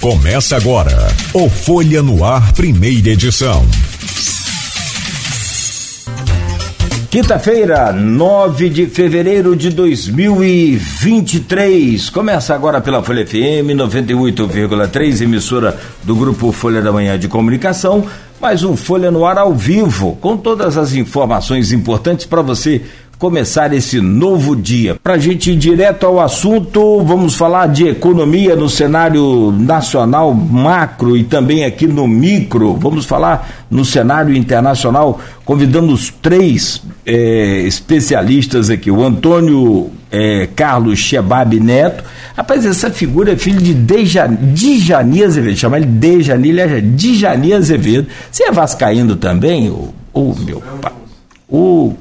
Começa agora o Folha no Ar, primeira edição. Quinta-feira, 9 de fevereiro de 2023. Começa agora pela Folha FM 98,3, emissora do grupo Folha da Manhã de Comunicação. Mais um Folha no Ar ao vivo, com todas as informações importantes para você começar esse novo dia. Para a gente ir direto ao assunto, vamos falar de economia no cenário nacional macro e também aqui no micro. Vamos falar no cenário internacional. Convidamos três é, especialistas aqui: o Antônio é, Carlos Chebab Neto. Rapaz, essa figura é filho de Dejani Azevedo, chama ele Dejani, ele é Djani Azevedo. Você é vascaíno também, ô, ô meu pai? O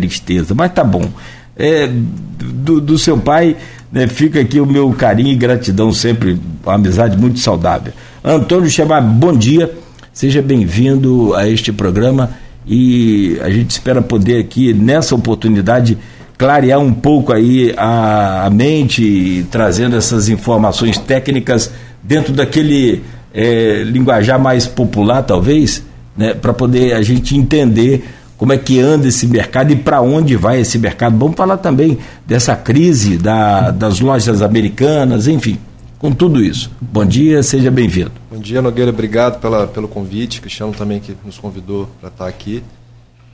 tristeza, mas tá bom. É, do, do seu pai né, fica aqui o meu carinho e gratidão sempre, uma amizade muito saudável. Antônio Chemar, bom dia, seja bem-vindo a este programa e a gente espera poder aqui, nessa oportunidade, clarear um pouco aí a, a mente, trazendo essas informações técnicas dentro daquele é, linguajar mais popular, talvez, né, para poder a gente entender como é que anda esse mercado e para onde vai esse mercado. Vamos falar também dessa crise da, das lojas americanas, enfim, com tudo isso. Bom dia, seja bem-vindo. Bom dia, Nogueira, obrigado pela, pelo convite. Cristiano também que nos convidou para estar aqui.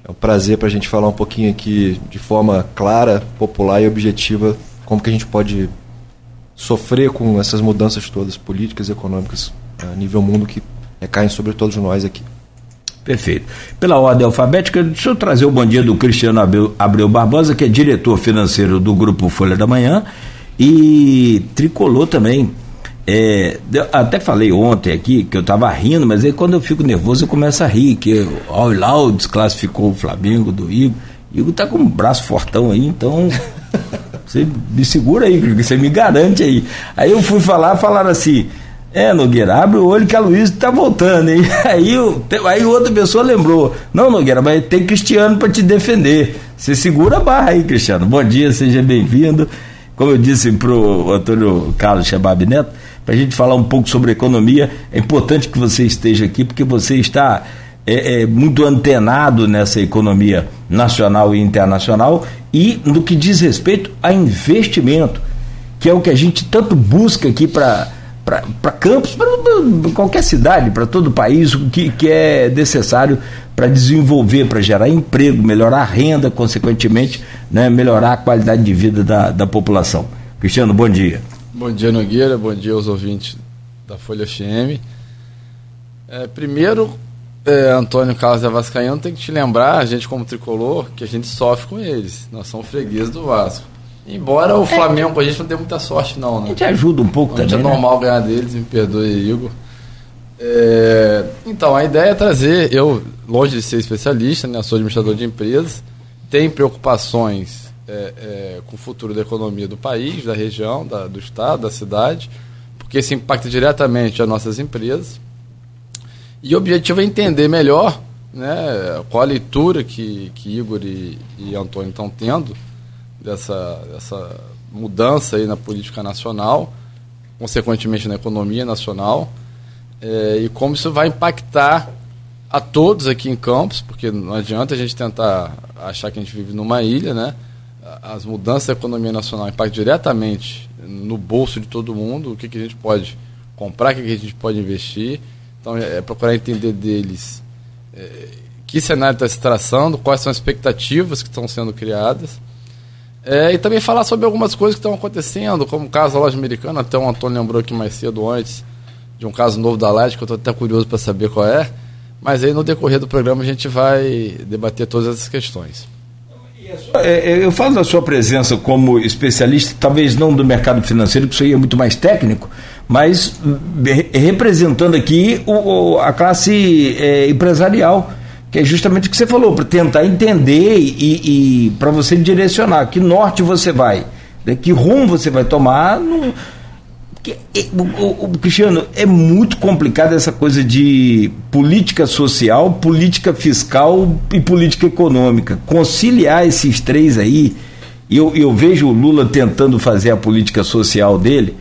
É um prazer para a gente falar um pouquinho aqui de forma clara, popular e objetiva como que a gente pode sofrer com essas mudanças todas políticas e econômicas a nível mundo que recaem sobre todos nós aqui. Perfeito. Pela ordem alfabética, deixa eu trazer o bom dia do Cristiano Abreu, Abreu Barbosa, que é diretor financeiro do Grupo Folha da Manhã e tricolor também. É, até falei ontem aqui que eu estava rindo, mas aí quando eu fico nervoso eu começo a rir, que o Al Hilal desclassificou o Flamengo do Igor. Igor tá com um braço fortão aí, então você me segura aí, você me garante aí. Aí eu fui falar, falaram assim, é, Nogueira, abre o olho que a Luísa está voltando, hein? Aí, aí outra pessoa lembrou. Não, Nogueira, mas tem Cristiano para te defender. Você segura a barra aí, Cristiano. Bom dia, seja bem-vindo. Como eu disse para o Antônio Carlos Chabab Neto, para a gente falar um pouco sobre economia, é importante que você esteja aqui, porque você está é, é, muito antenado nessa economia nacional e internacional e no que diz respeito a investimento, que é o que a gente tanto busca aqui para para campos, para qualquer cidade, para todo o país, o que, que é necessário para desenvolver, para gerar emprego, melhorar a renda, consequentemente, né, melhorar a qualidade de vida da, da população. Cristiano, bom dia. Bom dia, Nogueira, bom dia aos ouvintes da Folha FM. É, primeiro, é, Antônio Carlos Vascaíno tem que te lembrar, a gente como tricolor, que a gente sofre com eles. Nós somos fregueses do Vasco. Embora o Flamengo, a gente não dê muita sorte, não, né? A gente ajuda um pouco a também. É né? normal ganhar deles, me perdoe, Igor. É, então, a ideia é trazer, eu, longe de ser especialista, né, sou administrador de empresas, tenho preocupações é, é, com o futuro da economia do país, da região, da, do estado, da cidade, porque isso impacta diretamente as nossas empresas. E o objetivo é entender melhor né, qual a leitura que, que Igor e, e Antônio estão tendo dessa, dessa mudança aí na política nacional, consequentemente na economia nacional, é, e como isso vai impactar a todos aqui em Campos, porque não adianta a gente tentar achar que a gente vive numa ilha, né? As mudanças da economia nacional impactam diretamente no bolso de todo mundo, o que, que a gente pode comprar, o que, que a gente pode investir. Então, é procurar entender deles é, que cenário está se traçando, quais são as expectativas que estão sendo criadas é, e também falar sobre algumas coisas que estão acontecendo, como o caso da loja americana, até o Antônio lembrou aqui mais cedo antes de um caso novo da Light, que eu estou até curioso para saber qual é. Mas aí no decorrer do programa a gente vai debater todas essas questões. É, é, eu falo da sua presença como especialista, talvez não do mercado financeiro, que isso aí é muito mais técnico, mas representando aqui a classe é, empresarial que é justamente o que você falou, para tentar entender e, e para você direcionar que norte você vai, né, que rumo você vai tomar. No, que, o, o, Cristiano, é muito complicado essa coisa de política social, política fiscal e política econômica. Conciliar esses três aí, eu, eu vejo o Lula tentando fazer a política social dele,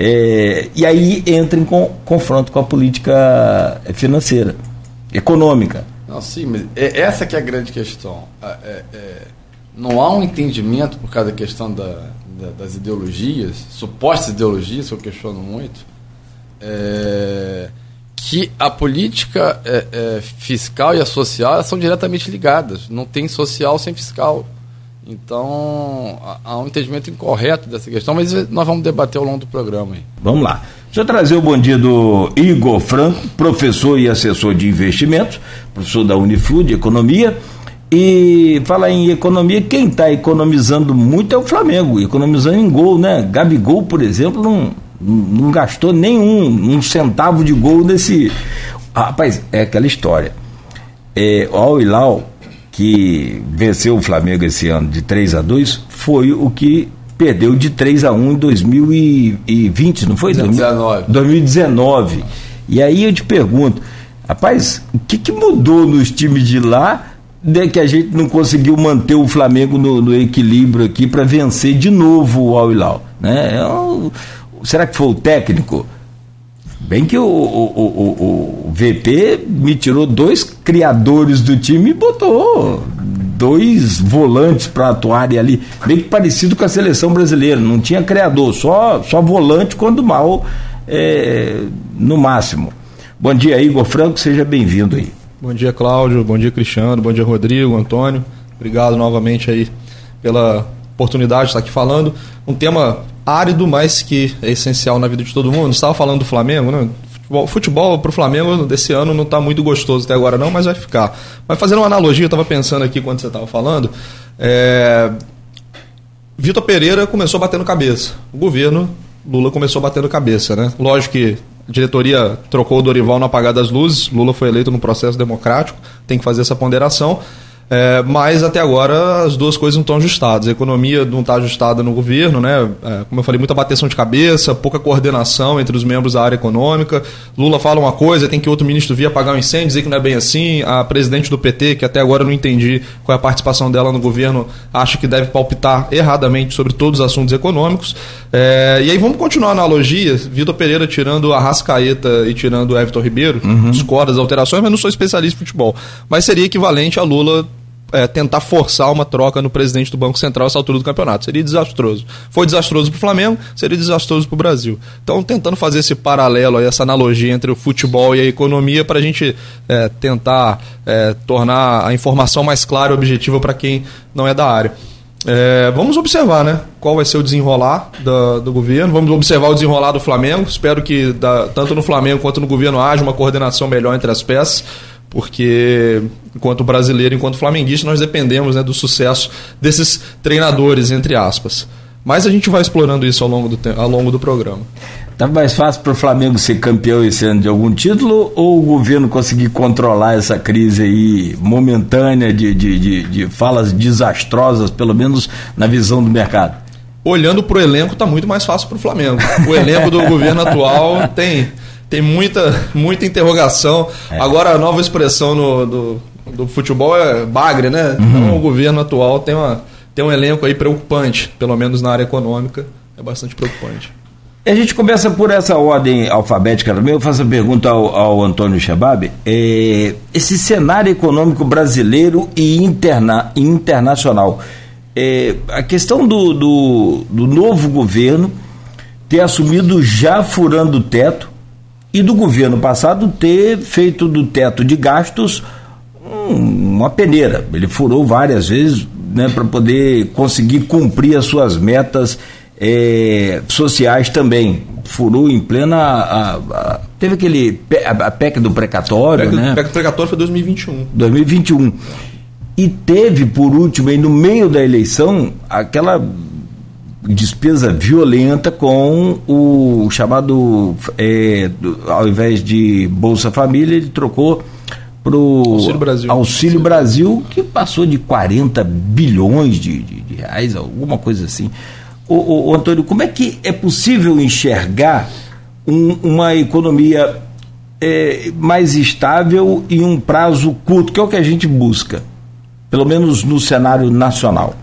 É, e aí entra em com, confronto com a política financeira, econômica. Não, sim, mas é, essa que é a grande questão. É, é, não há um entendimento por causa da questão da, da, das ideologias, supostas ideologias, que eu questiono muito, é, que a política é, é, fiscal e a social são diretamente ligadas. Não tem social sem fiscal. Então, há um entendimento incorreto dessa questão, mas nós vamos debater ao longo do programa. Vamos lá. Deixa eu trazer o bom dia do Igor Franco, professor e assessor de investimentos, professor da Uniflu de Economia. E fala em economia, quem está economizando muito é o Flamengo, economizando em gol, né? Gabigol, por exemplo, não, não gastou nenhum um centavo de gol nesse. Rapaz, é aquela história. É, o Al Hilal, que venceu o Flamengo esse ano de 3 a 2 foi o que perdeu de 3 a 1 em 2020, não foi? 2019. 2019. E aí eu te pergunto, rapaz, o que, que mudou nos times de lá de que a gente não conseguiu manter o Flamengo no, no equilíbrio aqui para vencer de novo o Al Hilal? Né? É será que foi o técnico? Bem que o, o, o, o, VP me tirou dois criadores do time e botou dois volantes para atuarem ali, bem que parecido com a seleção brasileira, não tinha criador, só, só volante quando mal, é, no máximo. Bom dia, Igor Franco, seja bem-vindo aí. Bom dia, Cláudio, bom dia, Cristiano, bom dia, Rodrigo, Antônio. Obrigado novamente aí pela oportunidade de estar aqui falando. Um tema árido, mas que é essencial na vida de todo mundo. Estava falando do Flamengo, né? Futebol para o Flamengo desse ano não está muito gostoso até agora, não, mas vai ficar. Mas fazendo uma analogia, eu estava pensando aqui quando você estava falando. É... Vitor Pereira começou batendo cabeça. O governo Lula começou batendo cabeça, né? Lógico que a diretoria trocou o Dorival no apagar das luzes. Lula foi eleito no processo democrático, tem que fazer essa ponderação. É, mas até agora as duas coisas não estão ajustadas. A economia não está ajustada no governo, né? É, como eu falei, muita bateção de cabeça, pouca coordenação entre os membros da área econômica. Lula fala uma coisa, tem que outro ministro vir apagar um incêndio, dizer que não é bem assim. A presidente do PT, que até agora eu não entendi qual é a participação dela no governo, acha que deve palpitar erradamente sobre todos os assuntos econômicos. É, e aí vamos continuar a analogia. Vitor Pereira tirando a Rascaeta e tirando o Everton Ribeiro, uhum. discorda das alterações, mas não sou especialista em futebol. Mas seria equivalente a Lula é, tentar forçar uma troca no presidente do Banco Central essa altura do campeonato. Seria desastroso. Foi desastroso para o Flamengo, seria desastroso para o Brasil. Então, tentando fazer esse paralelo, essa analogia entre o futebol e a economia para a gente é, tentar é, tornar a informação mais clara e objetiva para quem não é da área. É, vamos observar, né? Qual vai ser o desenrolar do, do, governo. Vamos observar o desenrolar do Flamengo. Espero que da, tanto no Flamengo quanto no governo haja uma coordenação melhor entre as peças porque enquanto brasileiro, enquanto flamenguista, nós dependemos né, do sucesso desses treinadores, entre aspas. Mas a gente vai explorando isso ao longo do, ao longo do programa. Tá mais fácil para o Flamengo ser campeão esse ano de algum título ou o governo conseguir controlar essa crise aí momentânea de, de, de, de falas desastrosas, pelo menos na visão do mercado? Olhando para o elenco, está muito mais fácil para o Flamengo. O elenco do governo atual tem tem muita, muita interrogação. É. Agora a nova expressão no, do, do futebol é bagre, né? Uhum. Então o governo atual tem, uma, tem um elenco aí preocupante, pelo menos na área econômica, é bastante preocupante. A gente começa por essa ordem alfabética também. Eu faço a pergunta ao, ao Antônio Chabab. É, esse cenário econômico brasileiro e interna, internacional. É, a questão do, do, do novo governo ter assumido já furando o teto, e do governo passado ter feito do teto de gastos uma peneira. Ele furou várias vezes né, para poder conseguir cumprir as suas metas é, sociais também. Furou em plena. A, a, teve aquele. A, PEC do precatório, PEC, né? A PEC do precatório foi 2021. 2021. E teve, por último, aí no meio da eleição, aquela despesa violenta com o chamado, é, ao invés de Bolsa Família, ele trocou para o Auxílio Brasil. Auxílio Brasil, que passou de 40 bilhões de, de, de reais, alguma coisa assim. O, Antônio, como é que é possível enxergar um, uma economia é, mais estável e um prazo curto, que é o que a gente busca, pelo menos no cenário nacional?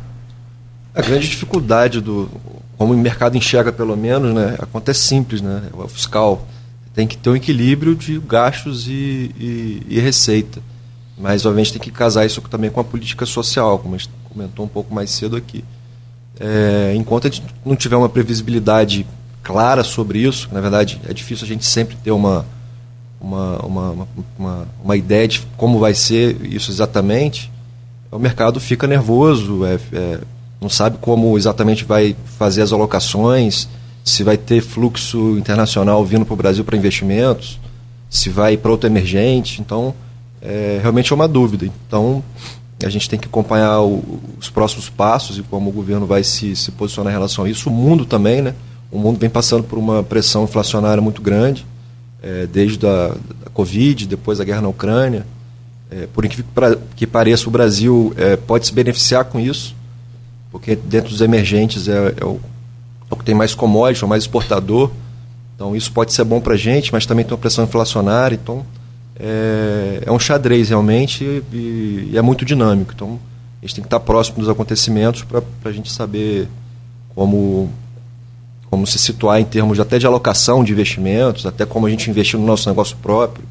A grande dificuldade do como o mercado enxerga pelo menos, né, a conta é simples, né, o fiscal tem que ter um equilíbrio de gastos e, e, e receita. Mas, obviamente, tem que casar isso também com a política social, como a gente comentou um pouco mais cedo aqui. É, enquanto a gente não tiver uma previsibilidade clara sobre isso, na verdade, é difícil a gente sempre ter uma, uma, uma, uma, uma ideia de como vai ser isso exatamente, o mercado fica nervoso, é, é, não sabe como exatamente vai fazer as alocações, se vai ter fluxo internacional vindo para o Brasil para investimentos, se vai para outro emergente. Então, é, realmente é uma dúvida. Então, a gente tem que acompanhar o, os próximos passos e como o governo vai se, se posicionar em relação a isso. O mundo também, né? O mundo vem passando por uma pressão inflacionária muito grande, é, desde a Covid, depois da guerra na Ucrânia. É, por incrível que pareça, o Brasil é, pode se beneficiar com isso, porque dentro dos emergentes é, é, o, é o, que tem mais commodity, é o mais exportador. Então isso pode ser bom para a gente, mas também tem uma pressão inflacionária. Então é, é um xadrez realmente e, e, é muito dinâmico. Então a gente tem que estar próximo dos acontecimentos para a gente saber como, como se situar em termos de, até de alocação de investimentos, até como a gente investir no nosso negócio próprio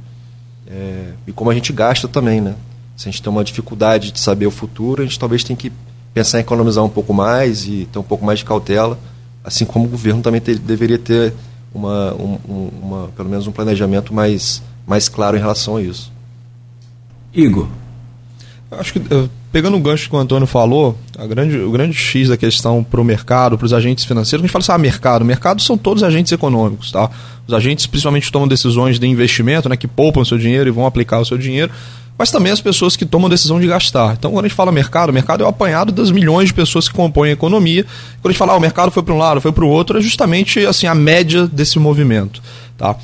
é, e como a gente gasta também. Né? Se a gente tem uma dificuldade de saber o futuro, a gente talvez tenha que pensar em economizar um pouco mais e ter um pouco mais de cautela, assim como o governo também te, deveria ter uma, um, uma, pelo menos um planejamento mais mais claro em relação a isso. Igor. Acho que, pegando o gancho que o Antônio falou, a grande, o grande X da questão para o mercado, para os agentes financeiros, a gente fala assim, ah, mercado. Mercado são todos agentes econômicos, tá? Os agentes principalmente tomam decisões de investimento, né, que poupam o seu dinheiro e vão aplicar o seu dinheiro, mas também as pessoas que tomam decisão de gastar. Então, quando a gente fala mercado, o mercado é o apanhado das milhões de pessoas que compõem a economia. Quando a gente fala, ah, o mercado foi para um lado, foi para o outro, é justamente assim a média desse movimento, tá?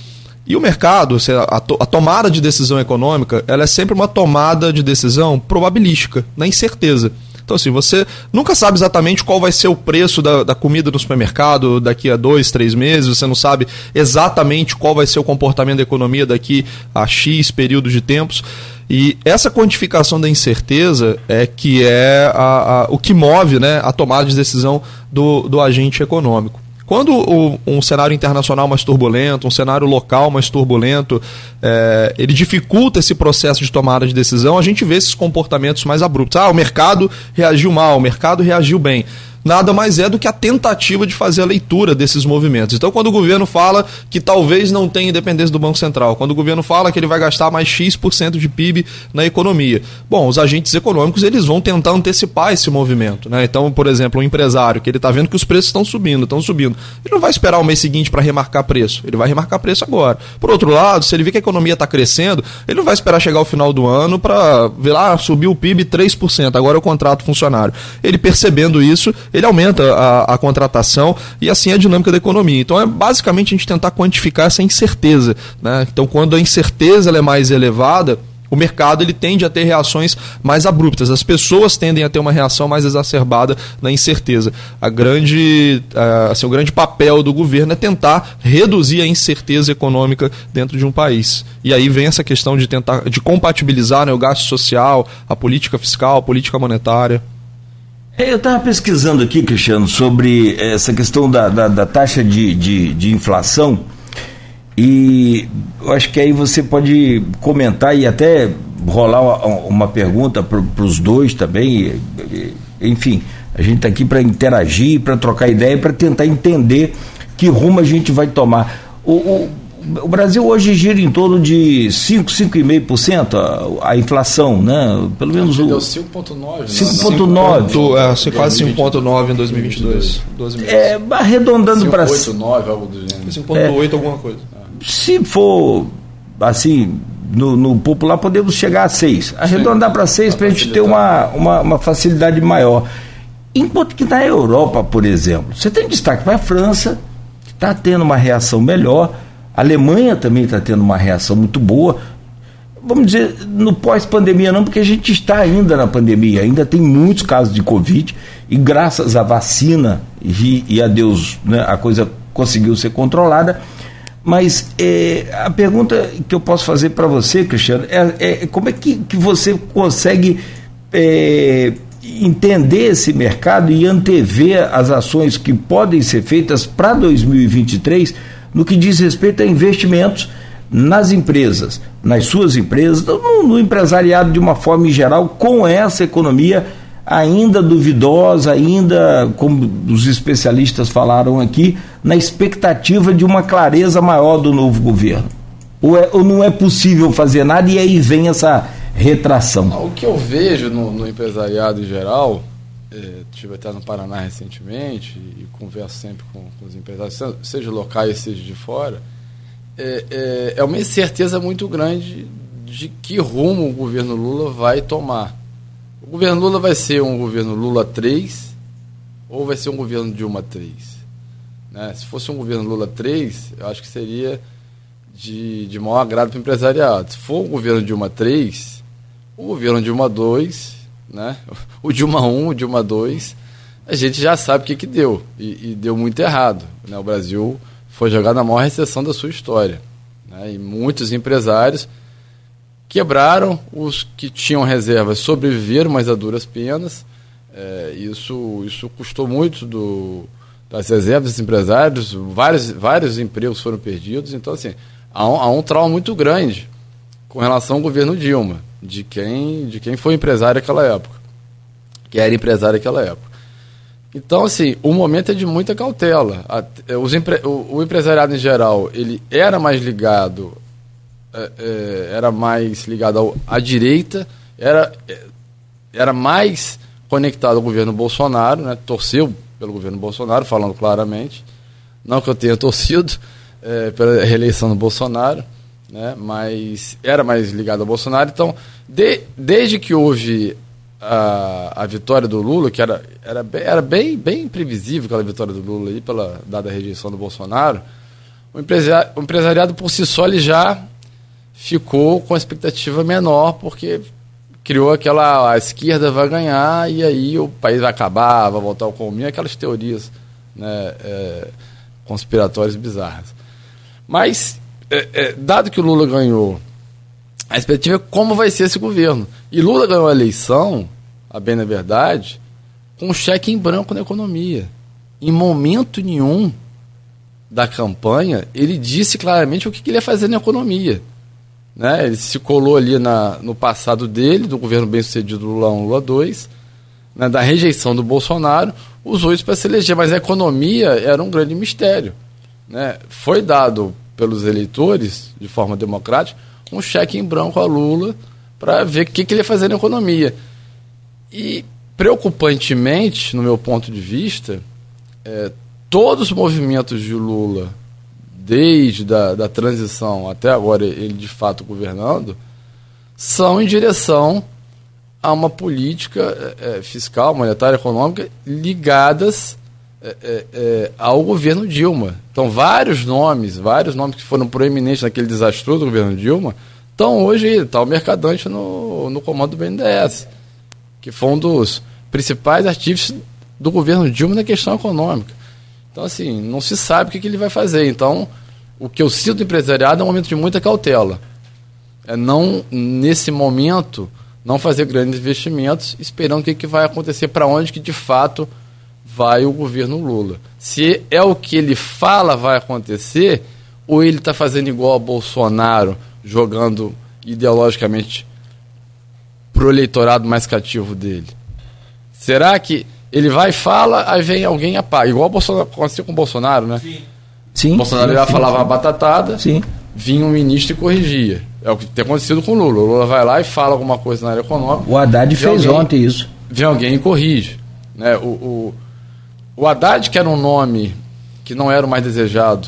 E o mercado, a, to, a, tomada de decisão econômica, ela é sempre uma tomada de decisão probabilística, na incerteza. Então, assim, você nunca sabe exatamente qual vai ser o preço da, da, comida no supermercado daqui a dois, três meses, você não sabe exatamente qual vai ser o comportamento da economia daqui a X período de tempos. E essa quantificação da incerteza é que é a, a, o que move né, a tomada de decisão do, do agente econômico. Quando o, um cenário internacional mais turbulento, um cenário local mais turbulento, é, ele dificulta esse processo de tomada de decisão, a gente vê esses comportamentos mais abruptos. Ah, o mercado reagiu mal, o mercado reagiu bem nada mais é do que a tentativa de fazer a leitura desses movimentos. Então, quando o governo fala que talvez não tenha independência do Banco Central, quando o governo fala que ele vai gastar mais X% de PIB na economia, bom, os agentes econômicos eles vão tentar antecipar esse movimento. Né? Então, por exemplo, um empresário que ele está vendo que os preços estão subindo, estão subindo, ele não vai esperar o mês seguinte para remarcar preço, ele vai remarcar preço agora. Por outro lado, se ele vê que a economia está crescendo, ele não vai esperar chegar ao final do ano para ver lá, ah, subiu o PIB 3%, agora é o contrato funcionário. Ele percebendo isso, ele aumenta a, a contratação e assim a dinâmica da economia. Então é basicamente a gente tentar quantificar essa incerteza. Né? Então quando a incerteza é mais elevada, o mercado ele tende a ter reações mais abruptas. As pessoas tendem a ter uma reação mais exacerbada na incerteza. A grande, assim, o grande papel do governo é tentar reduzir a incerteza econômica dentro de um país. E aí vem essa questão de tentar de compatibilizar né, o gasto social, a política fiscal, a política monetária. É, eu estava pesquisando aqui, Cristiano, sobre essa questão da, da, da taxa de, de, de, inflação e eu acho que aí você pode comentar e até rolar uma, pergunta para os dois também. Enfim, a gente está aqui para interagir, para trocar ideia, para tentar entender que rumo a gente vai tomar. O, o, o Brasil hoje gira em torno de 5, 5,5% a, a inflação, né? Pelo menos o. Deu 5,9%. 5,9%. É, assim, quase 5,9% em 2022. 12 É, arredondando para. 5,9%, algo do gênero. 5,8% é, alguma coisa. Se for, assim, no, no, popular, podemos chegar a 6. Arredondar para 6 para a gente ter uma, uma, uma facilidade maior. Enquanto que na Europa, por exemplo, você tem destaque para a França, que está tendo uma reação melhor a Alemanha também está tendo uma reação muito boa. Vamos dizer, no pós-pandemia não, porque a gente está ainda na pandemia, ainda tem muitos casos de Covid, e graças à vacina e, e a Deus né, a coisa conseguiu ser controlada. Mas é, a pergunta que eu posso fazer para você, Cristiano, é, é, como é que, que você consegue é, entender esse mercado e antever as ações que podem ser feitas para 2023 no que diz respeito a investimentos nas empresas, nas suas empresas, no, no empresariado de uma forma em geral, com essa economia ainda duvidosa, ainda, como os especialistas falaram aqui, na expectativa de uma clareza maior do novo governo? Ou, é, ou não é possível fazer nada e aí vem essa retração? O que eu vejo no, no empresariado em geral, estive até no Paraná recentemente e, e converso sempre com, com, os empresários, seja locais, seja de fora, é, é, é uma incerteza muito grande de que rumo o governo Lula vai tomar. O governo Lula vai ser um governo Lula 3 ou vai ser um governo Dilma 3? Né? Se fosse um governo Lula 3, eu acho que seria de, de maior agrado para o empresariado. Se for um governo Dilma 3, o governo Dilma 2, né? o Dilma 1, o Dilma 2, a gente já sabe o que, que deu. E, e deu muito errado. Né? O Brasil foi jogado na maior recessão da sua história. Né? E muitos empresários Quebraram, os que tinham reservas sobreviveram, mas a duras penas. É, isso, isso custou muito do, das reservas dos empresários, vários, vários empregos foram perdidos. Então, assim, há um, há um trauma muito grande com relação ao governo Dilma, de quem, de quem foi empresário naquela época, que era empresário naquela época. Então, assim, o momento é de muita cautela. Os empre, o, o empresariado em geral, ele era mais ligado é, é, era mais ligado ao, à direita, era, era mais conectado ao governo Bolsonaro, né? torceu pelo governo Bolsonaro, falando claramente. Não que eu tenha torcido é, pela reeleição do Bolsonaro, né? mas era mais ligado ao Bolsonaro. Então, de, desde que houve a, a vitória do Lula, que era, era, bem, era bem, bem previsível aquela vitória do Lula aí, pela dada a rejeição do Bolsonaro, o empresariado, o empresariado por si só ele já ficou com a expectativa menor, porque criou aquela a esquerda vai ganhar e aí o país vai acabar, vai voltar ao comum, aquelas teorias né, é, conspiratórias bizarras. Mas, é, é, dado que o Lula ganhou, a expectativa é como vai ser esse governo. E Lula ganhou a eleição, a bem na verdade, com um cheque em branco na economia. Em momento nenhum da campanha, ele disse claramente o que ele ia fazer na economia. Né? Ele se colou ali na, no passado dele, do governo bem-sucedido Lula 1, Lula 2, né? da rejeição do Bolsonaro, usou isso para se eleger. Mas a economia era um grande mistério. Né? Foi dado pelos eleitores, de forma democrática, um cheque em branco a Lula para ver o que, que ele ia fazer na economia. E, preocupantemente, no meu ponto de vista, é, todos os movimentos de Lula desde da, da transição até agora ele de fato governando, são em direção a uma política é, fiscal, monetária, econômica ligadas é, é, é, ao governo Dilma. Então, vários nomes, vários nomes que foram proeminentes naquele desastroso governo Dilma, estão hoje, está o Mercadante no, no comando do BNDES, que foi um dos principais artífices do governo Dilma na questão econômica. Então, assim, não se sabe o que, que ele vai fazer. Então, o que eu sinto do empresariado é um momento de muita cautela. É não, nesse momento, não fazer grandes investimentos, esperando o que, que vai acontecer, para onde que de fato vai o governo Lula. Se é o que ele fala vai acontecer, ou ele está fazendo igual a Bolsonaro, jogando ideologicamente para o eleitorado mais cativo dele. Será que ele vai e fala, aí vem alguém e apaga? Igual aconteceu com o Bolsonaro, né? Sim. Sim. Bolsonaro já falava uma batatada, Sim. vinha um ministro e corrigia. É o que tem acontecido com o Lula. O Lula vai lá e fala alguma coisa na área econômica. O Haddad fez alguém, ontem isso. Vem alguém e corrige. Né? O, o, o Haddad, que era um nome que não era o mais desejado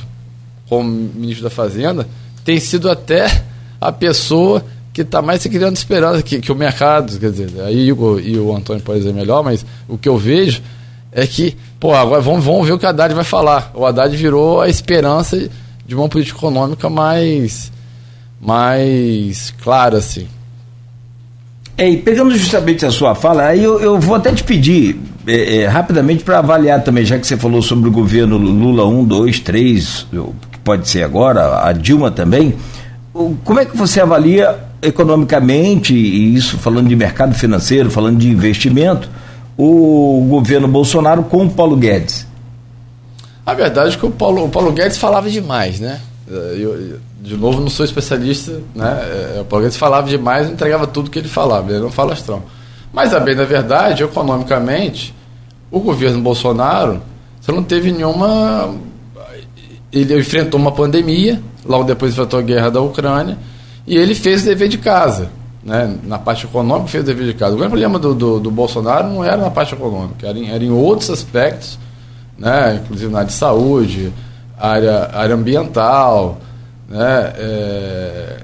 como ministro da Fazenda, tem sido até a pessoa que está mais se criando esperança que, que o mercado. Quer dizer, aí o, e o Antônio pode dizer melhor, mas o que eu vejo é que, pô, agora vamos, vamos ver o que o Haddad vai falar. O Haddad virou a esperança de uma política econômica mais, mais clara, assim. É, e pegando justamente a sua fala, aí eu, eu vou até te pedir é, é, rapidamente para avaliar também, já que você falou sobre o governo Lula 1, 2, 3, que pode ser agora, a Dilma também. Como é que você avalia economicamente, e isso falando de mercado financeiro, falando de investimento, o governo Bolsonaro com o Paulo Guedes? A verdade é que o Paulo, o Paulo Guedes falava demais, né? Eu, de novo, não sou especialista, né? É, o Paulo Guedes falava demais entregava tudo que ele falava, ele não fala falastrão. Mas, a bem da verdade, economicamente, o governo Bolsonaro você não teve nenhuma. Ele enfrentou uma pandemia, logo depois enfrentou a guerra da Ucrânia, e ele fez o dever de casa. Né? Na parte econômica, fez o dever de casa. O grande problema do, do, do Bolsonaro não era na parte econômica, era em, era em outros aspectos, né? inclusive na área de saúde, área, área ambiental, né? É,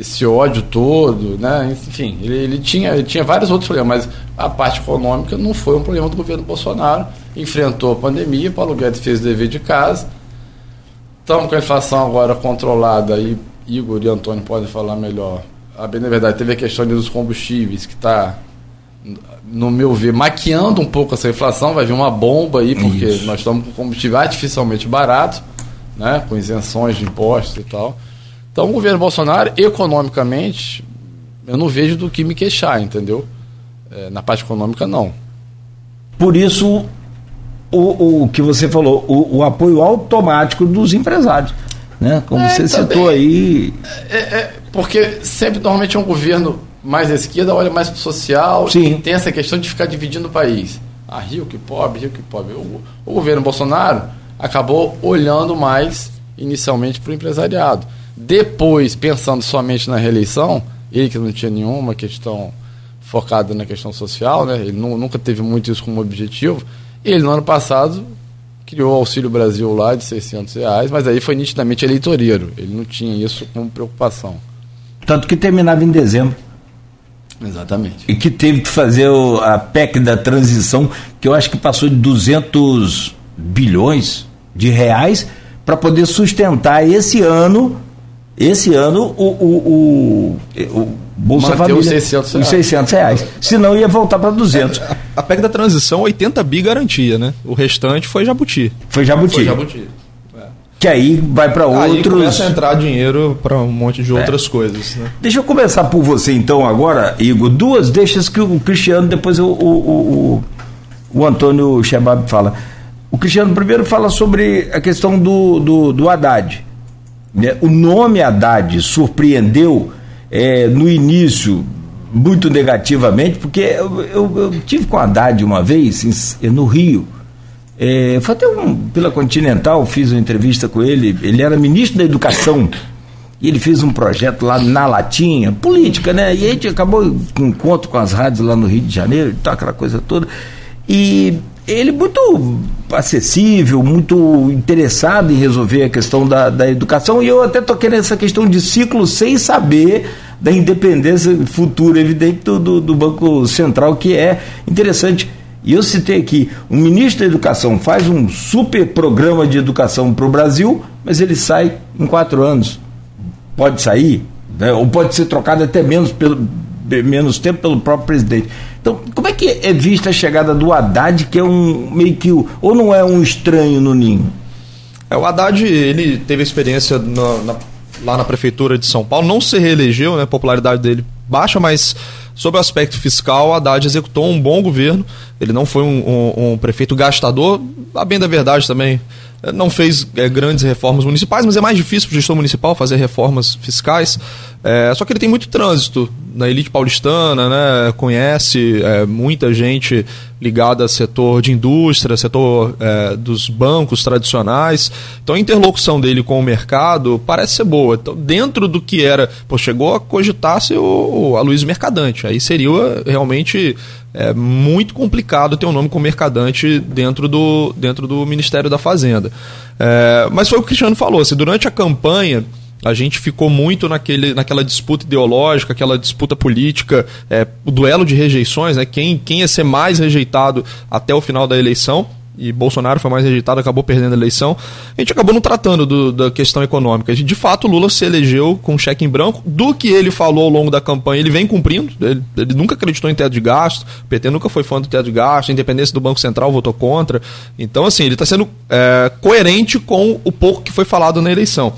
esse ódio todo, né? enfim, ele, ele, tinha, ele tinha vários outros problemas, mas a parte econômica não foi um problema do governo Bolsonaro. Enfrentou a pandemia, Paulo Guedes fez o dever de casa. Estamos com a inflação agora controlada, e Igor e Antônio podem falar melhor. A bem na verdade, teve a questão dos combustíveis, que está, no meu ver, maquiando um pouco essa inflação. Vai vir uma bomba aí, porque Isso. nós estamos com combustível artificialmente barato, né? com isenções de impostos e tal. Então, o governo Bolsonaro, economicamente, eu não vejo do que me queixar, entendeu? É, na parte econômica, não. Por isso, o, o que você falou, o, o apoio automático dos empresários. Né? Como é, você também, citou aí. É, é, porque sempre, normalmente, é um governo mais à esquerda olha mais para o social Sim. e tem essa questão de ficar dividindo o país. Ah, Rio que pobre, Rio que pobre. O, o governo Bolsonaro acabou olhando mais inicialmente para o empresariado. Depois, pensando somente na reeleição, ele que não tinha nenhuma questão focada na questão social, né? ele nunca teve muito isso como objetivo, ele no ano passado criou o Auxílio Brasil lá de 600 reais, mas aí foi nitidamente eleitoreiro, ele não tinha isso como preocupação. Tanto que terminava em dezembro. Exatamente. E que teve que fazer o, a PEC da transição, que eu acho que passou de 200 bilhões de reais para poder sustentar esse ano esse ano o, o, o, o Bolsa Manteu Família, os 600 reais. Os 600 reais. Senão ia voltar para 200. A, a PEC da transição, 80 bi garantia, né? O restante foi Jabuti. Foi Jabuti. Foi Jabuti. É. Que aí vai para outros. Aí começa a entrar dinheiro para um monte de é. outras coisas. Né? Deixa eu começar por você então agora, Igor. Duas deixas que o Cristiano, depois o, o, o, o Antônio Shebab fala. O Cristiano primeiro fala sobre a questão do, do, do Haddad. Né? O nome Haddad surpreendeu é, no início muito negativamente, porque eu, eu, eu, tive com Haddad uma vez em, no Rio. É, foi até um, pela Continental, fiz uma entrevista com ele. Ele era ministro da Educação. E ele fez um projeto lá na Latinha, política, né? E a gente acabou com um encontro com as rádios lá no Rio de Janeiro, tal, aquela coisa toda. E ele muito acessível, muito interessado em resolver a questão da, da educação, e eu até toquei nessa questão de ciclo sem saber da independência futura, evidente, do, do, Banco Central, que é interessante. E eu citei aqui, o ministro da Educação faz um super programa de educação para o Brasil, mas ele sai em quatro anos. Pode sair, né? ou pode ser trocado até menos, pelo, menos tempo pelo próprio presidente. Então, como é que é vista a chegada do Haddad, que é um meio que. ou não é um estranho no ninho? É, o Haddad, ele teve experiência na, na, lá na prefeitura de São Paulo, não se reelegeu, né? A popularidade dele baixa, mas Sob o aspecto fiscal, o Haddad executou um bom governo. Ele não foi um, um, um prefeito gastador, a bem da verdade também. Eh, não fez é, grandes reformas municipais, mas é mais difícil para o gestor municipal fazer reformas fiscais. É, só que ele tem muito trânsito na elite paulistana, né? conhece é, muita gente ligada ao setor de indústria, setor dos bancos tradicionais. Então a interlocução dele com o mercado parece ser boa. Então, dentro do que era, pô, chegou a cogitar-se o, Luiz Mercadante. Aí seria realmente é, muito complicado ter um nome com mercadante dentro do, dentro do Ministério da Fazenda. É, mas foi o que o Cristiano falou, se durante a campanha a gente ficou muito naquele, naquela disputa ideológica, aquela disputa política, é, o duelo de rejeições, né? quem, quem ia ser mais rejeitado até o final da eleição e Bolsonaro foi mais rejeitado, acabou perdendo a eleição. A gente acabou não tratando do, da questão econômica. De fato, Lula se elegeu com cheque em branco. Do que ele falou ao longo da campanha, ele vem cumprindo. Ele, ele nunca acreditou em teto de gasto. O PT nunca foi fã do teto de gasto. A independência do Banco Central votou contra. Então, assim, ele está sendo é, coerente com o pouco que foi falado na eleição.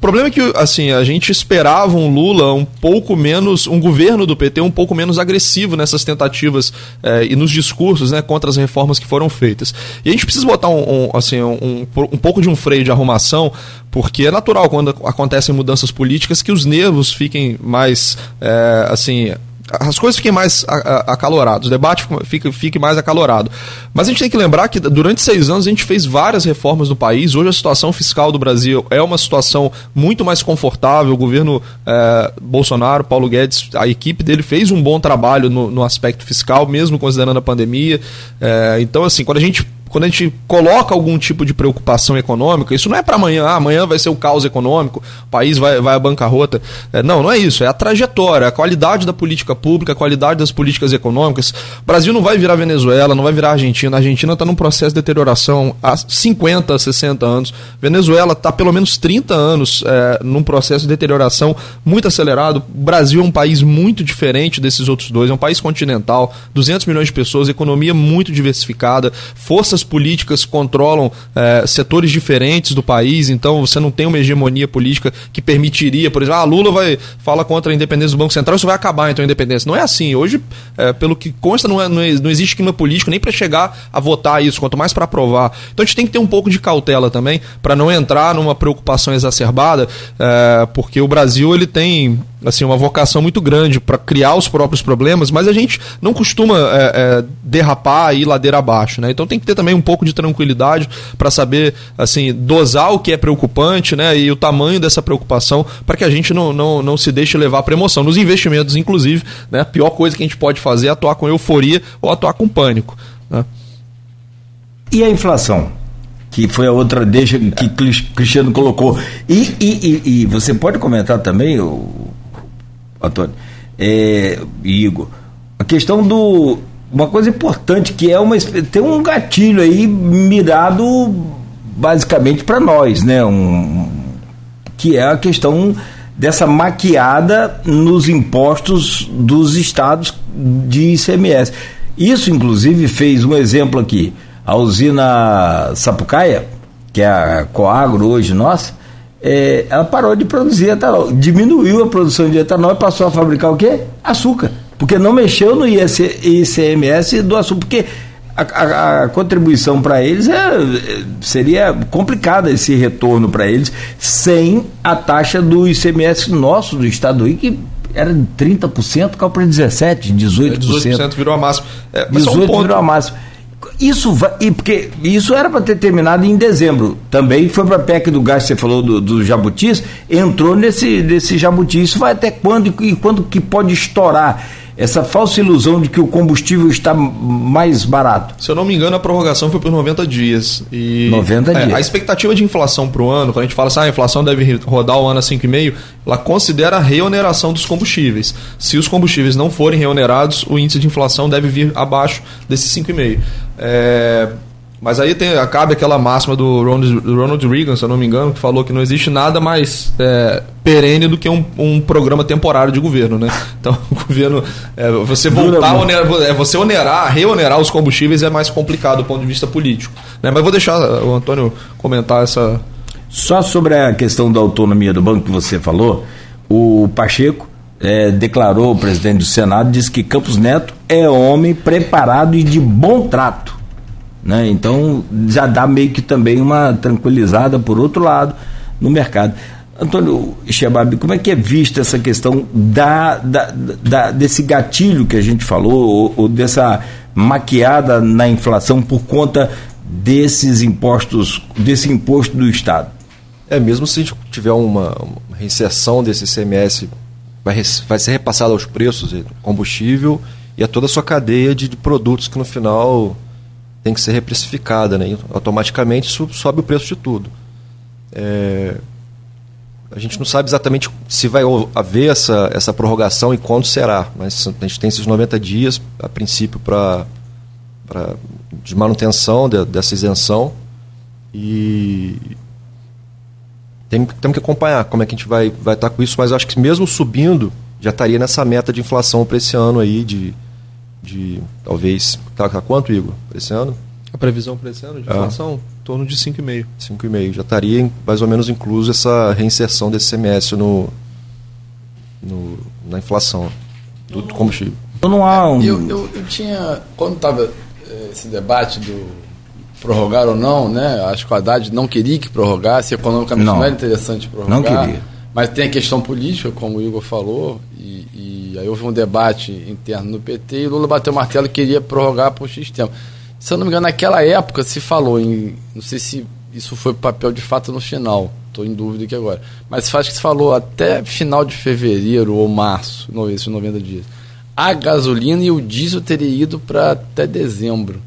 Problema é que, assim, a gente esperava um Lula um pouco menos, um governo do PT um pouco menos agressivo nessas tentativas eh, e nos discursos, né, contra as reformas que foram feitas. E a gente precisa botar um, um assim, um, um pouco de um freio de arrumação, porque é natural quando acontecem mudanças políticas que os nervos fiquem mais, eh, assim, as coisas fiquem mais acaloradas, o debate fique, fique mais acalorado. Mas a gente tem que lembrar que durante seis anos a gente fez várias reformas no país. Hoje a situação fiscal do Brasil é uma situação muito mais confortável. O governo é, Bolsonaro, Paulo Guedes, a equipe dele fez um bom trabalho no, no aspecto fiscal, mesmo considerando a pandemia. É, então, assim, quando a gente quando a gente coloca algum tipo de preocupação econômica, isso não é para amanhã, ah, amanhã vai ser o caos econômico, o país vai, vai à bancarrota. É, não, não é isso, é a trajetória, a qualidade da política pública, a qualidade das políticas econômicas. O Brasil não vai virar Venezuela, não vai virar Argentina. A Argentina está num processo de deterioração há 50, 60 anos. Venezuela está pelo menos 30 anos é, num processo de deterioração muito acelerado. O Brasil é um país muito diferente desses outros dois, é um país continental, 200 milhões de pessoas, economia muito diversificada, forças forças políticas controlam é, setores diferentes do país, então você não tem uma hegemonia política que permitiria, por exemplo, ah, Lula vai fala contra a independência do Banco Central, isso vai acabar então a independência. Não é assim. Hoje, é, pelo que consta, não, é, não, é, não existe clima político nem para chegar a votar isso, quanto mais para aprovar. Então a gente tem que ter um pouco de cautela também para não entrar numa preocupação exacerbada, é, porque o Brasil ele tem assim uma vocação muito grande para criar os próprios problemas, mas a gente não costuma derrapar e ir ladeira abaixo, né? Então tem que ter também um pouco de tranquilidade para saber assim dosar o que é preocupante, né? E o tamanho dessa preocupação para que a gente não, não, não se deixe levar para emoção. Nos investimentos, inclusive, né? A pior coisa que a gente pode fazer é atuar com euforia ou atuar com pânico. Né? E a inflação? que foi a outra deixa que Cristiano colocou. E, e, e, e você pode comentar também, o, Antônio, é, Igor, a questão do. Uma coisa importante que é uma. Tem um gatilho aí mirado basicamente para nós, né? Um, que é a questão dessa maquiada nos impostos dos estados de ICMS. Isso, inclusive, fez um exemplo aqui. A usina Sapucaia, que é a Coagro hoje nossa, é, ela parou de produzir etanol, diminuiu a produção de etanol e passou a fabricar o quê? Açúcar. Porque não mexeu no ICMS do açúcar, porque a, a, a contribuição para eles é, seria complicada esse retorno para eles sem a taxa do ICMS nosso do estado do que era de 30%, caiu para 17%, 18%. É, 18% virou a máxima. É, 18% um ponto... virou a máxima. Isso vai, e porque isso era para ter terminado em dezembro. Também foi para a PEC do gás, você falou do, do jabutis, entrou nesse, nesse jabuti. Isso vai até quando e quando que pode estourar? Essa falsa ilusão de que o combustível está mais barato. Se eu não me engano, a prorrogação foi por 90 dias. E 90 é, dias. A expectativa de inflação para o ano, quando a gente fala assim, ah, a inflação deve rodar o ano a 5,5, ela considera a reoneração dos combustíveis. Se os combustíveis não forem reonerados, o índice de inflação deve vir abaixo desses 5,5. É, mas aí tem, cabe aquela máxima do Ronald, Ronald, Reagan, se eu não me engano, que falou que não existe nada mais é, perene do que um, um, programa temporário de governo, né? Então, o governo, é, você voltar, onerar, é, você onerar, reonerar os combustíveis é mais complicado do ponto de vista político. Né? Mas vou deixar o Antônio comentar essa. Só sobre a questão da autonomia do banco que você falou, o Pacheco é, declarou, o presidente do Senado, disse que Campos Neto é homem preparado e de bom trato né? Então já dá meio que também uma tranquilizada por outro lado no mercado. Antônio Xebabi, como é que é vista essa questão da, da, da, desse gatilho que a gente falou, ou, ou, dessa maquiada na inflação por conta desses impostos, desse imposto do Estado? É, mesmo se a gente tiver uma, uma reinserção desse ICMS, vai, vai ser repassado aos preços do combustível e a toda a sua cadeia de, de produtos que no final tem que ser reprecificada, né? E automaticamente sobe o preço de tudo. É, a gente não sabe exatamente se vai haver essa, essa prorrogação e quando será, mas a gente tem esses 90 dias, a princípio, para de manutenção de, dessa isenção e tem, temos que acompanhar como é que a gente vai, vai estar com isso, mas acho que mesmo subindo, já estaria nessa meta de inflação para esse ano aí de de talvez. Tá, tá quanto, Igor, esse ano? A previsão para esse ano de inflação? Em torno de 5,5%. 5,5%. Já estaria mais ou menos incluso essa reinserção desse CMS no, no na inflação do combustível. Então não há um. Eu, eu, eu tinha. Quando estava esse debate do prorrogar ou não, né? Acho que o Haddad não queria que prorrogasse, economicamente não, não era interessante prorrogar. Não queria. Mas tem a questão política, como o Igor falou, e, e aí houve um debate interno no PT e Lula bateu o martelo e queria prorrogar por X tempo. Se eu não me engano, naquela época se falou em. Não sei se isso foi papel de fato no final, estou em dúvida aqui agora. Mas acho que se falou até final de fevereiro ou março, esses 90 dias. A gasolina e o diesel teria ido para até dezembro.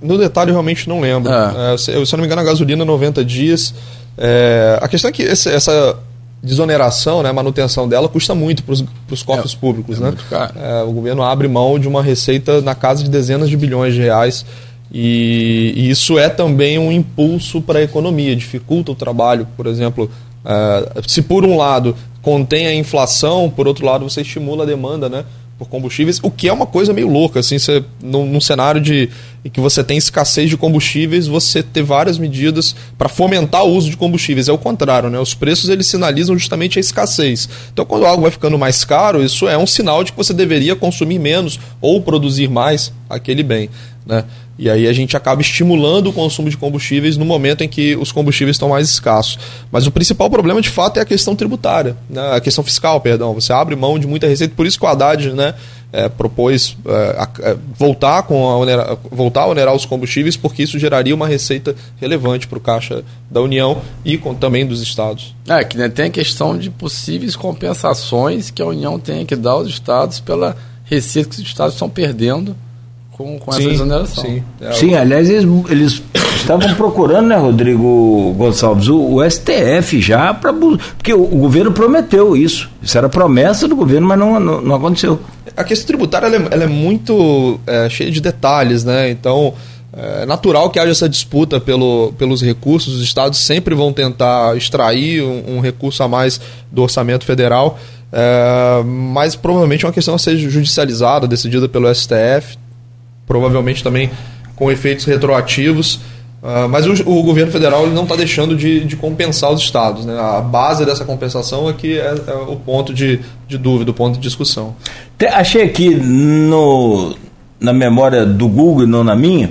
No detalhe, eu realmente não lembro. É. É, se, eu, se eu não me engano, a gasolina 90 dias. É, a questão é que esse, essa desoneração, né, manutenção dela, custa muito para os cofres é, públicos. É né? É, o governo abre mão de uma receita na casa de dezenas de bilhões de reais. E, e isso é também um impulso para a economia, dificulta o trabalho, por exemplo. se por um lado contém a inflação, por outro lado você estimula a demanda, né? Por combustíveis, o que é uma coisa meio louca, assim, você, num, num cenário de em que você tem escassez de combustíveis, você ter várias medidas para fomentar o uso de combustíveis. É o contrário, né? Os preços eles sinalizam justamente a escassez. Então, quando algo vai ficando mais caro, isso é um sinal de que você deveria consumir menos ou produzir mais aquele bem, né? E aí a gente acaba estimulando o consumo de combustíveis no momento em que os combustíveis estão mais escassos. Mas o principal problema, de fato, é a questão tributária, né? a questão fiscal, perdão. Você abre mão de muita receita, por isso que o Haddad né, é, propôs é, voltar, com a onera, voltar a onerar os combustíveis, porque isso geraria uma receita relevante para o caixa da União e com, também dos estados. É, que né, tem a questão de possíveis compensações que a União tem que dar aos estados pela receita que os estados estão perdendo com, com sim, essa exoneração. Sim, é sim aliás, eles, eles estavam procurando, né, Rodrigo Gonçalves, o, o STF já, pra, porque o, o, governo prometeu isso. Isso era promessa do governo, mas não, não, não aconteceu. A questão tributária ela é, ela é muito é, cheia de detalhes, né? Então. É natural que haja essa disputa pelo, pelos recursos, os estados sempre vão tentar extrair um, um recurso a mais do orçamento federal, é, mas provavelmente é uma questão a ser judicializada, decidida pelo STF, provavelmente também com efeitos retroativos. Uh, mas o, o, governo federal ele não está deixando de, de, compensar os estados. Né? A base dessa compensação é que é, é o ponto de, de, dúvida, o ponto de discussão. Achei aqui no, na memória do Google, não na minha,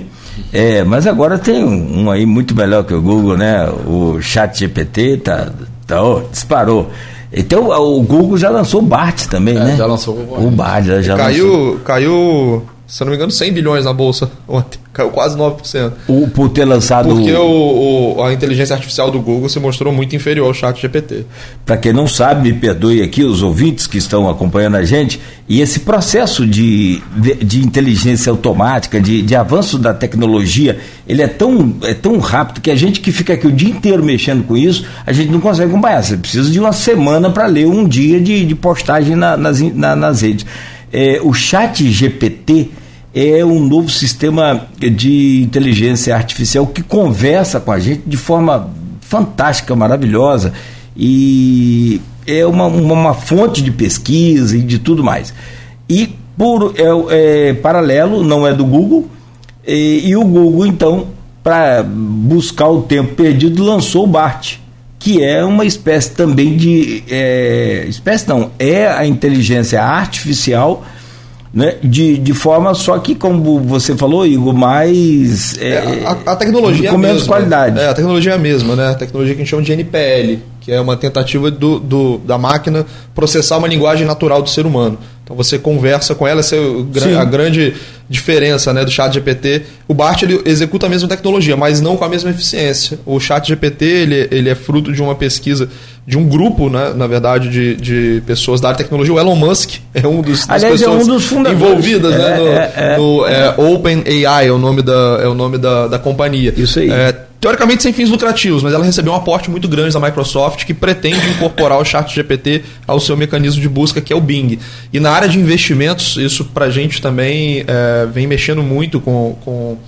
é, mas agora tem um, um, aí muito melhor que o Google, né? O Chat GPT tá, tá oh, disparou. Então o Google já lançou o BART também, é, né? Já lançou o, o BART. Já, já caiu, lançou. caiu se eu não me engano, 100 bilhões na bolsa ontem. Caiu quase 9%. O, por ter lançado. Porque o, o, a inteligência artificial do Google se mostrou muito inferior ao chat GPT. Para quem não sabe, me perdoe aqui os ouvintes que estão acompanhando a gente. E esse processo de, de, de inteligência automática, de, de avanço da tecnologia, ele é tão, é tão rápido que a gente que fica aqui o dia inteiro mexendo com isso, a gente não consegue acompanhar. Você precisa de uma semana para ler um dia de, de postagem na, nas, na, nas redes. É, o chat GPT é um novo sistema de inteligência artificial que conversa com a gente de forma fantástica, maravilhosa e é uma, uma, uma fonte de pesquisa e de tudo mais. E por é, é paralelo, não é do Google, e, e o Google então para buscar o tempo perdido lançou o BART, que é uma espécie também de é, espécie não é a inteligência artificial né? De, de forma só que, como você falou, Igor, mais. É, é, a, a, tecnologia com é menos qualidade. É, a tecnologia é a mesma, né? A tecnologia que a gente chama de NPL, que é uma tentativa do, do, da máquina processar uma linguagem natural do ser humano. Então você conversa com ela, essa é a grande diferença né, do chat GPT. O BART ele executa a mesma tecnologia, mas não com a mesma eficiência. O chat GPT ele, ele é fruto de uma pesquisa de um grupo, né, na verdade, de, de pessoas da área de tecnologia. O Elon Musk é um dos das Aliás, pessoas é um dos envolvidas né, é, no, é, é. no é, OpenAI, é o nome da, é o nome da, da companhia. Isso aí. É, teoricamente sem fins lucrativos, mas ela recebeu um aporte muito grande da Microsoft que pretende incorporar o chat GPT ao seu mecanismo de busca, que é o Bing. E na área de investimentos, isso para a gente também é, vem mexendo muito com, com,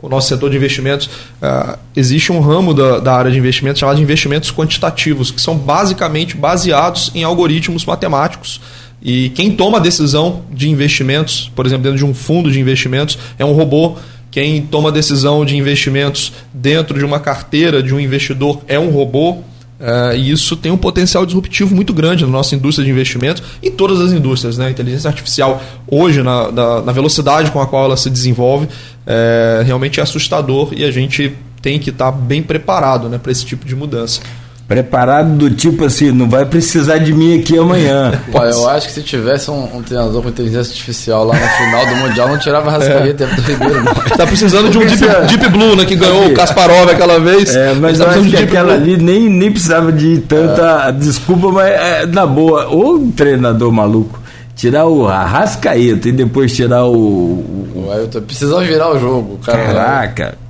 com, o nosso setor de investimentos. É, existe um ramo da, da área de investimentos chamado de investimentos quantitativos, que são basicamente baseados em algoritmos matemáticos E quem toma a decisão de investimentos, por exemplo, dentro de um fundo de investimentos, é um robô. Quem toma a decisão de investimentos dentro de uma carteira de um investidor é um robô. Uh, e isso tem um potencial disruptivo muito grande na nossa indústria de investimentos, em todas as indústrias. Né? A inteligência artificial, hoje, na, na, na velocidade com a qual ela se desenvolve, é, realmente é assustador e a gente tem que estar bem preparado né, para esse tipo de mudança. Preparado do tipo assim, não vai precisar de mim aqui amanhã. Pô, eu acho que se tivesse um, um, treinador com inteligência artificial lá no final do Mundial, não tirava a Rascaeta é. do Ribeiro, não. Tá precisando de um Deep, Deep Blue, né? Que ganhou o Kasparov aquela vez. É, mas tá eu acho que aquela Blue. ali nem, nem precisava de tanta é. desculpa, mas é, na boa, o treinador maluco tirar o Arrascaeta e depois tirar o. O, o Ailton precisa virar o jogo, cara. Caraca.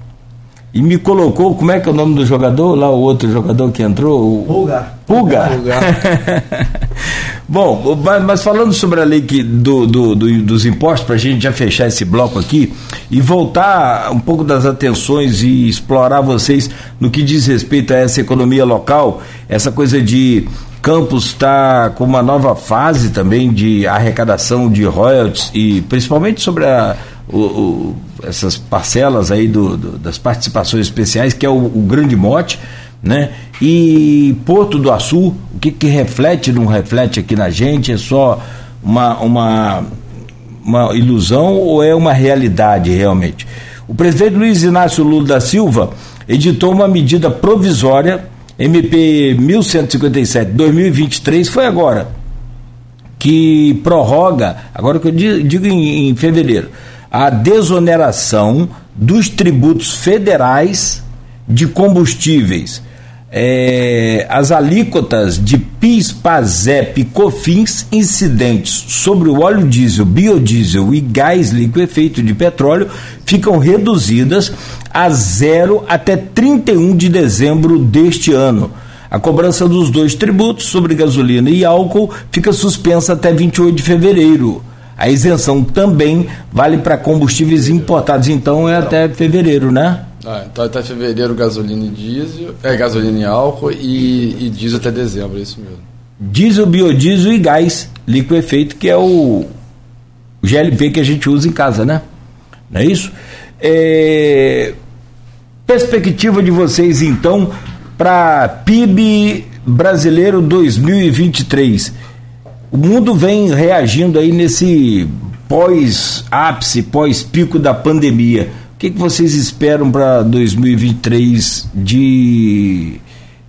E me colocou, como é que é o nome do jogador? Lá o outro jogador que entrou? O... Pulga. Pulga. Pulga. Bom, mas falando sobre a lei que, do, do, do dos impostos, para a gente já fechar esse bloco aqui e voltar um pouco das atenções e explorar vocês no que diz respeito a essa economia local, essa coisa de Campos está com uma nova fase também de arrecadação de royalties e principalmente sobre a, o, o, essas parcelas aí do, do, das participações especiais, que é o, o, grande mote, né? E Porto do Açu, o que, que reflete, não reflete aqui na gente? É só uma, uma, uma ilusão ou é uma realidade realmente? O presidente Luiz Inácio Lula da Silva editou uma medida provisória, MP 1157-2023, foi agora, que prorroga, agora que eu digo em, em fevereiro, a desoneração dos tributos federais de combustíveis. É, as alíquotas de PIS, PASEP e COFINS incidentes sobre o óleo diesel, biodiesel e gás liquefeito de petróleo ficam reduzidas a zero até 31 de dezembro deste ano. A cobrança dos dois tributos sobre gasolina e álcool fica suspensa até 28 de fevereiro. A isenção também vale para combustíveis importados, então é até fevereiro, né? Ah, então até fevereiro gasolina e diesel, é gasolina e álcool e, e diesel até dezembro, é isso mesmo. Diesel, biodiesel e gás liquefeito, que é o, o GLP que a gente usa em casa, né? Não é isso? É... Perspectiva de vocês então para PIB brasileiro 2023 o mundo vem reagindo aí nesse pós-ápice, pós-pico da pandemia. O que, que vocês esperam para 2023 de.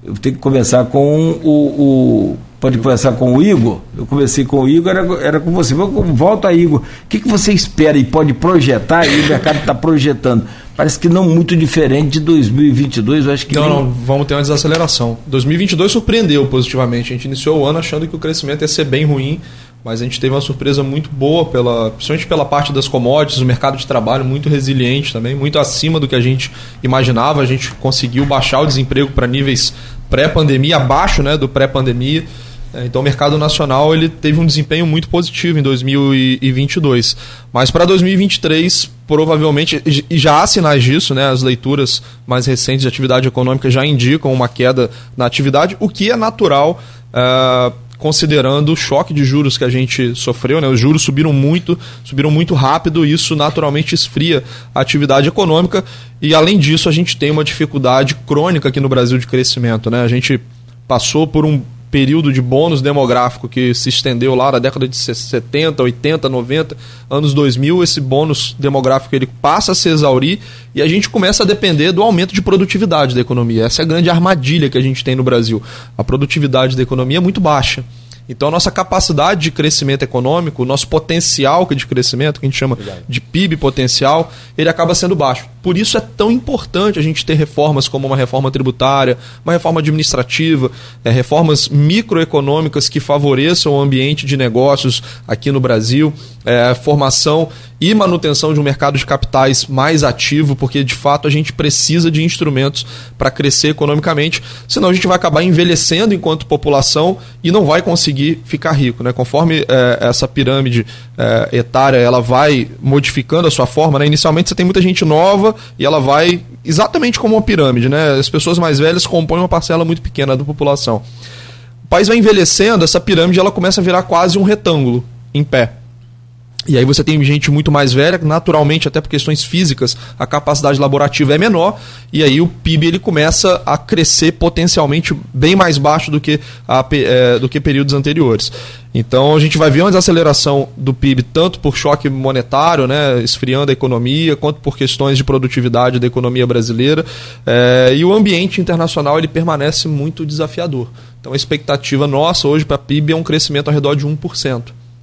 Eu tenho que começar com o, o. Pode começar com o Igor? Eu comecei com o Igor, era, era com você. Volta, Igor. O que, que você espera e pode projetar? E o mercado está projetando parece que não muito diferente de 2022. Eu acho que não, não, vamos ter uma desaceleração. 2022 surpreendeu positivamente. A gente iniciou o ano achando que o crescimento ia ser bem ruim, mas a gente teve uma surpresa muito boa, pela, principalmente pela parte das commodities, o mercado de trabalho muito resiliente também, muito acima do que a gente imaginava. A gente conseguiu baixar o desemprego para níveis pré-pandemia, abaixo né, do pré-pandemia. É, então o mercado nacional ele teve um desempenho muito positivo em 2022. Mas para 2023, provavelmente, e já há sinais disso, né? as leituras mais recentes de atividade econômica já indicam uma queda na atividade, o que é natural. Uh, considerando o choque de juros que a gente sofreu, né? Os juros subiram muito, subiram muito rápido, e isso naturalmente esfria a atividade econômica. E além disso, a gente tem uma dificuldade crônica aqui no Brasil de crescimento, né? A gente passou por um período de bônus demográfico que se estendeu lá na década de 70, 80, 90, anos 2000, esse bônus demográfico ele passa a se exaurir e a gente começa a depender do aumento de produtividade da economia. Essa é a grande armadilha que a gente tem no Brasil. A produtividade da economia é muito baixa. Então, a nossa capacidade de crescimento econômico, o nosso potencial de crescimento, que a gente chama de PIB potencial, ele acaba sendo baixo. Por isso é tão importante a gente ter reformas como uma reforma tributária, uma reforma administrativa, é, reformas microeconômicas que favoreçam o ambiente de negócios aqui no Brasil, é, formação e manutenção de um mercado de capitais mais ativo, porque de fato a gente precisa de instrumentos para crescer economicamente, senão a gente vai acabar envelhecendo enquanto população e não vai conseguir ficar rico. Né? Conforme é, essa pirâmide é, etária ela vai modificando a sua forma, né? inicialmente você tem muita gente nova e ela vai exatamente como uma pirâmide, né? As pessoas mais velhas compõem uma parcela muito pequena da população. país vai envelhecendo, essa pirâmide ela começa a virar quase um retângulo em pé. E aí você tem gente muito mais velha, naturalmente, até por questões físicas, a capacidade laborativa é menor, e aí o PIB ele começa a crescer potencialmente bem mais baixo do que, a, é, do que períodos anteriores. Então a gente vai ver uma desaceleração do PIB tanto por choque monetário, né, esfriando a economia, quanto por questões de produtividade da economia brasileira. É, e o ambiente internacional ele permanece muito desafiador. Então a expectativa nossa hoje para PIB é um crescimento ao redor de 1%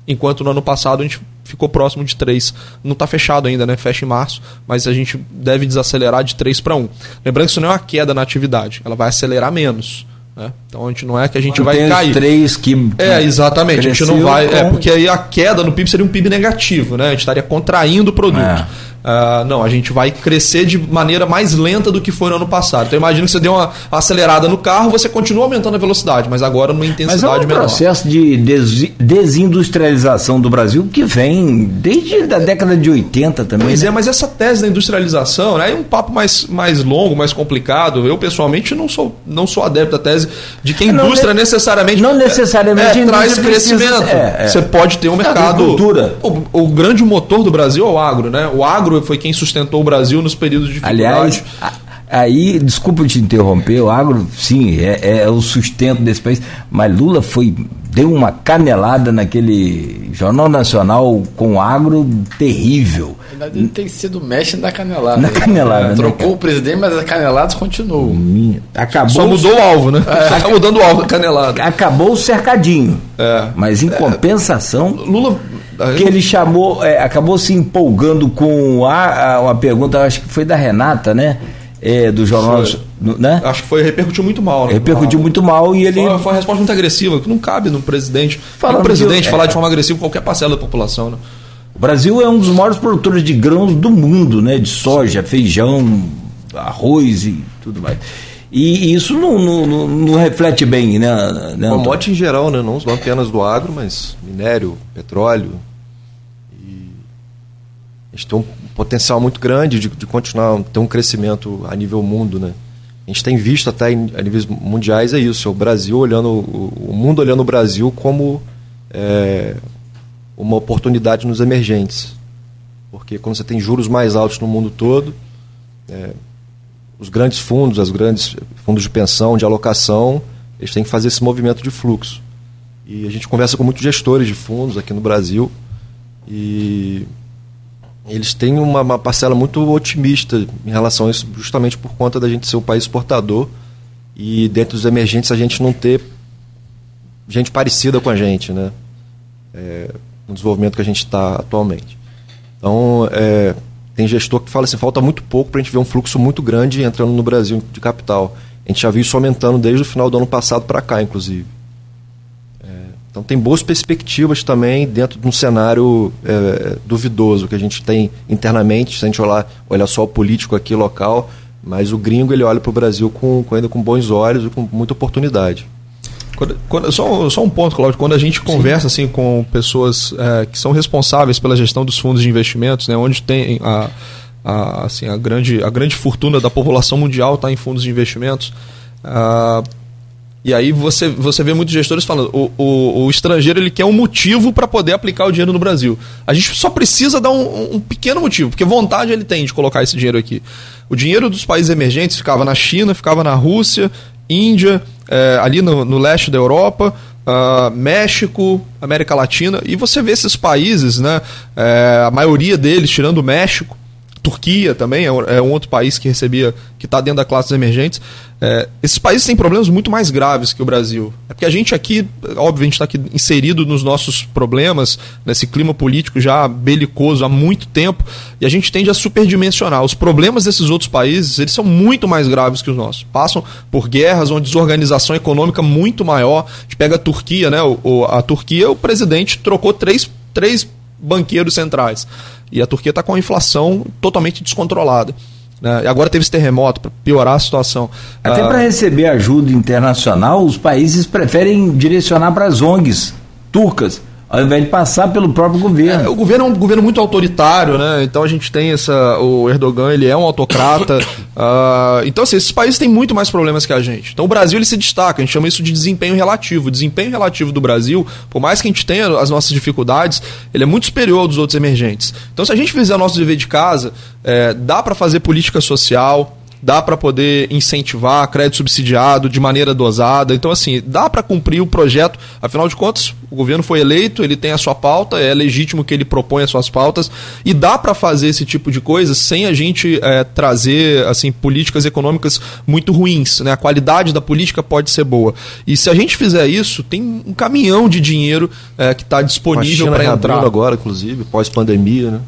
enquanto no ano passado a gente ficou próximo de 3. Não está fechado ainda, né? Fecha em março, mas a gente deve desacelerar de 3 para 1. Lembrando que isso não é uma queda na atividade, ela vai acelerar menos. Né? Então a gente não é que a gente vai cair. três que, que é, exatamente. A gente não vai. É, porque aí a queda no PIB seria um PIB negativo, né? A gente estaria contraindo o produto. É. Uh, não, a gente vai crescer de maneira mais lenta do que foi no ano passado. Então imagina que você deu uma acelerada no carro, você continua aumentando a velocidade, mas agora numa intensidade menor. Mas é um menor. processo de des desindustrialização do Brasil que vem desde a década de 80 também. Pois né? é, mas essa tese da industrialização né, é um papo mais, mais longo, mais complicado. Eu pessoalmente não sou, não sou adepto da tese de que a indústria não, necessariamente não necessariamente é, traz crescimento. É, é. Você pode ter um mercado. O, o grande motor do Brasil é o agro, né? O agro foi quem sustentou o Brasil nos períodos de dificuldade. Aliás, aí, desculpa te interromper, o agro, sim, é, é, o sustento desse país, mas Lula foi deu uma canelada naquele Jornal Nacional com o agro terrível. Ele tem sido mestre da canelada. Na canelada. Né, Trocou né, o presidente, mas as caneladas continuam. Acabou Só mudou o alvo, né? É. Só tá mudando o alvo da canelada. Acabou o cercadinho. É. Mas em compensação. Lula que ele chamou, é, acabou se empolgando com a, a, uma pergunta, acho que foi da Renata, né? É, do jornal, né? Acho que foi repercutiu muito mal. Né? Repercutiu muito mal e ele foi, foi uma resposta muito agressiva, que não cabe no presidente. Falando no presidente de, falar é, de forma agressiva qualquer parcela da população, né? O Brasil é um dos maiores produtores de grãos do mundo, né? De soja, feijão, arroz e tudo mais. E isso não, não, não reflete bem, né? né Commodity em geral, né? Não apenas do agro, mas minério, petróleo, gente tem um potencial muito grande de, de continuar ter um crescimento a nível mundo, né? A gente tem visto até em, a níveis mundiais é isso, o Brasil olhando o, mundo olhando o Brasil como é, uma oportunidade nos emergentes, porque quando você tem juros mais altos no mundo todo, é, os grandes fundos, os grandes fundos de pensão, de alocação, eles têm que fazer esse movimento de fluxo. E a gente conversa com muitos gestores de fundos aqui no Brasil e eles têm uma, uma, parcela muito otimista em relação a isso, justamente por conta da gente ser um país exportador e dentro dos emergentes a gente não ter gente parecida com a gente, né? É, no desenvolvimento que a gente está atualmente. Então, é, tem gestor que fala assim, falta muito pouco para a gente ver um fluxo muito grande entrando no Brasil de capital. A gente já viu isso aumentando desde o final do ano passado para cá, inclusive. Então tem boas perspectivas também dentro de um cenário é, duvidoso que a gente tem internamente, se a gente olhar, olhar só o político aqui local, mas o gringo ele olha para o Brasil com, com, ainda com bons olhos e com muita oportunidade. Quando, quando, só, só um ponto, Cláudio, quando a gente conversa assim com pessoas é, que são responsáveis pela gestão dos fundos de investimentos, né, onde tem a, a, assim, a, grande, a grande fortuna da população mundial está em fundos de investimentos, uh, e aí você, você vê muitos gestores falando, o, o, o estrangeiro ele quer um motivo para poder aplicar o dinheiro no Brasil. A gente só precisa dar um, um, pequeno motivo, porque vontade ele tem de colocar esse dinheiro aqui. O dinheiro dos países emergentes ficava na China, ficava na Rússia, Índia, é, ali no, no, leste da Europa, uh, México, América Latina, e você vê esses países, né, é, a maioria deles, tirando o México, Turquia também é, é um outro país que recebia, que está dentro da classe dos emergentes. É, esses países têm problemas muito mais graves que o Brasil. É porque a gente aqui, óbvio, a gente está aqui inserido nos nossos problemas, nesse clima político já belicoso há muito tempo, e a gente tende a superdimensionar. Os problemas desses outros países, eles são muito mais graves que os nossos. Passam por guerras, uma desorganização econômica muito maior. A gente pega a Turquia, né? O, a Turquia, o presidente trocou três, três banqueiros centrais. E a Turquia está com a inflação totalmente descontrolada. Né? E agora teve esse terremoto para piorar a situação. Até ah, para receber ajuda internacional, os países preferem direcionar para as ONGs turcas. Ao invés de passar pelo próprio governo. É, o governo é um governo muito autoritário, né? Então a gente tem essa. O Erdogan, ele é um autocrata. uh, então, assim, esses países têm muito mais problemas que a gente. Então o Brasil ele se destaca, a gente chama isso de desempenho relativo. O desempenho relativo do Brasil, por mais que a gente tenha as nossas dificuldades, ele é muito superior aos dos outros emergentes. Então, se a gente fizer nosso dever de casa, é, dá para fazer política social dá para poder incentivar crédito subsidiado de maneira dosada. Então, assim, dá para cumprir o projeto. Afinal de contas, o governo foi eleito, ele tem a sua pauta, é legítimo que ele proponha as suas pautas e dá para fazer esse tipo de coisa sem a gente é, trazer assim políticas econômicas muito ruins. Né? A qualidade da política pode ser boa. E se a gente fizer isso, tem um caminhão de dinheiro é, que está disponível para entrar. agora, inclusive, pós-pandemia, né?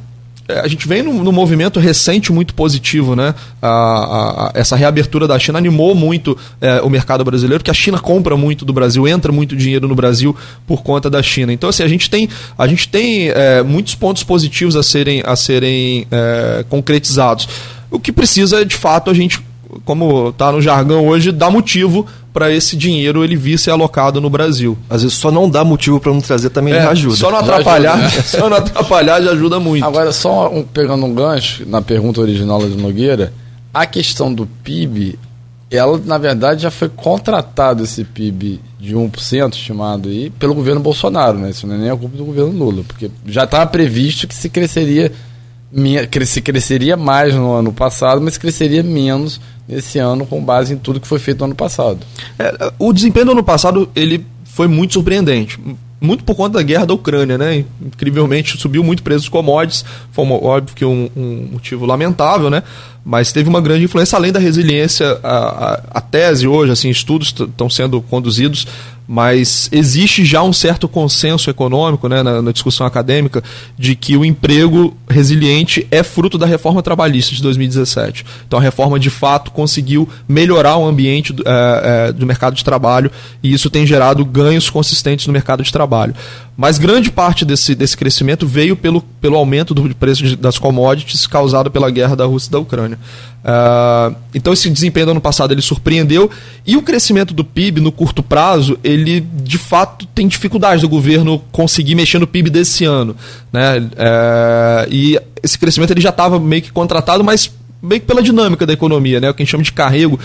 A gente vem num, num, movimento recente muito positivo, né? A, a, essa reabertura da China animou muito é, o mercado brasileiro, porque a China compra muito do Brasil, entra muito dinheiro no Brasil por conta da China. Então, assim, a gente tem, a gente tem é, muitos pontos positivos a serem, a serem é, concretizados. O que precisa, de fato, a gente como está no jargão hoje, dá motivo para esse dinheiro ele vir ser alocado no Brasil. Às vezes só não dá motivo para não trazer também é, já ajuda. Só não atrapalhar, ajuda, né? só não atrapalhar já ajuda muito. Agora só um, pegando um gancho na pergunta original do Nogueira, a questão do PIB, ela na verdade já foi contratado esse PIB de 1% estimado aí pelo governo Bolsonaro, né? Isso não é nem a culpa do governo Lula, porque já estava previsto que se cresceria cresceria mais no ano passado, mas cresceria menos nesse ano com base em tudo que foi feito no ano passado. É, o desempenho do ano passado ele foi muito surpreendente. Muito por conta da guerra da Ucrânia, né? Incrivelmente subiu muito preço dos commodities, foi óbvio que um, um motivo lamentável, né? mas teve uma grande influência, além da resiliência, a, a, a tese hoje, assim, estudos estão sendo conduzidos, mas existe já um certo consenso econômico né, na, na, discussão acadêmica de que o emprego resiliente é fruto da reforma trabalhista de 2017. Então a reforma de fato conseguiu melhorar o ambiente do, é, é, do mercado de trabalho e isso tem gerado ganhos consistentes no mercado de trabalho. Mas grande parte desse, desse crescimento veio pelo, pelo aumento do preço de, das commodities causado pela guerra da Rússia e da Ucrânia. Uh, então esse desempenho do ano passado ele surpreendeu e o crescimento do PIB no curto prazo ele de fato tem dificuldade do governo conseguir mexer no PIB desse ano, né? Uh, e esse crescimento ele já estava meio que contratado, mas meio que pela dinâmica da economia, né? O que a gente chama de carrego.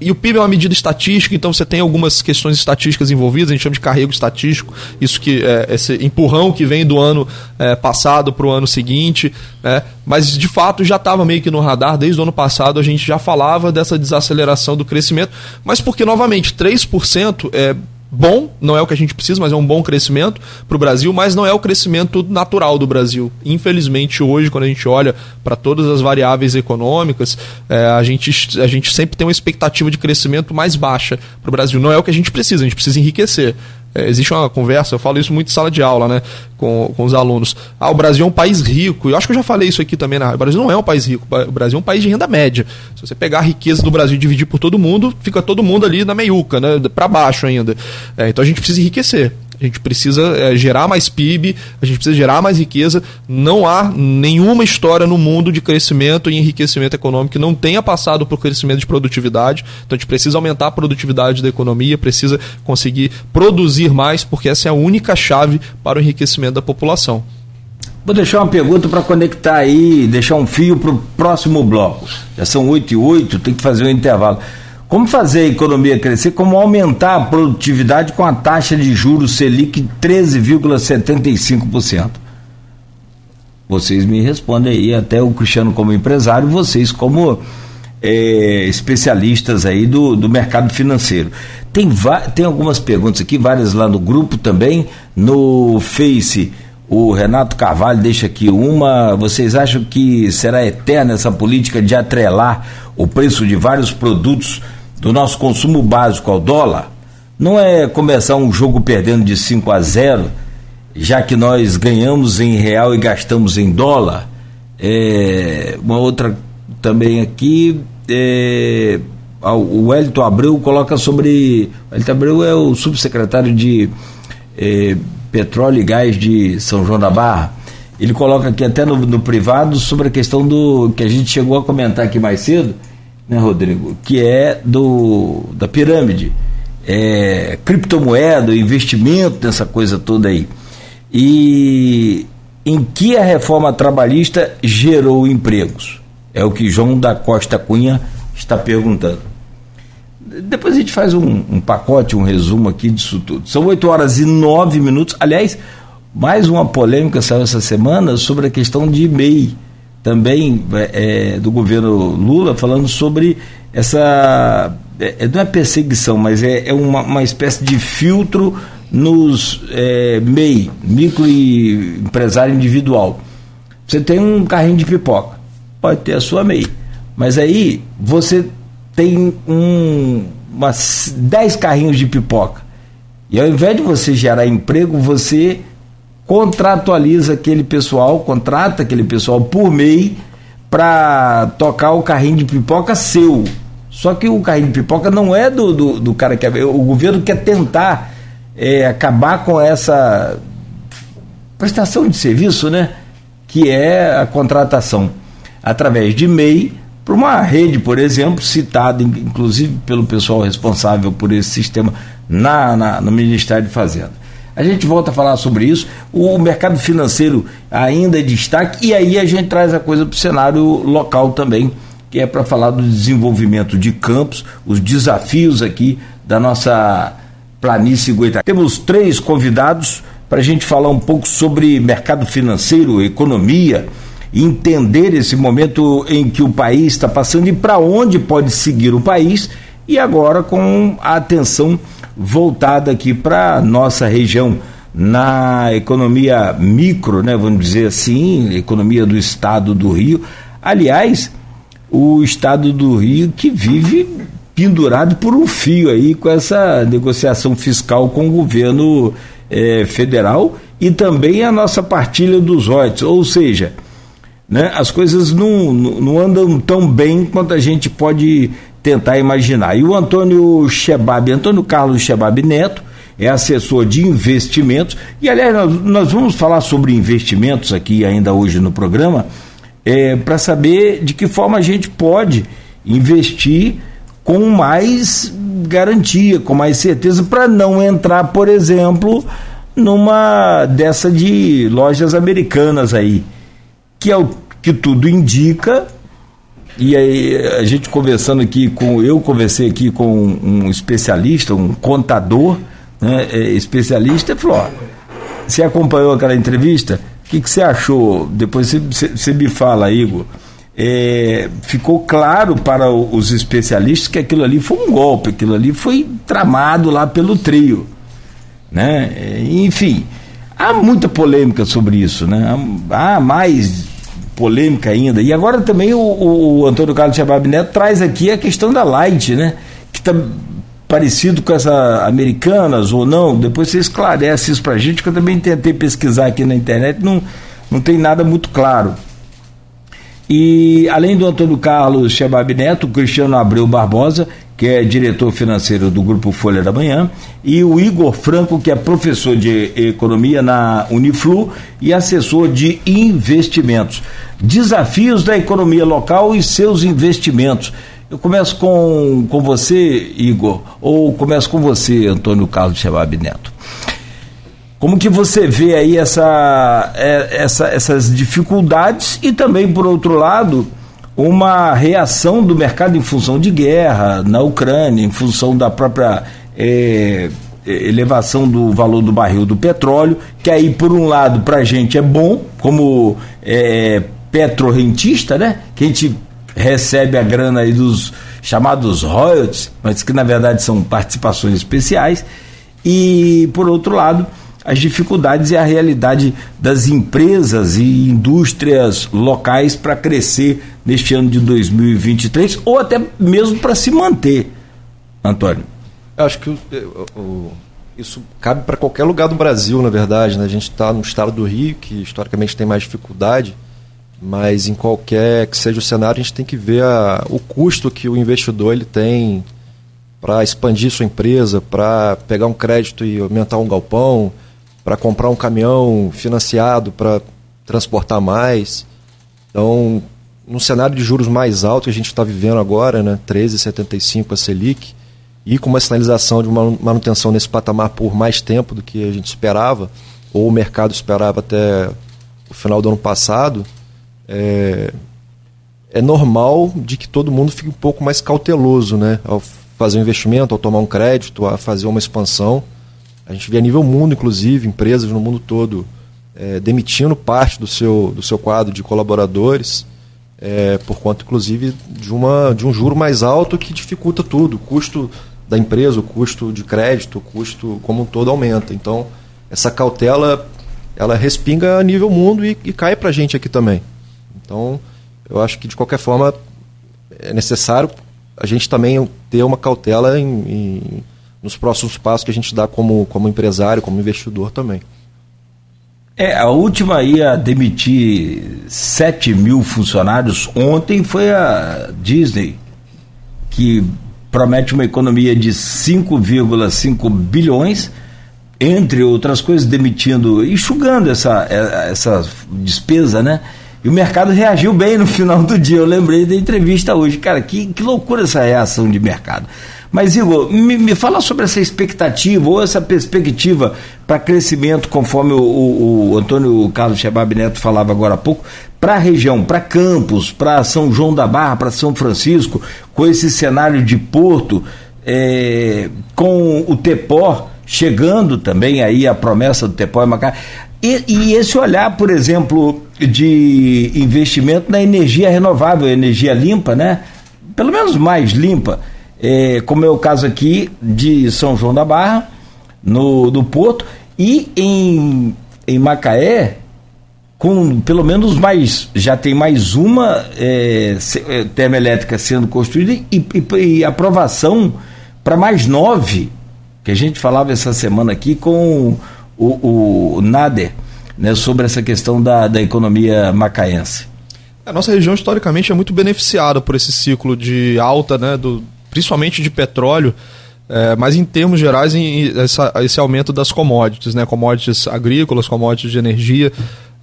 E o PIB é uma medida estatística, então você tem algumas questões estatísticas envolvidas, a gente chama de carrego estatístico, isso que é esse empurrão que vem do ano é, passado para o ano seguinte, né? Mas de fato já estava meio que no radar, desde o ano passado a gente já falava dessa desaceleração do crescimento, mas porque, novamente, 3% é bom, não é o que a gente precisa, mas é um bom crescimento para o Brasil, mas não é o crescimento natural do Brasil. Infelizmente, hoje, quando a gente olha para todas as variáveis econômicas, é, a, gente, a gente sempre tem uma expectativa de crescimento mais baixa para o Brasil. Não é o que a gente precisa, a gente precisa enriquecer. É, existe uma conversa, eu falo isso muito em sala de aula, né, com, com os alunos. Ah, o Brasil é um país rico. Eu acho que eu já falei isso aqui também. Né? O Brasil não é um país rico. O Brasil é um país de renda média. Se você pegar a riqueza do Brasil e dividir por todo mundo, fica todo mundo ali na meiuca, né, para baixo ainda. É, então a gente precisa enriquecer. A gente precisa é, gerar mais PIB, a gente precisa gerar mais riqueza. Não há nenhuma história no mundo de crescimento e enriquecimento econômico que não tenha passado por crescimento de produtividade. Então a gente precisa aumentar a produtividade da economia, precisa conseguir produzir mais, porque essa é a única chave para o enriquecimento da população. Vou deixar uma pergunta para conectar aí, deixar um fio para o próximo bloco. Já são 8 e 8, tem que fazer um intervalo. Como fazer a economia crescer? Como aumentar a produtividade com a taxa de juros Selic 13,75%? Vocês me respondem aí, até o Cristiano como empresário, vocês como é, especialistas aí do, do mercado financeiro. Tem, tem algumas perguntas aqui, várias lá no grupo também, no Face. O Renato Carvalho deixa aqui uma. Vocês acham que será eterna essa política de atrelar o preço de vários produtos do nosso consumo básico ao dólar, não é começar um jogo perdendo de 5 a 0, já que nós ganhamos em real e gastamos em dólar. É, uma outra também aqui, é, o Wellington Abreu coloca sobre. O Wellington Abreu é o subsecretário de é, Petróleo e Gás de São João da Barra. Ele coloca aqui até no, no privado sobre a questão do que a gente chegou a comentar aqui mais cedo, né, Rodrigo? Que é do da pirâmide. É, criptomoeda, investimento nessa coisa toda aí. e em que a reforma trabalhista gerou empregos? É o que João da Costa Cunha está perguntando. Depois a gente faz um, um pacote, um resumo aqui disso tudo. São 8 horas e 9 minutos. Aliás, mais uma polêmica saiu essa semana sobre a questão de MEI, também é, é, do governo Lula, falando sobre essa. É, não é perseguição, mas é, é uma, uma espécie de filtro nos é, MEI, micro e empresário individual. Você tem um carrinho de pipoca, pode ter a sua MEI, mas aí você tem um, umas 10 carrinhos de pipoca. E ao invés de você gerar emprego, você contratualiza aquele pessoal, contrata aquele pessoal por MEI para tocar o carrinho de pipoca seu. Só que o carrinho de pipoca não é do, do, do cara que é. O governo quer tentar é, acabar com essa prestação de serviço, né? Que é a contratação através de MEI para uma rede, por exemplo, citada inclusive pelo pessoal responsável por esse sistema na, na, no Ministério de Fazenda. A gente volta a falar sobre isso. O mercado financeiro ainda é destaque e aí a gente traz a coisa para o cenário local também, que é para falar do desenvolvimento de campos, os desafios aqui da nossa planície Goitacá. Temos três convidados para a gente falar um pouco sobre mercado financeiro, economia, entender esse momento em que o país está passando e para onde pode seguir o país e agora com a atenção voltada aqui para nossa região na economia micro, né, vamos dizer assim, economia do estado do Rio. Aliás, o estado do Rio que vive pendurado por um fio aí com essa negociação fiscal com o governo eh, federal e também a nossa partilha dos royalties, ou seja, né, as coisas não, não andam tão bem quanto a gente pode tentar imaginar. E o Antônio Chebab, Antônio Carlos Chebab Neto, é assessor de investimentos, e aliás, nós, nós vamos falar sobre investimentos aqui ainda hoje no programa, é, para saber de que forma a gente pode investir com mais garantia, com mais certeza, para não entrar, por exemplo, numa dessa de lojas americanas aí, que é o que tudo indica. E aí a gente conversando aqui com eu conversei aqui com um especialista, um contador, né, é, especialista, e falou: ó, você acompanhou aquela entrevista? O que, que você achou? Depois você, você, me fala, Igor é, ficou claro para os especialistas que aquilo ali foi um golpe, aquilo ali foi tramado lá pelo trio. Né? É, enfim, há muita polêmica sobre isso, né? há mais polêmica ainda. E agora também o, o Antônio Carlos Chabab Neto traz aqui a questão da Light, né? que está parecido com essa Americanas ou não. Depois você esclarece isso para a gente, que eu também tentei pesquisar aqui na internet, não, não tem nada muito claro. E além do Antônio Carlos Chebab Neto, Cristiano Abreu Barbosa, que é diretor financeiro do Grupo Folha da Manhã, e o Igor Franco, que é professor de economia na Uniflu e assessor de investimentos. Desafios da economia local e seus investimentos. Eu começo com, com você, Igor, ou começo com você, Antônio Carlos Chebab Neto. Como que você vê aí essa, é, essa, essas dificuldades e também, por outro lado, uma reação do mercado em função de guerra na Ucrânia, em função da própria é, elevação do valor do barril do petróleo, que aí, por um lado, para a gente é bom, como é, petrorrentista, né? Que a gente recebe a grana aí dos chamados royalties, mas que na verdade são participações especiais, e por outro lado, as dificuldades e a realidade das empresas e indústrias locais para crescer neste ano de 2023 ou até mesmo para se manter. Antônio. Eu acho que o, o, isso cabe para qualquer lugar do Brasil, na verdade. Né? A gente está no estado do Rio, que historicamente tem mais dificuldade, mas em qualquer que seja o cenário, a gente tem que ver a, o custo que o investidor ele tem para expandir sua empresa, para pegar um crédito e aumentar um galpão, para comprar um caminhão financiado para transportar mais. Então, num cenário de juros mais alto que a gente está vivendo agora, né, 13,75 a Selic, e com uma sinalização de uma manutenção nesse patamar por mais tempo do que a gente esperava, ou o mercado esperava até o final do ano passado, é, é normal de que todo mundo fique um pouco mais cauteloso né, ao fazer um investimento, ao tomar um crédito, a fazer uma expansão. A gente vê a nível mundo, inclusive, empresas no mundo todo é, demitindo parte do seu, do seu quadro de colaboradores, é, por conta, inclusive, de, uma, de um juro mais alto que dificulta tudo. O custo da empresa, o custo de crédito, o custo como um todo aumenta. Então, essa cautela ela respinga a nível mundo e, e cai para a gente aqui também. Então, eu acho que de qualquer forma é necessário a gente também ter uma cautela em, em, nos próximos passos que a gente dá como, como empresário, como investidor também. É, a última ia demitir 7 mil funcionários. Ontem foi a Disney, que promete uma economia de 5,5 bilhões entre outras coisas, demitindo, enxugando essa, é, essa despesa, né? E o mercado reagiu bem no final do dia. Eu lembrei da entrevista hoje. Cara, que, que loucura essa reação de mercado. Mas, Igor, me, me fala sobre essa expectativa ou essa perspectiva para crescimento, conforme o, o, o, Antônio Carlos Chebab Neto falava agora há pouco, para a região, para Campos, para São João da Barra, para São Francisco, com esse cenário de porto, é, com o Tepó chegando também aí a promessa do Tepó e Macá. E, e, esse olhar, por exemplo, de investimento na energia renovável, energia limpa, né? Pelo menos mais limpa, é, como é o caso aqui de São João da Barra, no, no Porto, e em, em Macaé, com pelo menos mais, já tem mais uma é, é termoelétrica sendo construída e, e, e aprovação para mais nove que a gente falava essa semana aqui com o, o Nader, né, sobre essa questão da, da economia macaense. A nossa região historicamente é muito beneficiada por esse ciclo de alta, né, do, principalmente de petróleo, é, mas em termos gerais, em, essa, esse aumento das commodities, né, commodities agrícolas, commodities de energia,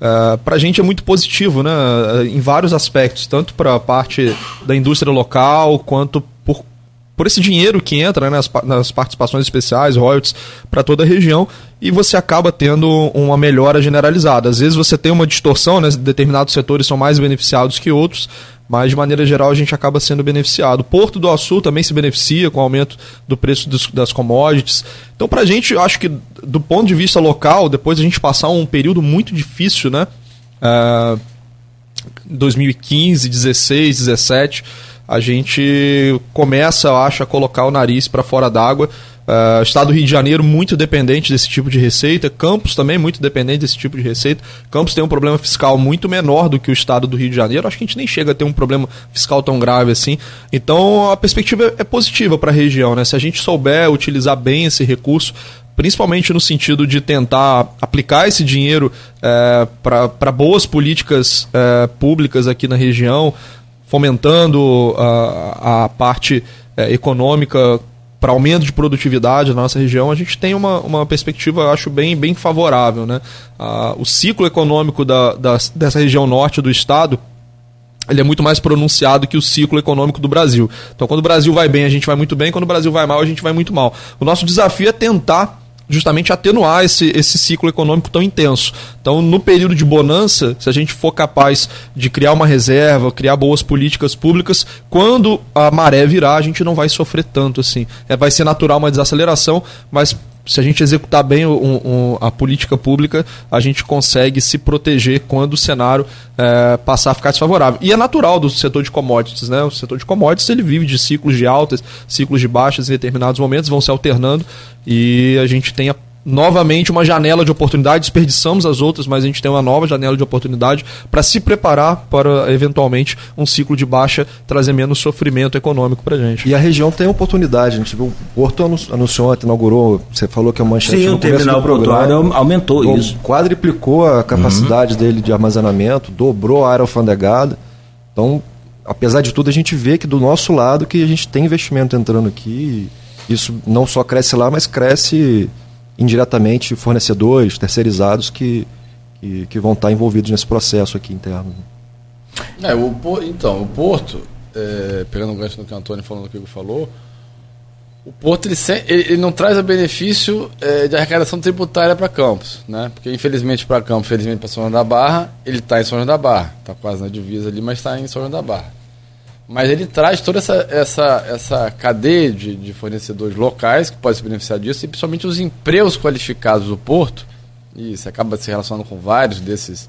é, para a gente é muito positivo né, em vários aspectos, tanto para a parte da indústria local quanto por esse dinheiro que entra né, nas, nas participações especiais, royalties, para toda a região, e você acaba tendo uma melhora generalizada. Às vezes você tem uma distorção, né, determinados setores são mais beneficiados que outros, mas de maneira geral a gente acaba sendo beneficiado. Porto do Açul também se beneficia com o aumento do preço dos, das commodities. Então, para a gente, eu acho que do ponto de vista local, depois a gente passar um período muito difícil, né? Uh, 2015, 16, 17 a gente começa, eu acho, a colocar o nariz para fora d'água. Uh, estado do Rio de Janeiro muito dependente desse tipo de receita, Campos também muito dependente desse tipo de receita. Campos tem um problema fiscal muito menor do que o estado do Rio de Janeiro. Acho que a gente nem chega a ter um problema fiscal tão grave assim. Então a perspectiva é positiva para a região, né? Se a gente souber utilizar bem esse recurso, principalmente no sentido de tentar aplicar esse dinheiro é, eh, para boas políticas é, públicas aqui na região, fomentando a, a parte é, econômica para aumento de produtividade na nossa região, a gente tem uma, uma perspectiva, eu acho, bem, bem favorável. Né? o ciclo econômico da, da, dessa região norte do estado ele é muito mais pronunciado que o ciclo econômico do Brasil. Então, quando o Brasil vai bem, a gente vai muito bem, quando o Brasil vai mal, a gente vai muito mal. O nosso desafio é tentar justamente atenuar esse, esse ciclo econômico tão intenso. Então, no período de bonança, se a gente for capaz de criar uma reserva, criar boas políticas públicas, quando a maré virar, a gente não vai sofrer tanto assim. É, vai ser natural uma desaceleração, mas se a gente executar bem a política pública, a gente consegue se proteger quando o cenário é, passar a ficar desfavorável. E é natural do setor de commodities, né? O setor de commodities ele vive de ciclos de altas, ciclos de baixas em determinados momentos, vão se alternando e a gente tem a novamente uma janela de oportunidade, desperdiçamos as outras, mas a gente tem uma nova janela de oportunidade para se preparar para eventualmente um ciclo de baixa trazer menos sofrimento econômico para a gente. E a região tem oportunidade, a gente viu, o Porto anunciou inaugurou, você falou que a manchete Sim, no o terminal portuário aumentou bom, isso. Quadriplicou a capacidade uhum. dele de armazenamento, dobrou a área alfandegada. Então, apesar de tudo, a gente vê que do nosso lado que a gente tem investimento entrando aqui. Isso não só cresce lá, mas cresce indiretamente fornecedores, terceirizados que, que, que, vão estar envolvidos nesse processo aqui interno. É, o, então, o Porto, é, pegando o gancho no que o Antônio falando que ele falou, o Porto ele, ele, não traz o benefício é, de arrecadação tributária para Campos, né? Porque infelizmente para Campos, infelizmente para São João da Barra, ele está em São João da Barra, está quase na divisa ali, mas está em São João da Barra. Mas ele traz toda essa, essa, essa cadeia de, de fornecedores locais que podem se beneficiar disso, e principalmente os empregos qualificados do Porto, e você acaba se relacionando com vários desses,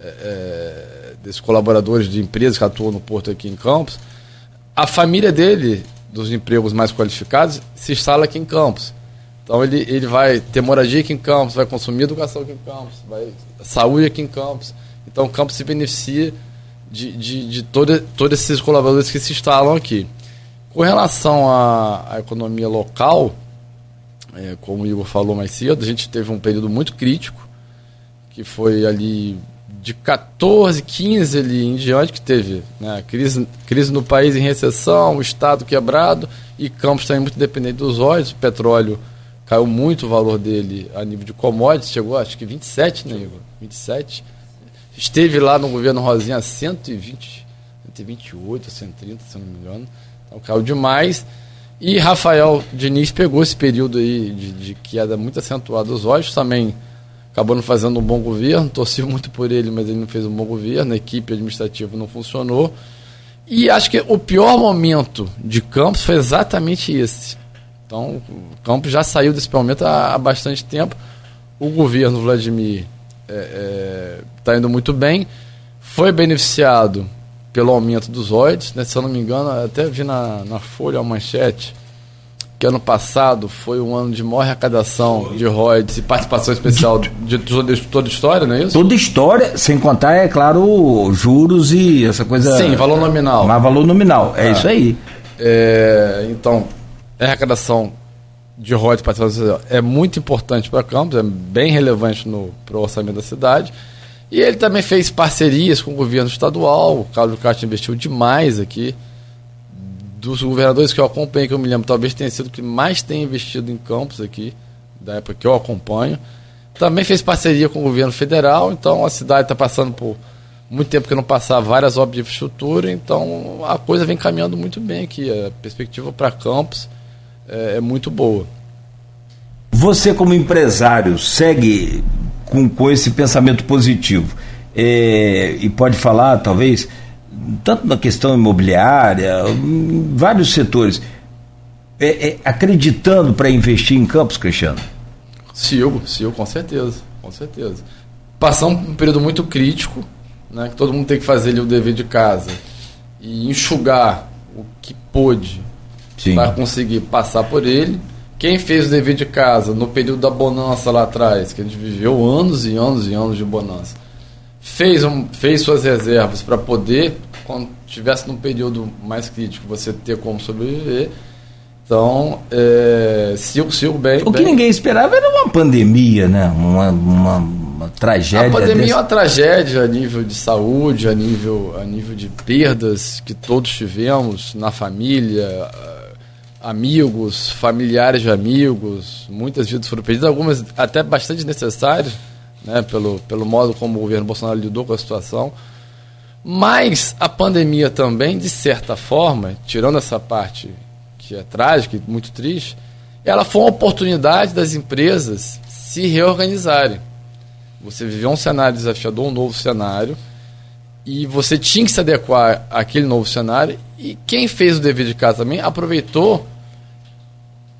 é, é, desses colaboradores de empresas que atuam no Porto aqui em Campos. A família dele dos empregos mais qualificados se instala aqui em Campos. Então ele, ele vai ter moradia aqui em Campos, vai consumir educação aqui em Campos, vai saúde aqui em Campos. Então Campos se beneficia de, de, de todo, todos esses colaboradores que se instalam aqui. Com relação à, à economia local, é, como o Igor falou mais cedo, a gente teve um período muito crítico, que foi ali de 14, 15 ali em diante que teve né, crise, crise no país em recessão, o Estado quebrado e Campos também muito dependente dos óleos. O petróleo caiu muito o valor dele a nível de commodities, chegou acho que 27, né, Igor? 27. Esteve lá no governo Rosinha a 120, 128, 130, se não me engano. Então caiu demais. E Rafael Diniz pegou esse período aí de, de queda muito acentuada dos óleos, também acabou não fazendo um bom governo, torci muito por ele, mas ele não fez um bom governo, a equipe administrativa não funcionou. E acho que o pior momento de Campos foi exatamente esse. Então, o Campos já saiu desse momento há, há bastante tempo. O governo Vladimir está é, é, indo muito bem, foi beneficiado pelo aumento dos OIDs, né? se eu não me engano, até vi na, na Folha a manchete que ano passado foi um ano de maior arrecadação de royalties e participação especial de, de, de, toda a história, não é isso? Toda história, sem contar, é claro, juros e essa coisa. Sim, valor nominal. Mas valor nominal, é, é isso aí. É, então, a arrecadação de royalties participação é muito importante para Campos, é bem relevante para o orçamento da cidade. E ele também fez parcerias com o governo estadual, o Carlos Castro investiu demais aqui dos governadores que eu acompanho, que eu me lembro, talvez tenha sido o que mais tem investido em campos aqui, da época que eu acompanho. Também fez parceria com o governo federal, então a cidade está passando por muito tempo que não passava várias obras de infraestrutura, então a coisa vem caminhando muito bem aqui. A perspectiva para campos é, é, muito boa. Você, como empresário, segue com, com esse pensamento positivo é, e pode falar, talvez tanto na questão imobiliária, em vários setores, é, é, acreditando para investir em campos, Cristiano? Sigo, sigo, com certeza, com certeza. Passamos um período muito crítico, né, que todo mundo tem que fazer ali, o dever de casa e enxugar o que pôde para conseguir passar por ele. Quem fez o dever de casa no período da bonança lá atrás, que a gente viveu anos e anos e anos de bonança, fez, um, fez suas reservas para poder quando tivesse num período mais crítico, você ter como sobreviver. Então, é, sigo, sigo bem. O que bem. ninguém esperava era uma pandemia, né? Uma, uma, uma tragédia. A pandemia desse... é uma tragédia a nível de saúde, a nível, a nível de perdas que todos tivemos na família, amigos, familiares de amigos. Muitas vidas foram perdidas, algumas até bastante necessárias, né? pelo, pelo modo como o governo Bolsonaro lidou com a situação. Mas a pandemia também, de certa forma, tirando essa parte que é trágica e muito triste, ela foi uma oportunidade das empresas se reorganizarem. Você viveu um cenário desafiador, um novo cenário, e você tinha que se adequar àquele novo cenário, e quem fez o dever de casa também aproveitou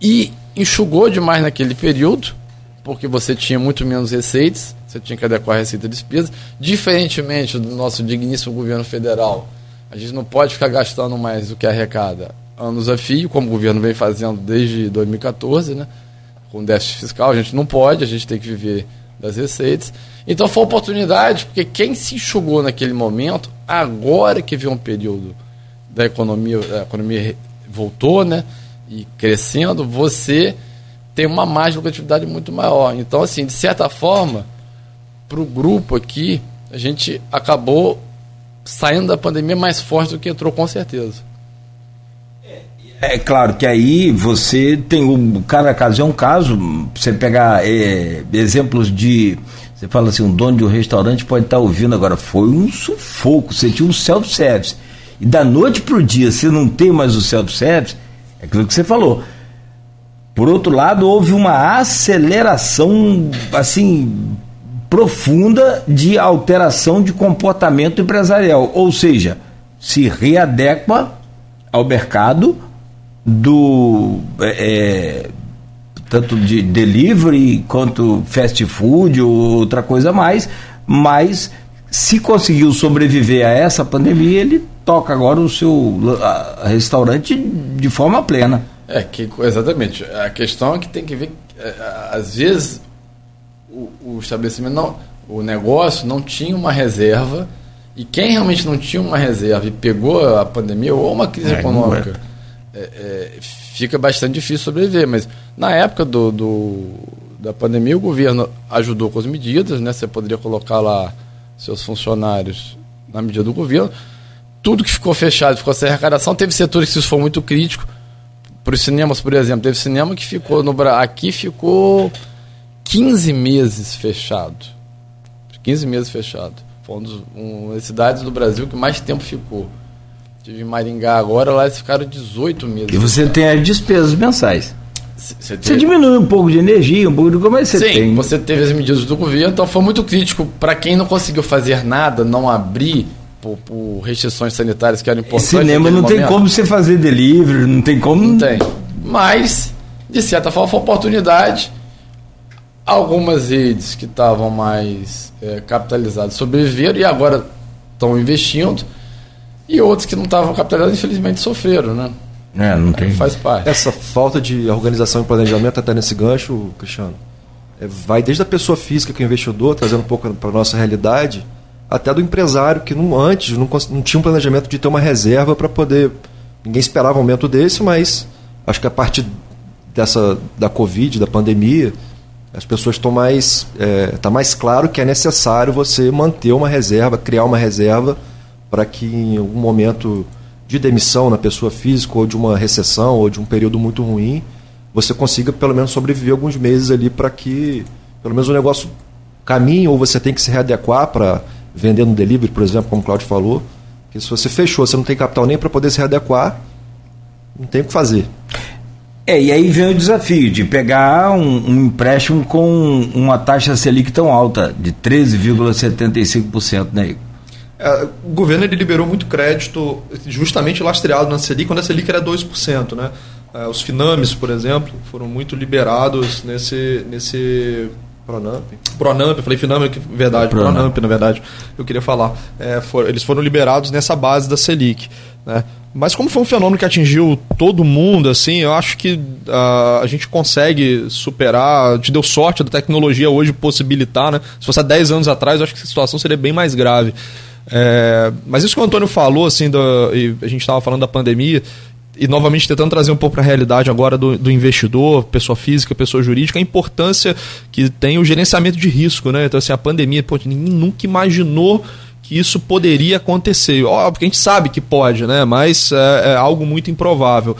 e enxugou demais naquele período, porque você tinha muito menos receitas, você tinha que adequar a receita e despesa. Diferentemente do nosso digníssimo governo federal, a gente não pode ficar gastando mais do que arrecada anos a fio, como o governo vem fazendo desde 2014, né? com déficit fiscal. A gente não pode, a gente tem que viver das receitas. Então foi oportunidade, porque quem se enxugou naquele momento, agora que vem um período da economia, a economia voltou, né? E crescendo, você tem uma margem de lucratividade muito maior. Então, assim, de certa forma, para o grupo aqui, a gente acabou saindo da pandemia mais forte do que entrou, com certeza. É, é claro que aí você tem o cada caso é um caso. Você pegar é, exemplos de você fala assim, um dono de um restaurante pode estar ouvindo agora, foi um sufoco, você tinha um self-service. E da noite para o dia, você não tem mais o self-service, é aquilo que você falou. Por outro lado, houve uma aceleração assim profunda de alteração de comportamento empresarial, ou seja, se readequa ao mercado do é, é tanto de delivery quanto fast food ou outra coisa mais, mas se conseguiu sobreviver a essa pandemia, ele toca agora o seu restaurante de forma plena. É, que, exatamente. A questão é que tem que ver, é, às vezes, o, o estabelecimento, não, o negócio não tinha uma reserva, e quem realmente não tinha uma reserva e pegou a pandemia ou uma crise é, econômica, é. é, fica bastante difícil sobreviver. Mas na época do, do, da pandemia, o governo ajudou com as medidas, né? Você poderia colocar lá seus funcionários na medida do governo. Tudo que ficou fechado, ficou sem arrecadação. Teve setores que isso foi muito crítico. Para os cinemas, por exemplo, teve cinema que ficou no aqui ficou 15 meses fechado. 15 meses fechado. Foi um uma das cidades do Brasil que mais tempo ficou. Tive em Maringá agora, lá eles ficaram 18 meses. E você tem as despesas mensais. Você, você diminui um pouco de energia, um pouco de como é que você Sim, tem. você teve as medidas do governo, então foi muito crítico para quem não conseguiu fazer nada, não abrir por, por restrições sanitárias que eram importantes. E cinema não tem como você fazer delivery, não tem como. Não tem. Mas, de certa forma, foi uma oportunidade. Algumas redes que estavam mais é, capitalizadas sobreviveram e agora estão investindo. E outros que não estavam capitalizados, infelizmente, sofreram, né? É, não tem. Faz parte. Essa falta de organização e planejamento, até nesse gancho, Cristiano, é, vai desde a pessoa física, que é o investidor, trazendo um pouco para a nossa realidade, até do empresário, que não, antes não, não tinha um planejamento de ter uma reserva para poder. Ninguém esperava um aumento desse, mas acho que a partir dessa da Covid, da pandemia, as pessoas estão mais. Está é, tá mais claro que é necessário você manter uma reserva, criar uma reserva para que em algum momento de demissão na pessoa física ou de uma recessão ou de um período muito ruim, você consiga pelo menos sobreviver alguns meses ali para que pelo menos o negócio caminhe ou você tem que se readequar para vender no delivery, por exemplo, como o Claudio falou, que se você fechou, você não tem capital nem para poder se readequar, não tem o que fazer. É, e aí vem o desafio de pegar um, um empréstimo com uma taxa Selic tão alta, de 13,75%, né? É, o governo ele liberou muito crédito justamente lastreado na Selic, quando a Selic era 2%. Né? É, os Finames, por exemplo, foram muito liberados nesse, nesse Pronamp. Pronamp, eu falei Finame, que verdade, Pronamp. Pronamp, na verdade, eu queria falar. É, for, eles foram liberados nessa base da Selic. Né? Mas como foi um fenômeno que atingiu todo mundo, assim, eu acho que uh, a gente consegue superar. Te deu sorte da tecnologia hoje possibilitar, né? Se fosse há 10 anos atrás, eu acho que a situação seria bem mais grave. É, mas isso que o Antônio falou, assim, a gente estava falando da pandemia, e novamente tentando trazer um pouco para a realidade agora do, do, investidor, pessoa física, pessoa jurídica, a importância que tem o gerenciamento de risco, né? Então, assim, a pandemia, pô, ninguém nunca imaginou que isso poderia acontecer. Óbvio porque a gente sabe que pode, né? Mas é, é algo muito improvável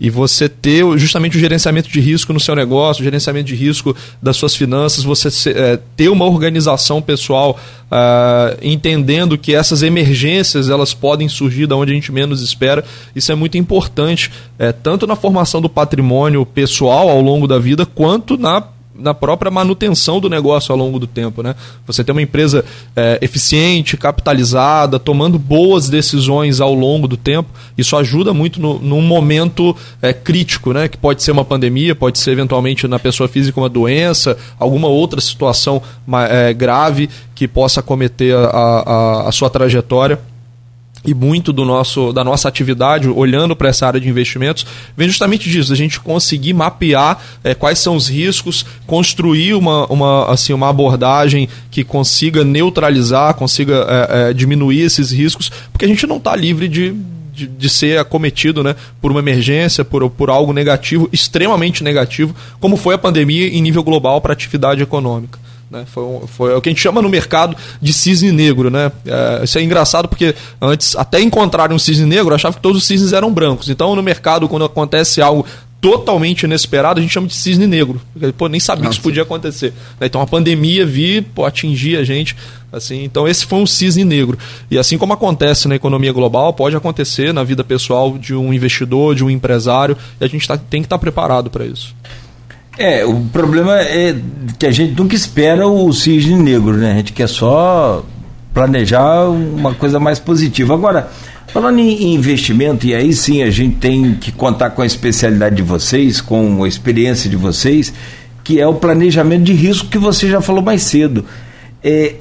e você ter justamente o gerenciamento de risco no seu negócio, o gerenciamento de risco das suas finanças, você é, ter uma organização pessoal uh, entendendo que essas emergências elas podem surgir da onde a gente menos espera. Isso é muito importante, é, tanto na formação do patrimônio pessoal ao longo da vida, quanto na na própria manutenção do negócio ao longo do tempo. Né? Você ter uma empresa é, eficiente, capitalizada, tomando boas decisões ao longo do tempo, isso ajuda muito no, num momento é, crítico, né? que pode ser uma pandemia, pode ser eventualmente na pessoa física uma doença, alguma outra situação é, grave que possa cometer a, a, a sua trajetória e muito do nosso, da nossa atividade, olhando para essa área de investimentos, vem justamente disso, a gente conseguir mapear é, quais são os riscos, construir uma, uma, assim, uma abordagem que consiga neutralizar, consiga é, é, diminuir esses riscos, porque a gente não está livre de, de, de, ser acometido né, por uma emergência, por, por algo negativo, extremamente negativo, como foi a pandemia em nível global para a atividade econômica. Né? Foi, um, foi o que a gente chama no mercado de cisne negro. Né? É, isso é engraçado porque antes, até encontrar um cisne negro, achava que todos os cisnes eram brancos. Então, no mercado, quando acontece algo totalmente inesperado, a gente chama de cisne negro. Pô, nem sabia Nossa. que isso podia acontecer. Né? Então a pandemia vir, pô, atingir a gente. Assim, então esse foi um cisne negro. E assim como acontece na economia global, pode acontecer na vida pessoal de um investidor, de um empresário, e a gente tá, tem que estar tá preparado para isso. É, o problema é que a gente nunca espera o cisne negro, né? A gente quer só planejar uma coisa mais positiva. Agora, falando em investimento, e aí sim a gente tem que contar com a especialidade de vocês, com a experiência de vocês, que é o planejamento de risco que você já falou mais cedo. É,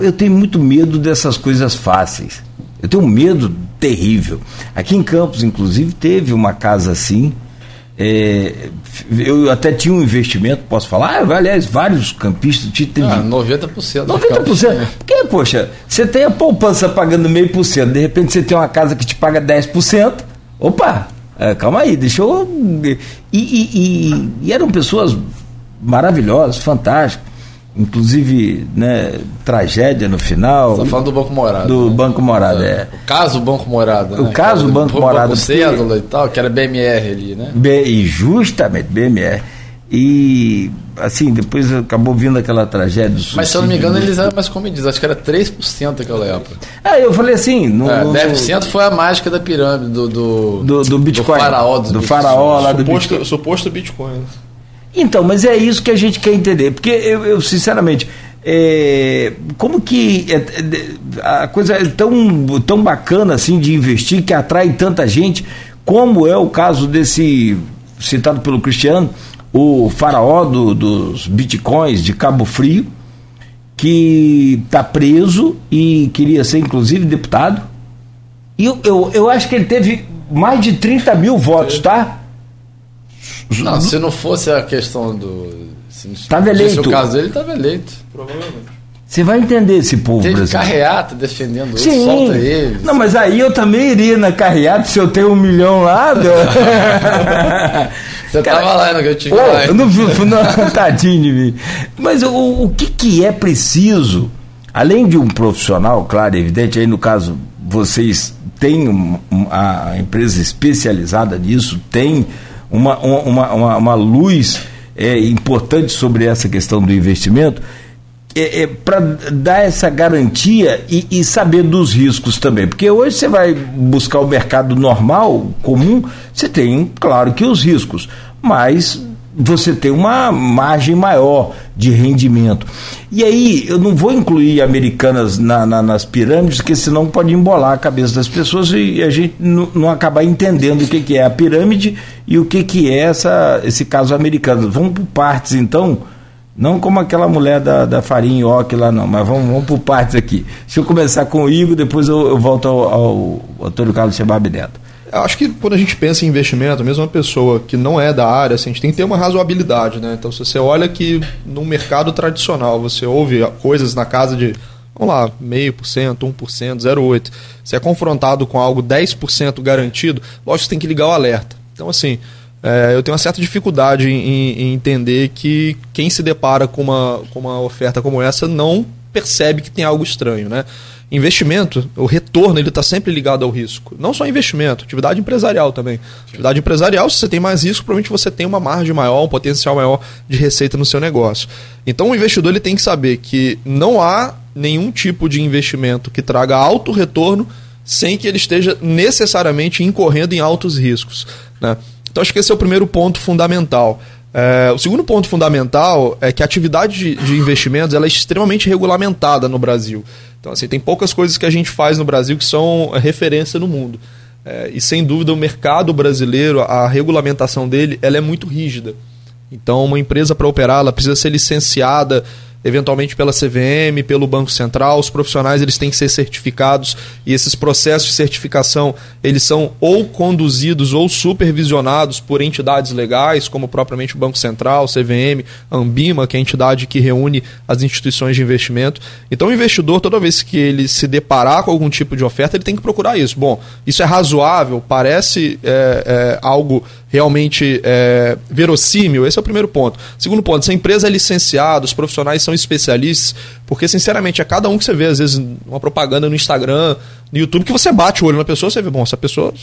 eu tenho muito medo dessas coisas fáceis. Eu tenho um medo terrível. Aqui em Campos, inclusive, teve uma casa assim é, eu até tinha um investimento, posso falar? Ah, aliás, vários campistas. Tinha, ah, 90%. 90%. Porque, poxa, você tem a poupança pagando meio por cento, de repente você tem uma casa que te paga 10%. Opa, é, calma aí, deixa eu. E, e, e, e eram pessoas maravilhosas, fantásticas inclusive, né, tragédia no final. Você está falando do Banco Morada. Do né? Banco Morada, é. é. O caso Banco Morada. O né? caso Banco, Banco Morada. Banco Cédula e tal, que era BMR ali, né? B, e justamente, BMR. E, assim, depois acabou vindo aquela tragédia. Mas se eu não me engano, eles eram mais comedidos. Acho que era 3% naquela época. Ah, eu falei assim. No, é, 10% no, foi a mágica da pirâmide do. Do, do, do Bitcoin. Do faraó, do faraó lá do suposto, Bitcoin. Suposto Bitcoin. Então, mas é isso que a gente quer entender. Porque eu, eu sinceramente é, como que é, é, a coisa é tão, tão bacana assim de investir que atrai tanta gente, como é o caso desse citado pelo Cristiano, o faraó do, dos bitcoins de Cabo Frio, que está preso e queria ser inclusive deputado. E eu, eu, eu acho que ele teve mais de 30 mil votos, tá? Não, se não fosse a questão do Estava eleito. Se o caso dele, estava eleito. Provavelmente. Você vai entender esse povo Teve brasileiro. carreata defendendo Sim. ele, solta ele. Não, mas aí eu também iria na carreata se eu tenho um milhão lá. Você Cara, tava lá no que eu tinha lá. Eu não, não, tadinho de mim. Mas o, o que, que é preciso, além de um profissional, claro, evidente, aí no caso vocês têm uma, a empresa especializada nisso, tem uma, uma, uma, uma luz é, importante sobre essa questão do investimento é, é para dar essa garantia e, e, saber dos riscos também. Porque hoje você vai buscar o mercado normal, comum, você tem, claro que os riscos, mas você tem uma margem maior de rendimento. E aí, eu não vou incluir americanas na, na, nas pirâmides, porque senão pode embolar a cabeça das pessoas e a gente não, acabar entendendo o que, que é a pirâmide e o que, que é essa, esse caso americano. Vamos por partes, então. Não como aquela mulher da, da farinha oque lá, não, mas vamos, vamos por partes aqui. Se eu começar com o Igor, depois eu, eu volto ao, ao, Antônio Carlos Chebab Neto acho que quando a gente pensa em investimento, mesmo uma pessoa que não é da área, assim, a gente tem que ter uma razoabilidade, né? Então, se você olha que no mercado tradicional você ouve coisas na casa de, vamos lá, meio por cento, 1%, 0,8%, você é confrontado com algo 10% garantido, lógico que você tem que ligar o alerta. Então, assim, é, eu tenho uma certa dificuldade em, em, entender que quem se depara com uma, com uma oferta como essa não percebe que tem algo estranho, né? Investimento, o retorno, ele está sempre ligado ao risco. Não só investimento, atividade empresarial também. Atividade empresarial, se você tem mais risco, provavelmente você tem uma margem maior, um potencial maior de receita no seu negócio. Então o investidor ele tem que saber que não há nenhum tipo de investimento que traga alto retorno sem que ele esteja necessariamente incorrendo em altos riscos. Né? Então acho que esse é o primeiro ponto fundamental. É, o segundo ponto fundamental é que a atividade de, de investimentos ela é extremamente regulamentada no Brasil. Então, assim, tem poucas coisas que a gente faz no Brasil que são referência no mundo. É, e sem dúvida o mercado brasileiro, a regulamentação dele, ela é muito rígida. Então, uma empresa para operar, ela precisa ser licenciada eventualmente pela CVM, pelo Banco Central. Os profissionais eles têm que ser certificados e esses processos de certificação eles são ou conduzidos ou supervisionados por entidades legais, como propriamente o Banco Central, CVM, Ambima, que é a entidade que reúne as instituições de investimento. Então, o investidor, toda vez que ele se deparar com algum tipo de oferta, ele tem que procurar isso. Bom, isso é razoável, parece é, é, algo realmente é, verossímil? Esse é o primeiro ponto. Segundo ponto, se a empresa é licenciada, os profissionais são especialistas, porque sinceramente é cada um que você vê, às vezes, uma propaganda no Instagram, no YouTube, que você bate o olho na pessoa, você vê, bom, essa pessoa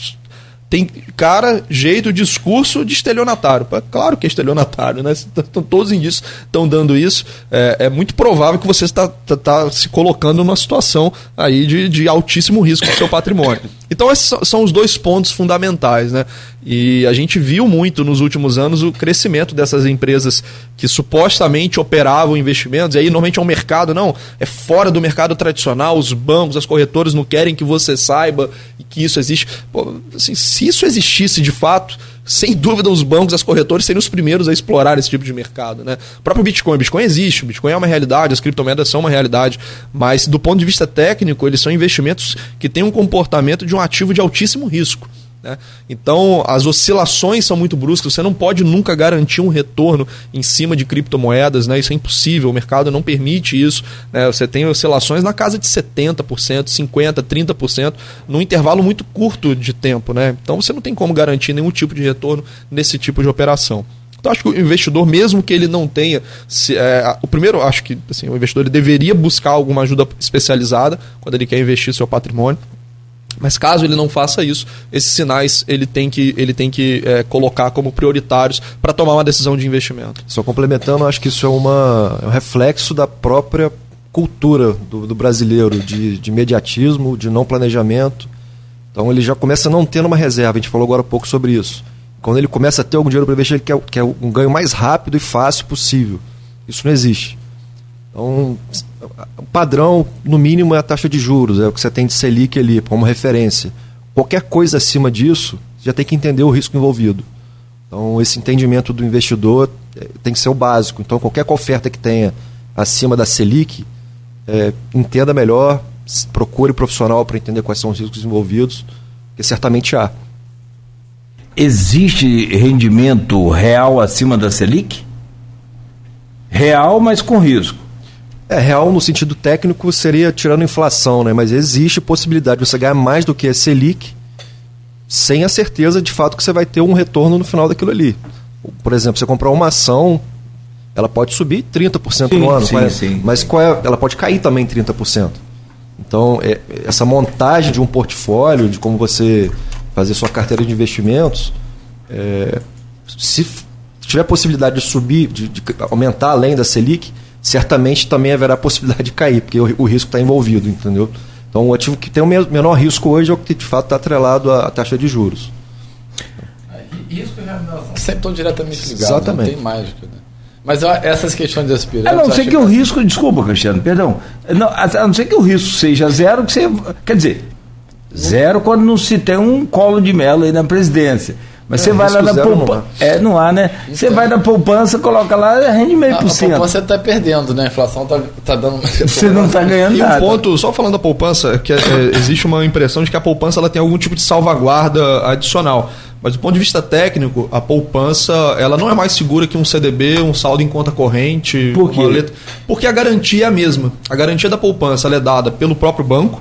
tem cara, jeito, discurso de estelionatário. Claro que é estelionatário, né? Todos os indícios estão dando isso. É, é, muito provável que você está, está, está, se colocando numa situação aí de, de altíssimo risco do seu patrimônio. Então esses são os dois pontos fundamentais, né? E a gente viu muito nos últimos anos o crescimento dessas empresas que supostamente operavam investimentos, e aí normalmente é um mercado, não, é fora do mercado tradicional, os bancos, as corretoras não querem que você saiba que isso existe. Pô, assim, se isso existisse de fato, sem dúvida os bancos, as corretoras seriam os primeiros a explorar esse tipo de mercado. Né? O próprio Bitcoin, Bitcoin existe, o Bitcoin é uma realidade, as criptomoedas são uma realidade, mas do ponto de vista técnico, eles são investimentos que têm um comportamento de um ativo de altíssimo risco. Né? Então, as oscilações são muito bruscas, você não pode nunca garantir um retorno em cima de criptomoedas, né? isso é impossível, o mercado não permite isso. Né? Você tem oscilações na casa de 70%, 50%, 30%, num intervalo muito curto de tempo. Né? Então, você não tem como garantir nenhum tipo de retorno nesse tipo de operação. Então, acho que o investidor, mesmo que ele não tenha. Se, é, o primeiro, acho que assim, o investidor deveria buscar alguma ajuda especializada quando ele quer investir seu patrimônio. Mas caso ele não faça isso, esses sinais ele tem que, ele tem que é, colocar como prioritários para tomar uma decisão de investimento. Só complementando, acho que isso é, uma, é um reflexo da própria cultura do, do brasileiro, de, de imediatismo, de não planejamento. Então ele já começa não tendo uma reserva, a gente falou agora um pouco sobre isso. Quando ele começa a ter algum dinheiro para investir, ele quer, quer um ganho mais rápido e fácil possível. Isso não existe. Então, o padrão, no mínimo, é a taxa de juros, é o que você tem de Selic ali, como referência. Qualquer coisa acima disso, você já tem que entender o risco envolvido. Então, esse entendimento do investidor é, tem que ser o básico. Então, qualquer oferta que tenha acima da Selic, é, entenda melhor, procure profissional para entender quais são os riscos envolvidos, que certamente há. Existe rendimento real acima da Selic? Real, mas com risco. É, real no sentido técnico seria tirando inflação, né? Mas existe possibilidade de você ganhar mais do que a Selic sem a certeza de fato que você vai ter um retorno no final daquilo ali. Por exemplo, você comprar uma ação, ela pode subir 30% sim, no ano, sim, sim, mas qual é, ela pode cair também 30%. Então, é, essa montagem de um portfólio, de como você fazer sua carteira de investimentos, é, se tiver possibilidade de subir, de, de aumentar além da Selic, certamente também haverá possibilidade de cair, porque o, o risco está envolvido, entendeu? Então, o ativo que tem o menor risco hoje é o que de fato está atrelado à, à, taxa de juros. Risco e remuneração sempre estão diretamente ligados, Exatamente. não tem mágica. Né? Mas essas questões de aspirantes. A não ser que, que o risco, desculpa, Cristiano, perdão. Não, a não ser que o risco seja zero, que você. Quer dizer, zero quando não se tem um colo de melo aí na presidência. Mas é, você vai lá na poupança. É, não há, né? Então, você vai na poupança, coloca lá, rende meio por cento. A poupança está perdendo, né? A inflação está tá dando Você não está ganhando e nada. um ponto, só falando da poupança, que é, é, existe uma impressão de que a poupança ela tem algum tipo de salvaguarda adicional. Mas do ponto de vista técnico, a poupança ela não é mais segura que um CDB, um saldo em conta corrente. Por quê? Letra, porque a garantia é a mesma. A garantia da poupança é dada pelo próprio banco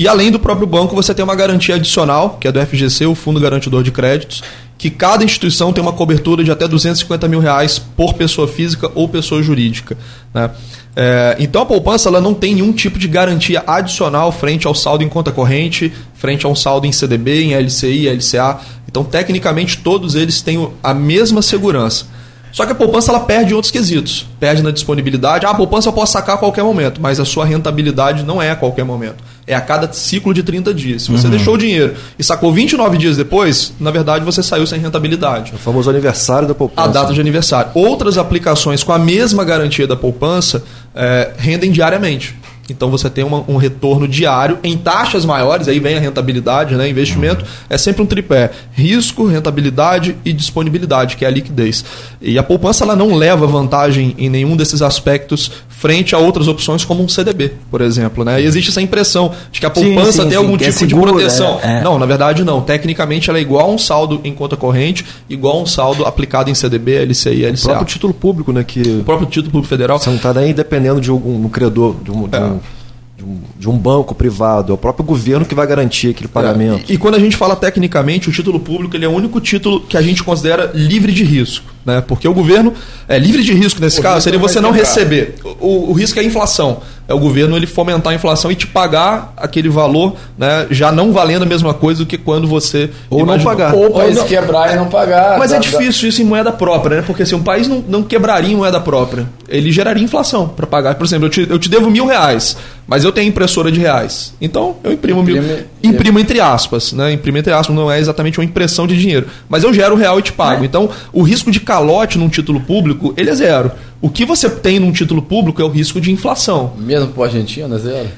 e além do próprio banco, você tem uma garantia adicional, que é do FGC, o Fundo Garantidor de Créditos, que cada instituição tem uma cobertura de até 250 mil reais por pessoa física ou pessoa jurídica. Né? É, então a poupança ela não tem nenhum tipo de garantia adicional frente ao saldo em conta corrente, frente a um saldo em CDB, em LCI, LCA. Então, tecnicamente, todos eles têm a mesma segurança. Só que a poupança ela perde em outros quesitos. Perde na disponibilidade. Ah, a poupança eu posso sacar a qualquer momento, mas a sua rentabilidade não é a qualquer momento. É a cada ciclo de 30 dias. Se você uhum. deixou o dinheiro e sacou 29 dias depois, na verdade você saiu sem rentabilidade. O famoso aniversário da poupança. A data de aniversário. Outras aplicações com a mesma garantia da poupança é, rendem diariamente. Então você tem uma, um retorno diário em taxas maiores, aí vem a rentabilidade, né? Investimento é sempre um tripé: risco, rentabilidade e disponibilidade, que é a liquidez. E a poupança ela não leva vantagem em nenhum desses aspectos frente a outras opções como um CDB, por exemplo. Né? E existe essa impressão de que a poupança sim, sim, tem algum tipo é seguro, de proteção. É, é. Não, na verdade não. Tecnicamente ela é igual a um saldo em conta corrente, igual a um saldo aplicado em CDB, LCI, LCA. O próprio título público, né? Que o próprio título público federal. Você não está nem dependendo de um, um credor, de um, de um é de um, de um, banco privado, é o próprio governo que vai garantir aquele pagamento. É, e, e, quando a gente fala tecnicamente, o título público ele é o único título que a gente considera livre de risco. Né? Porque o governo é livre de risco nesse o caso, seria você não receber. O, o risco é a inflação é o governo ele fomentar a inflação e te pagar aquele valor, né, já não valendo a mesma coisa do que quando você ou não pagar. Ou o país não... quebrar e não pagar. Mas é dá, é difícil dá... isso em moeda própria, né? Porque se assim, um país não, não quebraria em moeda própria, ele geraria inflação para pagar. Por exemplo, eu te, eu te devo mil reais, mas eu tenho impressora de reais. Então eu imprimo imprime, mil, imprimo entre aspas, né? Imprimo entre aspas, não é exatamente uma impressão de dinheiro, mas eu gero o real e te pago. É. Então o risco de calote num título público ele é zero. O que você tem num título público é o risco de inflação. Mesmo para o argentino, é zero?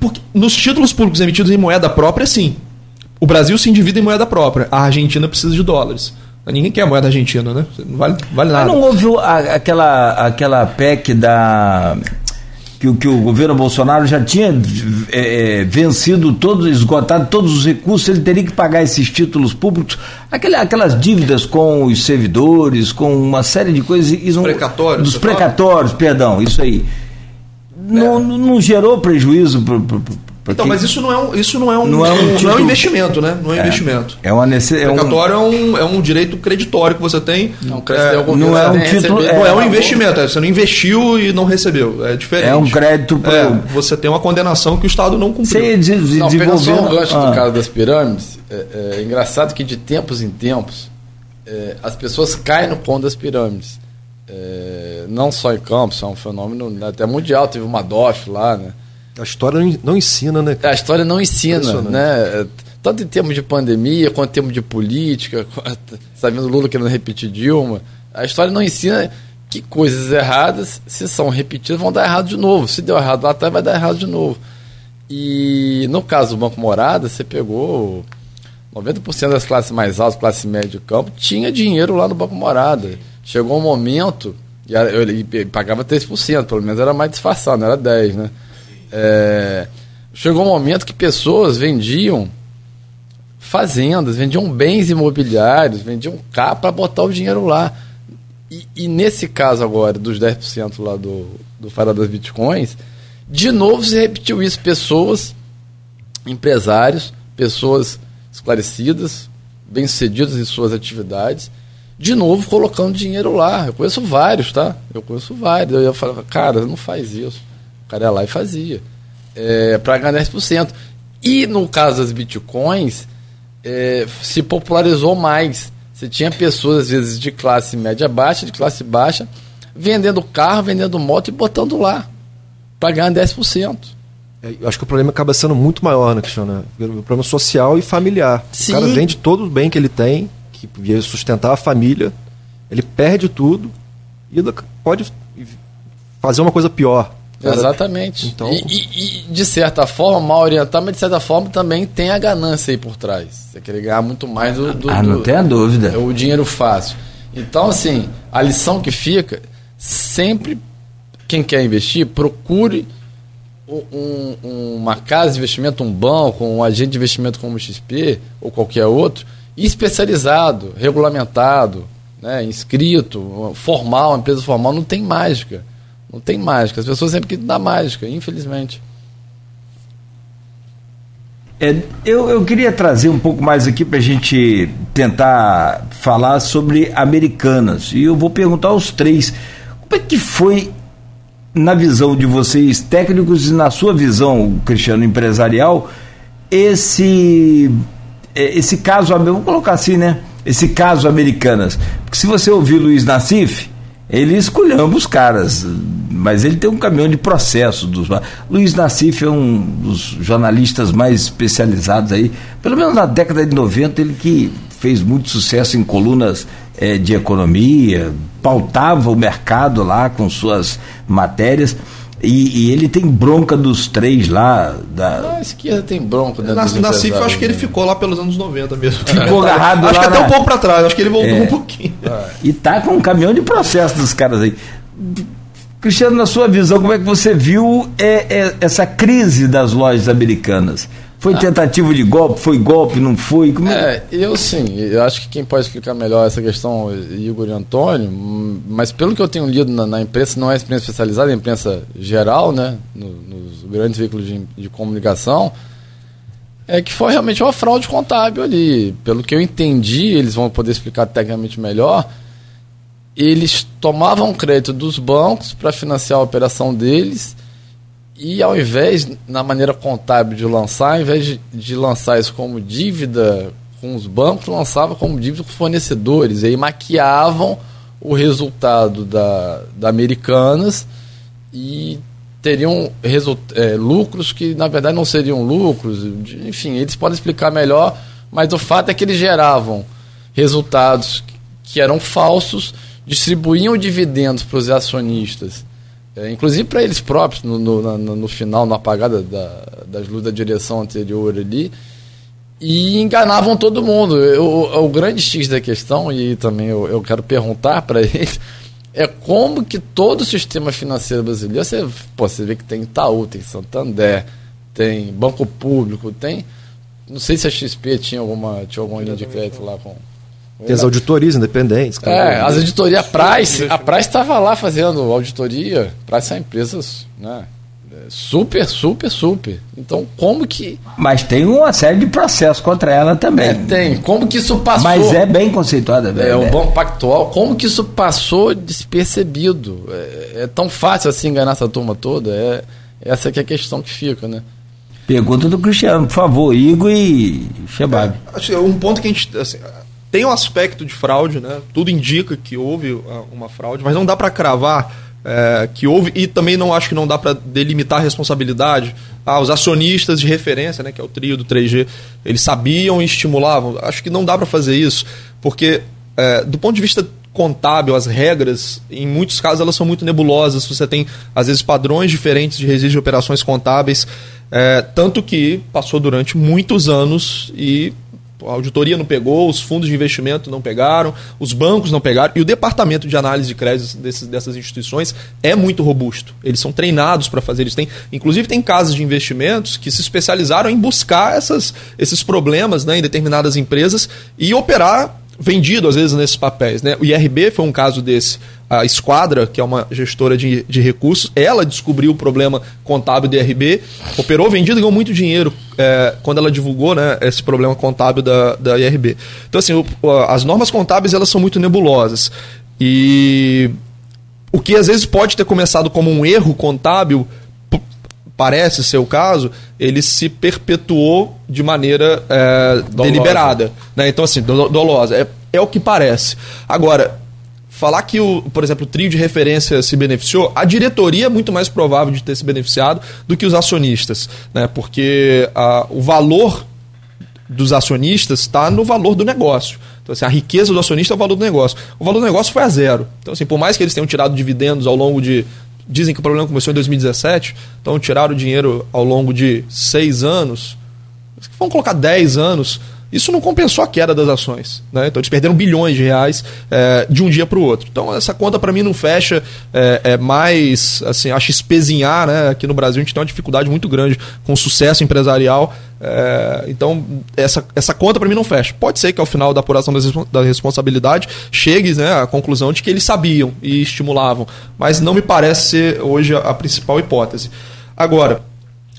Porque nos títulos públicos emitidos em moeda própria, sim. O Brasil se endivida em moeda própria. A Argentina precisa de dólares. Ninguém quer moeda argentina, né? Não vale, vale nada. Mas não houve aquela, aquela PEC da que, que o governo Bolsonaro já tinha é, é, vencido todos, esgotado todos os recursos, ele teria que pagar esses títulos públicos, aquele, aquelas dívidas com os servidores, com uma série de coisas. Dos precatórios. Dos precatórios, fala? perdão, isso aí. Não, é. não gerou prejuízo para então, mas isso não é um, isso não é um, não é um, não é um investimento, né? Não é, é investimento. É uma necessidade. É um... é um, é um direito creditório que você tem. Não, é, não é um título. É, não é um investimento. É, você não investiu e não recebeu. É diferente. É um crédito para. É, você tem uma condenação que o Estado não cumpriu. Você de, de, não, pegando só um gancho ah. do caso das pirâmides, é, é, engraçado que de tempos em tempos as pessoas caem no pão das pirâmides. não só em Campos, é um fenômeno até mundial. Teve uma DOF lá, né? A história não ensina, né? A história não ensina, né? Tanto em termos de pandemia, quanto em termos de política, sabendo Lula querendo repetir Dilma. A história não ensina que coisas erradas, se são repetidas, vão dar errado de novo. Se deu errado lá atrás, vai dar errado de novo. E no caso do Banco Morada, você pegou 90% das classes mais altas, classe média de campo, tinha dinheiro lá no Banco Morada. Chegou um momento, e pagava 3%, pelo menos era mais disfarçado, não era 10%, né? É, chegou um momento que pessoas vendiam fazendas, vendiam bens imobiliários, vendiam carro para botar o dinheiro lá. E, e, nesse caso agora, dos 10% lá do, do Farol das Bitcoins, de novo se repetiu isso. Pessoas, empresários, pessoas esclarecidas, bem-sucedidas em suas atividades, de novo colocando dinheiro lá. Eu conheço vários, tá? Eu conheço vários. Eu falava, cara, não faz isso. Cara ia lá e fazia. É, para ganhar 10%. E no caso das bitcoins, é, se popularizou mais. Você tinha pessoas, às vezes, de classe média baixa, de classe baixa, vendendo carro, vendendo moto e botando lá para ganhar 10%. É, eu acho que o problema acaba sendo muito maior, né, Cristiano? O problema social e familiar. Sim. O cara vende todo o bem que ele tem, que ia sustentar a família, ele perde tudo e pode fazer uma coisa pior. Cara, Exatamente. Então... E, e, e, de certa forma, mal orientado, mas de certa forma também tem a ganância aí por trás. Você quer ganhar muito mais do. do ah, não do, tem a dúvida. É o dinheiro fácil. Então, assim, a lição que fica, sempre quem quer investir, procure um, um, uma casa de investimento, um banco, um agente de investimento como o XP ou qualquer outro, especializado, regulamentado, né, inscrito, formal, uma empresa formal, não tem mágica. Não tem mágica. As pessoas sempre querem dar mágica, infelizmente. É, eu, eu queria trazer um pouco mais aqui para a gente tentar falar sobre Americanas. E eu vou perguntar aos três: como é que foi, na visão de vocês técnicos e na sua visão, Cristiano, empresarial, esse, é, esse caso, vamos colocar assim, né? Esse caso Americanas. Porque se você ouvir Luiz Nassif, ele escolheu os caras, mas ele tem um caminhão de processo. Dos... Luiz Nassif é um dos jornalistas mais especializados aí, pelo menos na década de 90, ele que fez muito sucesso em colunas é, de economia, pautava o mercado lá com suas matérias. E, e, ele tem bronca dos três lá. Da... A esquerda tem bronca. Né, na, na CIF, eu acho que ele ficou lá pelos anos 90 mesmo. Ficou agarrado Acho que até um pouco para trás, acho que ele voltou é. um pouquinho. E tá com um caminhão de processo dos caras aí. Cristiano, na sua visão, como é que você viu é, é, essa crise das lojas americanas? Foi ah. tentativa de golpe? Foi golpe? Não foi? Como é? é, eu sim. Eu acho que quem pode explicar melhor essa questão é Igor e Antônio, mas pelo que eu tenho lido na, na imprensa, não é imprensa especializada, é imprensa geral, né, no, nos grandes veículos de, de comunicação, é que foi realmente uma fraude contábil ali. Pelo que eu entendi, eles vão poder explicar tecnicamente melhor. eles tomavam crédito dos bancos para financiar a operação deles e ao invés, na maneira contábil de lançar, ao invés de, de lançar isso como dívida com os bancos, lançava como dívida com fornecedores. E aí maquiavam o resultado da, da Americanas e teriam é, lucros que na verdade não seriam lucros. Enfim, eles podem explicar melhor, mas o fato é que eles geravam resultados que eram falsos, distribuíam dividendos para os acionistas, é, inclusive para eles próprios, no, no, no, no, final, na apagada da, das luzes da direção anterior ali, e enganavam todo mundo. O, o grande X da questão, e também eu, eu quero perguntar para eles, é como que todo o sistema financeiro brasileiro, você, pô, você vê que tem Itaú, tem Santander, tem Banco Público, tem. Não sei se a XP tinha alguma, tinha alguma linha de crédito lá com. Tem as auditorias independentes. É, as auditorias, a Price, a Price estava lá fazendo auditoria. Price são empresas, né? Super, super, super. Então, como que. Mas tem uma série de processos contra ela também. É, tem. Como que isso passou. Mas é bem conceituada, velho. É, o Banco Pactual. Como que isso passou despercebido? É, é, tão fácil assim enganar essa turma toda? É, essa que é a questão que fica, né? Pergunta do Cristiano, por favor, Igor e Chebab. É, um ponto que a gente. Assim, tem um aspecto de fraude, né? Tudo indica que houve uh, uma fraude, mas não dá para cravar é, que houve e também não acho que não dá para delimitar a responsabilidade. Ah, os acionistas de referência, né, que é o trio do 3G, eles sabiam e estimulavam. Acho que não dá para fazer isso, porque é, do ponto de vista contábil, as regras, em muitos casos elas são muito nebulosas. Você tem às vezes padrões diferentes de registro de operações contábeis, é, tanto que passou durante muitos anos e a auditoria não pegou, os fundos de investimento não pegaram, os bancos não pegaram, e o departamento de análise de créditos desses, dessas instituições é muito robusto. Eles são treinados para fazer isso. Tem, inclusive, tem casas de investimentos que se especializaram em buscar essas, esses problemas né, em determinadas empresas e operar vendido, às vezes, nesses papéis. Né? O IRB foi um caso desse. A Esquadra, que é uma gestora de, de recursos, ela descobriu o problema contábil do IRB, operou vendido e ganhou muito dinheiro é, quando ela divulgou né, esse problema contábil da, da IRB. Então, assim, o, as normas contábeis elas são muito nebulosas. E o que às vezes pode ter começado como um erro contábil parece ser o caso, ele se perpetuou de maneira é, deliberada. Né? Então, assim, dolosa. É, é o que parece. Agora, falar que, o, por exemplo, o trio de referência se beneficiou, a diretoria é muito mais provável de ter se beneficiado do que os acionistas. Né? Porque a, o valor dos acionistas está no valor do negócio. Então, assim, a riqueza do acionista é o valor do negócio. O valor do negócio foi a zero. Então, assim, por mais que eles tenham tirado dividendos ao longo de dizem que o problema começou em 2017, então tiraram o dinheiro ao longo de seis anos, vamos colocar 10 anos, isso não compensou a queda das ações. Né? Então eles perderam bilhões de reais é, de um dia para o outro. Então essa conta para mim não fecha. É, é, mais, assim, acho espezinhar, né? Aqui no Brasil a gente tem uma dificuldade muito grande com sucesso empresarial. É, então essa, essa conta para mim não fecha. Pode ser que ao final da apuração da responsabilidade chegue né, à conclusão de que eles sabiam e estimulavam, mas não me parece ser hoje a principal hipótese. Agora,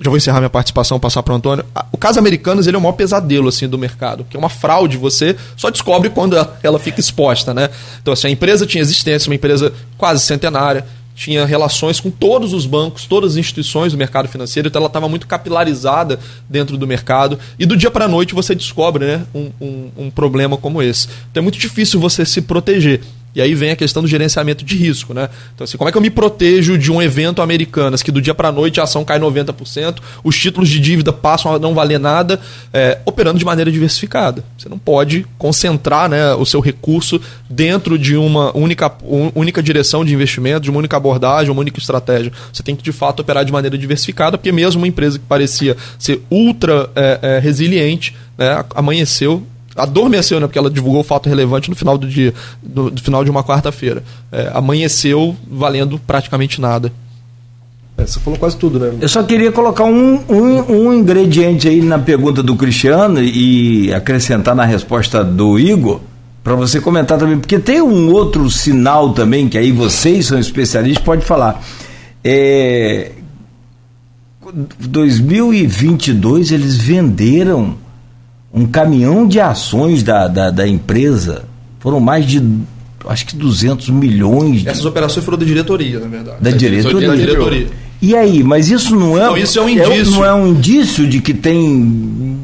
já vou encerrar minha participação, passar para o Antônio. O caso Americanas ele é o maior pesadelo assim do mercado, porque é uma fraude, você só descobre quando ela fica exposta, né? Então assim, a empresa tinha existência, uma empresa quase centenária, tinha relações com todos os bancos, todas as instituições do mercado financeiro, então ela estava muito capilarizada dentro do mercado. E do dia para a noite você descobre né, um, um, um problema como esse. Então é muito difícil você se proteger. E aí vem a questão do gerenciamento de risco, né? Então, assim, como é que eu me protejo de um evento americanas que do dia para noite a ação cai 90%, os títulos de dívida passam a não valer nada, é, operando de maneira diversificada. Você não pode concentrar né, o seu recurso dentro de uma única, única direção de investimento, de uma única abordagem, uma única estratégia. Você tem que, de fato, operar de maneira diversificada, porque mesmo uma empresa que parecia ser ultra é, é, resiliente, né, amanheceu adormeceu, né? Porque ela divulgou o fato relevante no final do dia, do, do final de uma quarta-feira. É, amanheceu valendo praticamente nada. É, você falou quase tudo, né? Eu só queria colocar um, um, um ingrediente aí na pergunta do Cristiano e acrescentar na resposta do Igor, para você comentar também, porque tem um outro sinal também, que aí vocês são especialistas, pode falar. É, 2022 eles venderam um caminhão de ações da, da, da empresa. Foram mais de acho que 200 milhões. De... Essas operações foram da diretoria, na verdade. Da diretoria. Da diretoria. E aí, mas isso não é, Não, isso é um indício. não é um indício de que tem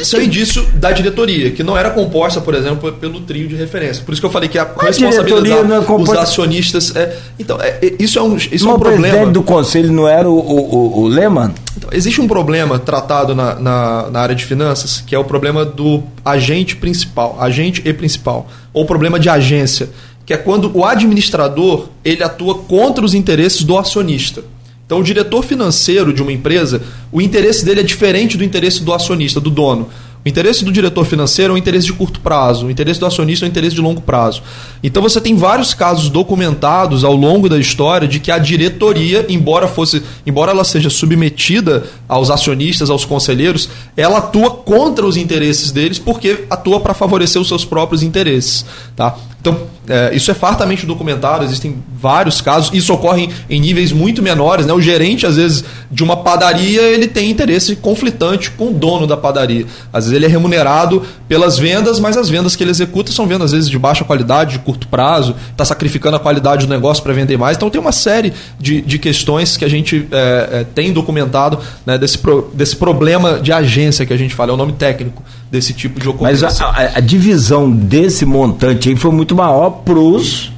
Isso é indício da diretoria, que não era composta, por exemplo, pelo trio de referência. Por isso que eu falei que a responsabilidade não é composta... dos acionistas é. Então, é, é- isso é um, isso é um o presidente problema. do conselho não era o, o, o- o Lehmann? Então, existe um problema tratado na, na, na área de finanças, que é o problema do agente principal, agente e principal, ou problema de agência, que é quando o administrador ele atua contra os interesses do acionista. Então, o diretor financeiro de uma empresa, o interesse dele é diferente do interesse do acionista, do dono. O interesse do diretor financeiro é um interesse de curto prazo, o interesse do acionista é um interesse de longo prazo. Então você tem vários casos documentados ao longo da história de que a diretoria, embora fosse, embora ela seja submetida aos acionistas, aos conselheiros, ela atua contra os interesses deles porque atua para favorecer os seus próprios interesses, tá? Então, é, isso é fartamente documentado, existem vários casos, isso ocorre em, em níveis muito menores, né? O gerente, às vezes, de uma padaria, ele tem interesse conflitante com o dono da padaria. Às vezes ele é remunerado pelas vendas, mas as vendas que ele executa são vendas, às vezes, de baixa qualidade, de curto prazo, está sacrificando a qualidade do negócio para vender mais. Então tem uma série de, de questões que a gente é, é, tem documentado né, desse, pro- desse problema de agência que a gente fala, é o nome técnico desse tipo de Mas ocorrência. a, a- a divisão desse montante aí foi muito maior pros,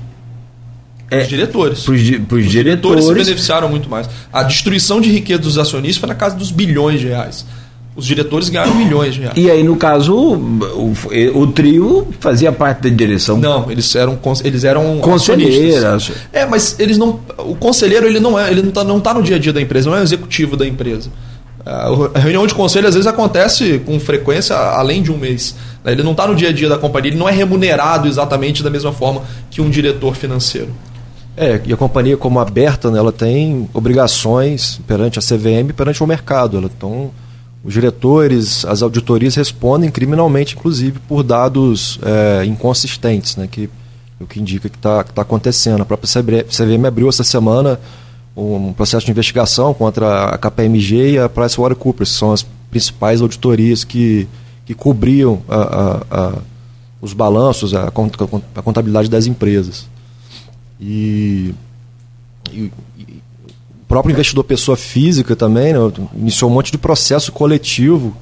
Os diretores. pros, di- pros Os diretores. se beneficiaram muito mais. A destruição de riqueza dos acionistas foi na casa dos bilhões de reais. Os diretores ganharam milhões de reais. E aí, no caso, o, o- o trio fazia parte da direção. Não, eles eram eles eram Conselheiras. acionistas. É, mas eles não. O conselheiro ele não é, ele não tá, não tá no dia a dia da empresa, não é o executivo da empresa. A reunião de conselho às vezes acontece com frequência além de um mês. né? Ele não está no dia a dia da companhia, ele não é remunerado exatamente da mesma forma que um diretor financeiro. É, e a companhia, como aberta, né, ela tem obrigações perante a CVM perante o mercado. Ela, então, os diretores, as auditorias respondem criminalmente, inclusive, por dados é, inconsistentes, né, que, o que indica que está tá acontecendo. A própria CVM abriu essa semana um processo de investigação contra a KPMG e a PricewaterhouseCoopers, que são as principais auditorias que, que cobriam a- a- a- os balanços, a cont- a contabilidade das empresas. E, e- e o próprio investidor pessoa física também né, iniciou um monte de processo coletivo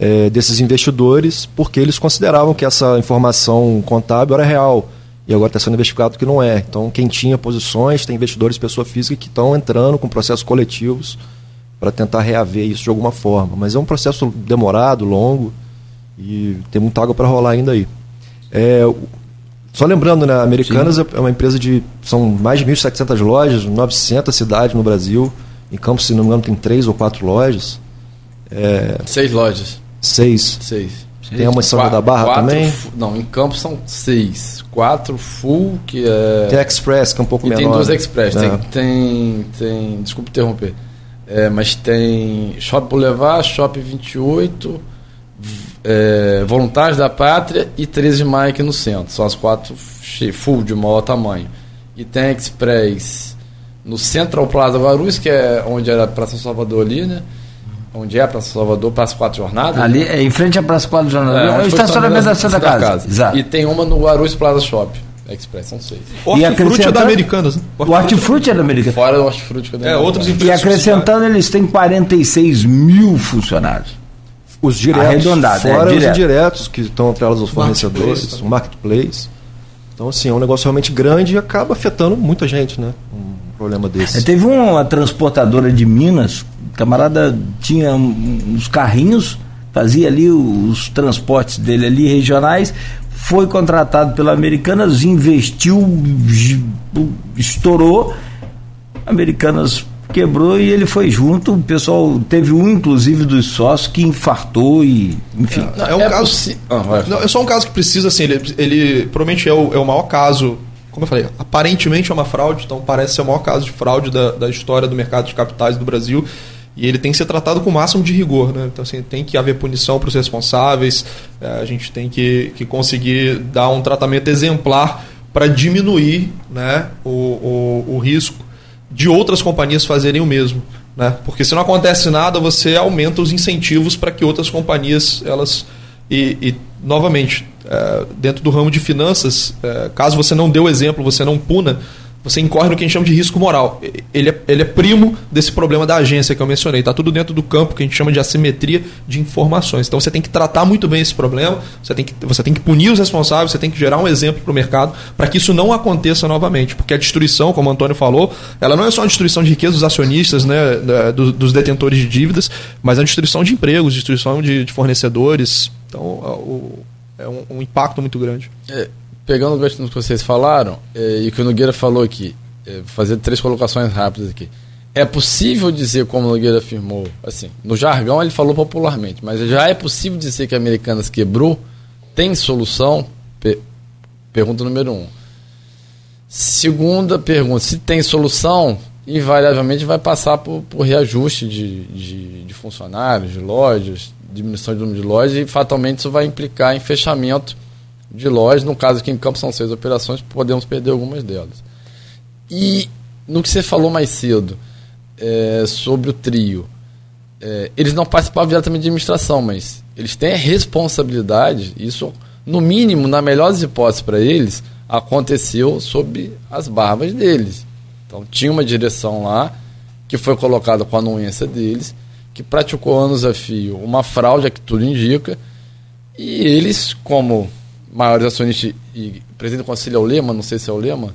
eh, desses investidores porque eles consideravam que essa informação contábil era real e agora está sendo investigado que não é. Então quem tinha posições tem investidores pessoa física que estão entrando com processos coletivos para tentar reaver isso de alguma forma. Mas é um processo demorado, longo e tem muita água para rolar ainda aí. É, só lembrando, né, a Americanas é uma empresa de. São mais de 1.700 lojas, 900 cidades no Brasil. Em Campos, se não me engano, tem três ou quatro lojas. É, Seis lojas. Seis. Seis. Tem uma em São João da Barra Quatro também? Não, em Campos são seis. Quatro full, que é. Tem a Express, que é um pouco E menor. tem duas né? Express. É. Tem, tem, tem. Desculpa interromper. É, mas tem Shop Boulevard, Shop 28, v- é, Voluntários da Pátria e 13 de Maio aqui no centro. São as quatro full de maior tamanho. E tem a Express no Central Plaza Guarulhos, que é onde era a Praça Salvador ali, né? Onde é a Praça Salvador, Praça Quatro Jornadas. Ali, né? é, em frente à Praça Quadro Jornal. É, É, o estacionamento da Santa Casa. Exato. E tem uma no Guarulhos Plaza Shop. Express, são seis. Hortifruti é acrescentando- da Americanas. Né? O Hortifruti é da Americana. Fora o Hortifruti que É, uma outros. E acrescentando, eles têm 46 mil funcionários. Os diretos, é, fora os direto. indiretos que estão atrelados aos Marketplace fornecedores, também. o marketplace. Então, assim, é um negócio realmente grande e acaba afetando muita gente, né? Um problema É, desse. Teve uma transportadora de Minas, o camarada tinha uns carrinhos, fazia ali os transportes dele ali regionais, foi contratado pela Americanas, investiu, estourou, Americanas quebrou e ele foi junto. O pessoal teve um, inclusive, dos sócios que infartou e, enfim. Não, é um caso. possi- Ah. Não, é só um caso que precisa, assim, ele, ele provavelmente é o, é o maior caso. Como eu falei, aparentemente é uma fraude, então parece ser o maior caso de fraude da, da história do mercado de capitais do Brasil. E ele tem que ser tratado com o máximo de rigor, né? Então, assim, tem que haver punição para os responsáveis, eh, a gente tem que, que conseguir dar um tratamento exemplar para diminuir né, o, o, o risco de outras companhias fazerem o mesmo. Né? Porque se não acontece nada, você aumenta os incentivos para que outras companhias elas e, e novamente, é, dentro do ramo de finanças, é, caso você não dê o exemplo, você não puna, você incorre no que a gente chama de risco moral. Ele é, ele é primo desse problema da agência que eu mencionei. Está tudo dentro do campo que a gente chama de assimetria de informações. Então você tem que tratar muito bem esse problema, você tem que, você tem que punir os responsáveis, você tem que gerar um exemplo para o mercado para que isso não aconteça novamente. Porque a destruição, como o Antônio falou, ela não é só a destruição de riqueza dos acionistas, né, dos, dos detentores de dívidas, mas a destruição de empregos, destruição de, de fornecedores. Então o, é um, um impacto muito grande. É, pegando o gancho que vocês falaram, é, e que o Nogueira falou aqui, é, fazer três colocações rápidas aqui. É possível dizer, como o Nogueira afirmou, assim, no jargão ele falou popularmente, mas já é possível dizer que a Americanas quebrou? Tem solução? Per pergunta número um. Segunda pergunta, se tem solução, invariavelmente vai passar por, por reajuste de, de, de funcionários, de lojas, diminuição de número de lojas, e fatalmente isso vai implicar em fechamento de lojas. No caso aqui em Campos são seis operações, podemos perder algumas delas. E no que você falou mais cedo é, sobre o trio, é, eles não participavam diretamente de administração, mas eles têm a responsabilidade, isso, no mínimo, na melhor das hipóteses para eles, aconteceu sob as barbas deles. Então tinha uma direção lá que foi colocada com a anuência deles, que praticou anos a fio uma fraude, que tudo indica, e eles, como maiores acionistas e presidente do conselho é o Lema, não sei se é o Lema.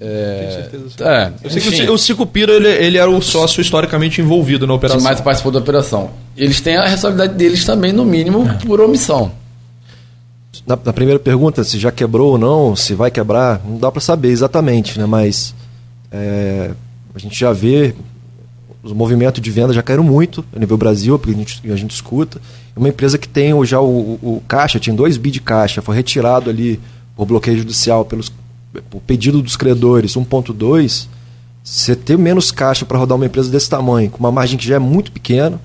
É, é, eu sei que o Cico Pira ele, ele era o sócio historicamente envolvido na operação. Que mais participou da operação. Eles têm a responsabilidade deles também, no mínimo, é. por omissão. Na, na, primeira pergunta, se já quebrou ou não, se vai quebrar, não dá para saber exatamente, né? mas é, a gente já vê os movimentos de venda já caíram muito a nível Brasil, porque a gente, a gente escuta. É uma empresa que tem já o, o, caixa, tinha dois bi de caixa, foi retirado ali por bloqueio judicial, pelos, por pedido dos credores 1.2, você ter menos caixa para rodar uma empresa desse tamanho, com uma margem que já é muito pequena,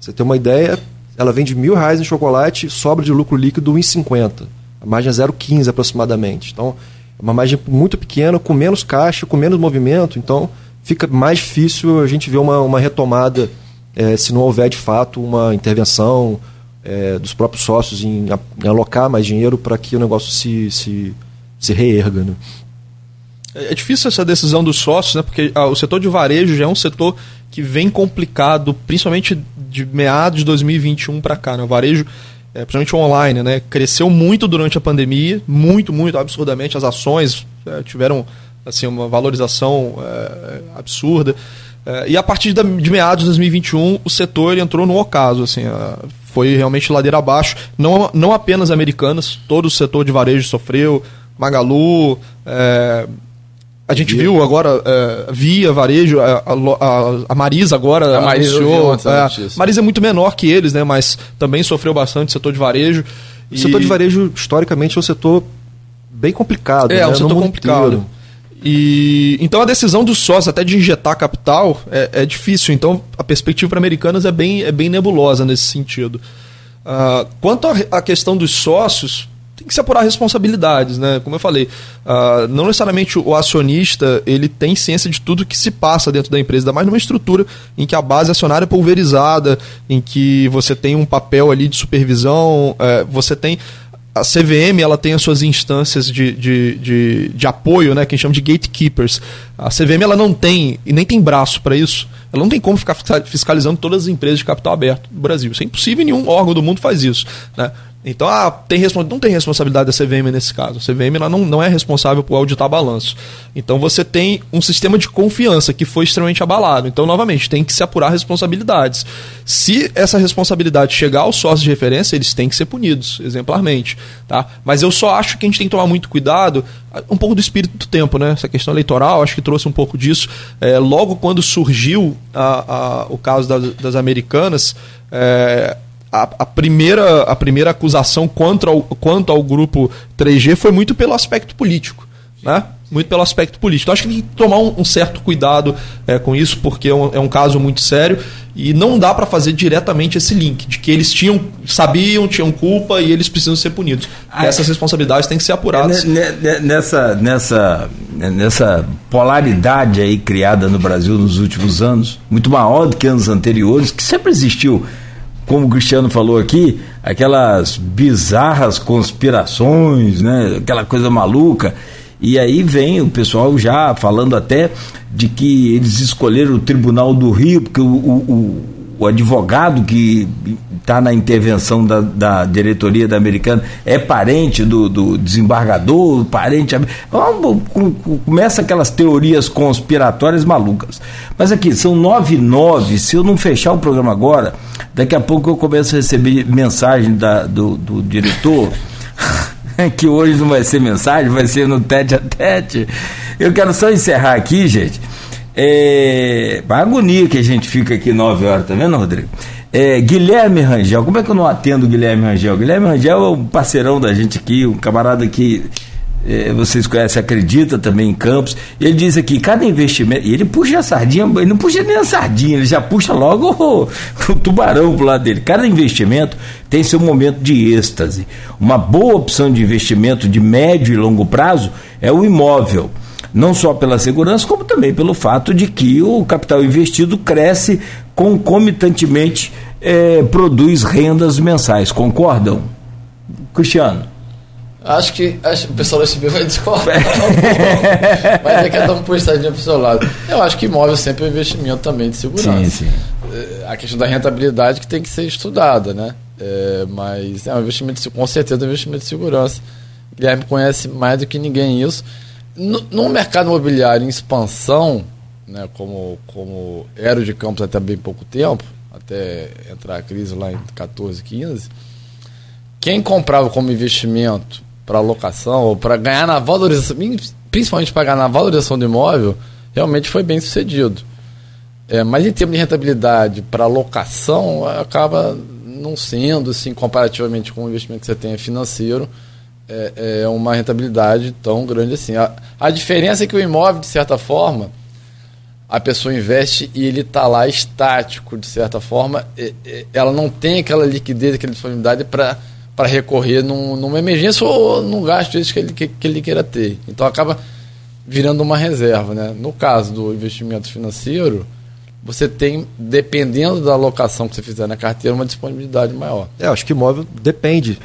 você ter uma ideia, ela vende mil reais em chocolate, sobra de lucro líquido 1,50. A margem é 0,15 aproximadamente. Então, é uma margem muito pequena, com menos caixa, com menos movimento, então fica mais difícil a gente ver uma, uma retomada é, se não houver de fato uma intervenção é, dos próprios sócios em, em, alocar mais dinheiro para que o negócio se, se, se reerga. Né? É, é difícil essa decisão dos sócios, né? porque ah, o setor de varejo já é um setor que vem complicado, principalmente de meados de 2021 para cá. Né? O varejo, é, principalmente online, né? cresceu muito durante a pandemia, muito, muito absurdamente. As ações é, tiveram assim, uma valorização é, absurda. É, e a partir de, de meados de 2021, o setor entrou no ocaso. Assim, foi realmente ladeira abaixo. Não, não apenas americanas, todo o setor de varejo sofreu. Magalu, é, a gente Via. viu agora, é, Via, Varejo, a, a, a Marisa agora a Marisa anunciou. É, Marisa é muito menor que eles, né, mas também sofreu bastante o setor de varejo. O e... setor de varejo, historicamente, é um setor bem complicado. É, né? é um setor complicado. Inteiro. E então a decisão dos sócios até de injetar capital é, é difícil. Então a perspectiva para americanas é bem, é bem nebulosa nesse sentido. Uh, quanto à questão dos sócios, tem que se apurar responsabilidades, né? Como eu falei, uh, não necessariamente o acionista ele tem ciência de tudo que se passa dentro da empresa, ainda mais numa estrutura em que a base acionária é pulverizada, em que você tem um papel ali de supervisão, uh, você tem a CVM ela tem as suas instâncias de, de, de, de apoio, né, que a gente chama de gatekeepers. A CVM ela não tem, e nem tem braço para isso, ela não tem como ficar fiscalizando todas as empresas de capital aberto do Brasil. Isso é impossível nenhum órgão do mundo faz isso. Né? Então, ah, tem, não tem responsabilidade da CVM nesse caso. A CVM ela não, não é responsável por auditar balanço. Então, você tem um sistema de confiança que foi extremamente abalado. Então, novamente, tem que se apurar responsabilidades. Se essa responsabilidade chegar aos sócios de referência, eles têm que ser punidos, exemplarmente. Tá? Mas eu só acho que a gente tem que tomar muito cuidado, um pouco do espírito do tempo, né? Essa questão eleitoral, acho que trouxe um pouco disso. É, logo quando surgiu a, a, o caso das, das americanas, é, a, a, primeira, a primeira acusação contra quanto ao grupo 3G foi muito pelo aspecto político. Né? Muito pelo aspecto político. Então, acho que tem que tomar um, um certo cuidado é, com isso, porque é um, é um, caso muito sério e não dá para fazer diretamente esse link de que eles tinham, sabiam, tinham culpa e eles precisam ser punidos. Ah, Essas responsabilidades têm que ser apuradas. Nessa, nessa, nessa polaridade aí criada no Brasil nos últimos anos, muito maior do que anos anteriores, que sempre existiu como o Cristiano falou aqui, aquelas bizarras conspirações, né? Aquela coisa maluca. E aí vem o pessoal já falando até de que eles escolheram o Tribunal do Rio, porque o, o, o advogado que está na intervenção da, da, diretoria da Americana é parente do, do desembargador, parente. Começa aquelas teorias conspiratórias malucas. Mas aqui, são nove e nove. Se eu não fechar o programa agora, daqui a pouco eu começo a receber mensagem da, do, do diretor. que hoje não vai ser mensagem, vai ser no tete a tete. Eu quero só encerrar aqui, gente. É, a agonia que a gente fica aqui nove horas, tá vendo, Rodrigo? É, Guilherme Rangel, como é que eu não atendo o Guilherme Rangel? Guilherme Rangel é um parceirão da gente aqui, um camarada que é, vocês conhecem, acredita também em Campos. Ele diz aqui: cada investimento. E ele puxa a sardinha, ele não puxa nem a sardinha, ele já puxa logo o, o tubarão pro lado dele. Cada investimento tem seu momento de êxtase. Uma boa opção de investimento de médio e longo prazo é o imóvel. Não só pela segurança, como também pelo fato de que o capital investido cresce concomitantemente, é, produz rendas mensais. Concordam? Cristiano. Acho que, acho o pessoal da SB vai discordar. mas é que é dar uma postadinha pro seu lado. Eu acho que imóvel sempre é um investimento também de segurança. Sim, sim. É, a questão da rentabilidade que tem que ser estudada, né? É, mas é um investimento, com certeza, é um investimento de segurança. Guilherme conhece mais do que ninguém isso. No, no mercado imobiliário em expansão, né, como, como era o de Campos até bem pouco tempo, até entrar a crise lá em 14, 15, quem comprava como investimento para locação ou para ganhar na valorização, principalmente para ganhar na valorização do imóvel, realmente foi bem sucedido. É, mas em termos de rentabilidade para locação, acaba não sendo, assim, comparativamente com o investimento que você tem financeiro, é, é uma rentabilidade tão grande assim. A, a diferença é que o imóvel, de certa forma, a pessoa investe e ele está lá estático, de certa forma, ela não tem aquela liquidez, aquela disponibilidade para para recorrer num, numa emergência ou num gasto que ele, que, que, ele queira ter. Então acaba virando uma reserva. Né? No caso do investimento financeiro, você tem, dependendo da alocação que você fizer na carteira, uma disponibilidade maior. É, acho que imóvel depende.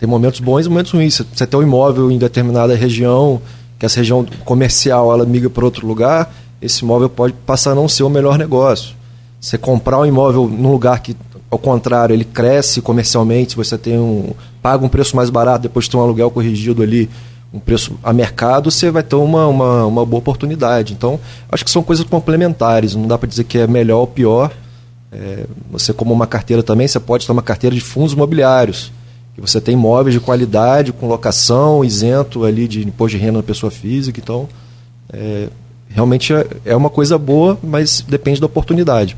Tem momentos bons e momentos ruins. Você tem um imóvel em determinada região, que essa região comercial ela migra para outro lugar, esse imóvel pode passar a não ser o melhor negócio. Você comprar um imóvel num lugar que ao contrário, ele cresce comercialmente, você tem um paga um preço mais barato, depois tem um aluguel corrigido ali, um preço a mercado, você vai ter uma, uma, uma boa oportunidade. Então, acho que são coisas complementares, não dá para dizer que é melhor ou pior. É, você, como uma carteira também, você pode ter uma carteira de fundos imobiliários, que você tem imóveis de qualidade, com locação, isento ali de imposto de renda da pessoa física. Então, é, realmente é, é uma coisa boa, mas depende da oportunidade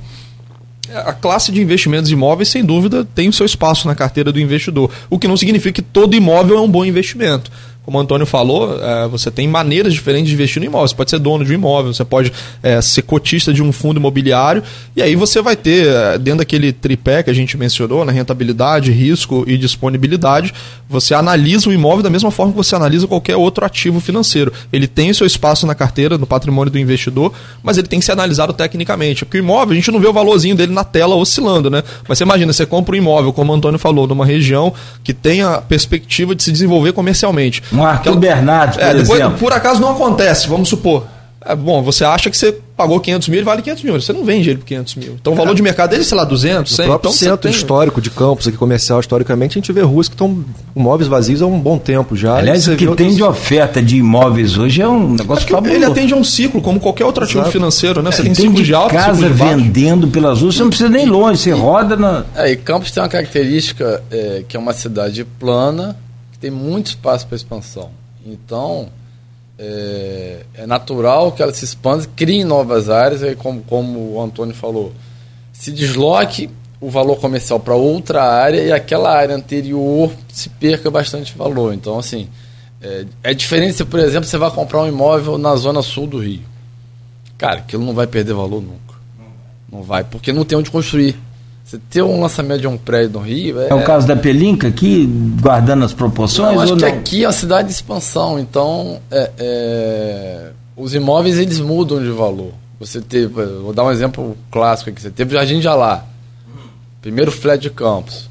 a classe de investimentos imóveis, sem dúvida, tem o seu espaço na carteira do investidor. O que não significa que todo imóvel é um bom investimento como o Antônio falou, é, você tem maneiras diferentes de investir no imóvel. Você pode ser dono de um imóvel, você pode é, ser cotista de um fundo imobiliário, e aí você vai ter, é, dentro daquele tripé que a gente mencionou, na né, rentabilidade, risco e disponibilidade, você analisa o imóvel da mesma forma que você analisa qualquer outro ativo financeiro. Ele tem o seu espaço na carteira, no patrimônio do investidor, mas ele tem que ser analisado tecnicamente. Porque o imóvel, a gente não vê o valorzinho dele na tela oscilando, né? Mas você imagina, você compra um imóvel, como o Antônio falou, numa região que tem a perspectiva de se desenvolver comercialmente. Um Arthur Bernardes, por é, depois, exemplo. Por acaso não acontece, vamos supor. É, bom, você acha que você pagou 500 mil, ele vale 500 mil. Você não vende ele por 500 mil. Então o valor é. de mercado dele, sei lá, 200, 100. O próprio então, centro tem... histórico de campos aqui comercial, historicamente, a gente vê ruas que estão imóveis vazios há um bom tempo já. Aliás, o que tem outros... de oferta de imóveis hoje é um negócio é fabuloso. Ele atende a um ciclo, como qualquer outro ativo Exato. financeiro, né? Você é, tem, tem ciclo de alta, casa de vendendo pelas ruas, você não precisa nem longe, você roda na... É, e Campos tem uma característica é, que é uma cidade plana, tem muito espaço para expansão. Então, é, é, natural que ela se expanda, crie novas áreas, e como, como o Antônio falou, se desloque o valor comercial para outra área e aquela área anterior se perca bastante valor. Então, assim, é, é diferente se, por exemplo, você vai comprar um imóvel na zona sul do Rio. Cara, aquilo não vai perder valor nunca. Não vai, porque não tem onde construir. Você ter um lançamento de um prédio no Rio. É, é o caso da Pelinca aqui, guardando as proporções? Não, acho que aqui é uma cidade de expansão, então é, é, os imóveis eles mudam de valor. Você teve, vou dar um exemplo clássico aqui, você teve o Jardim de Alá. primeiro flat de Campos.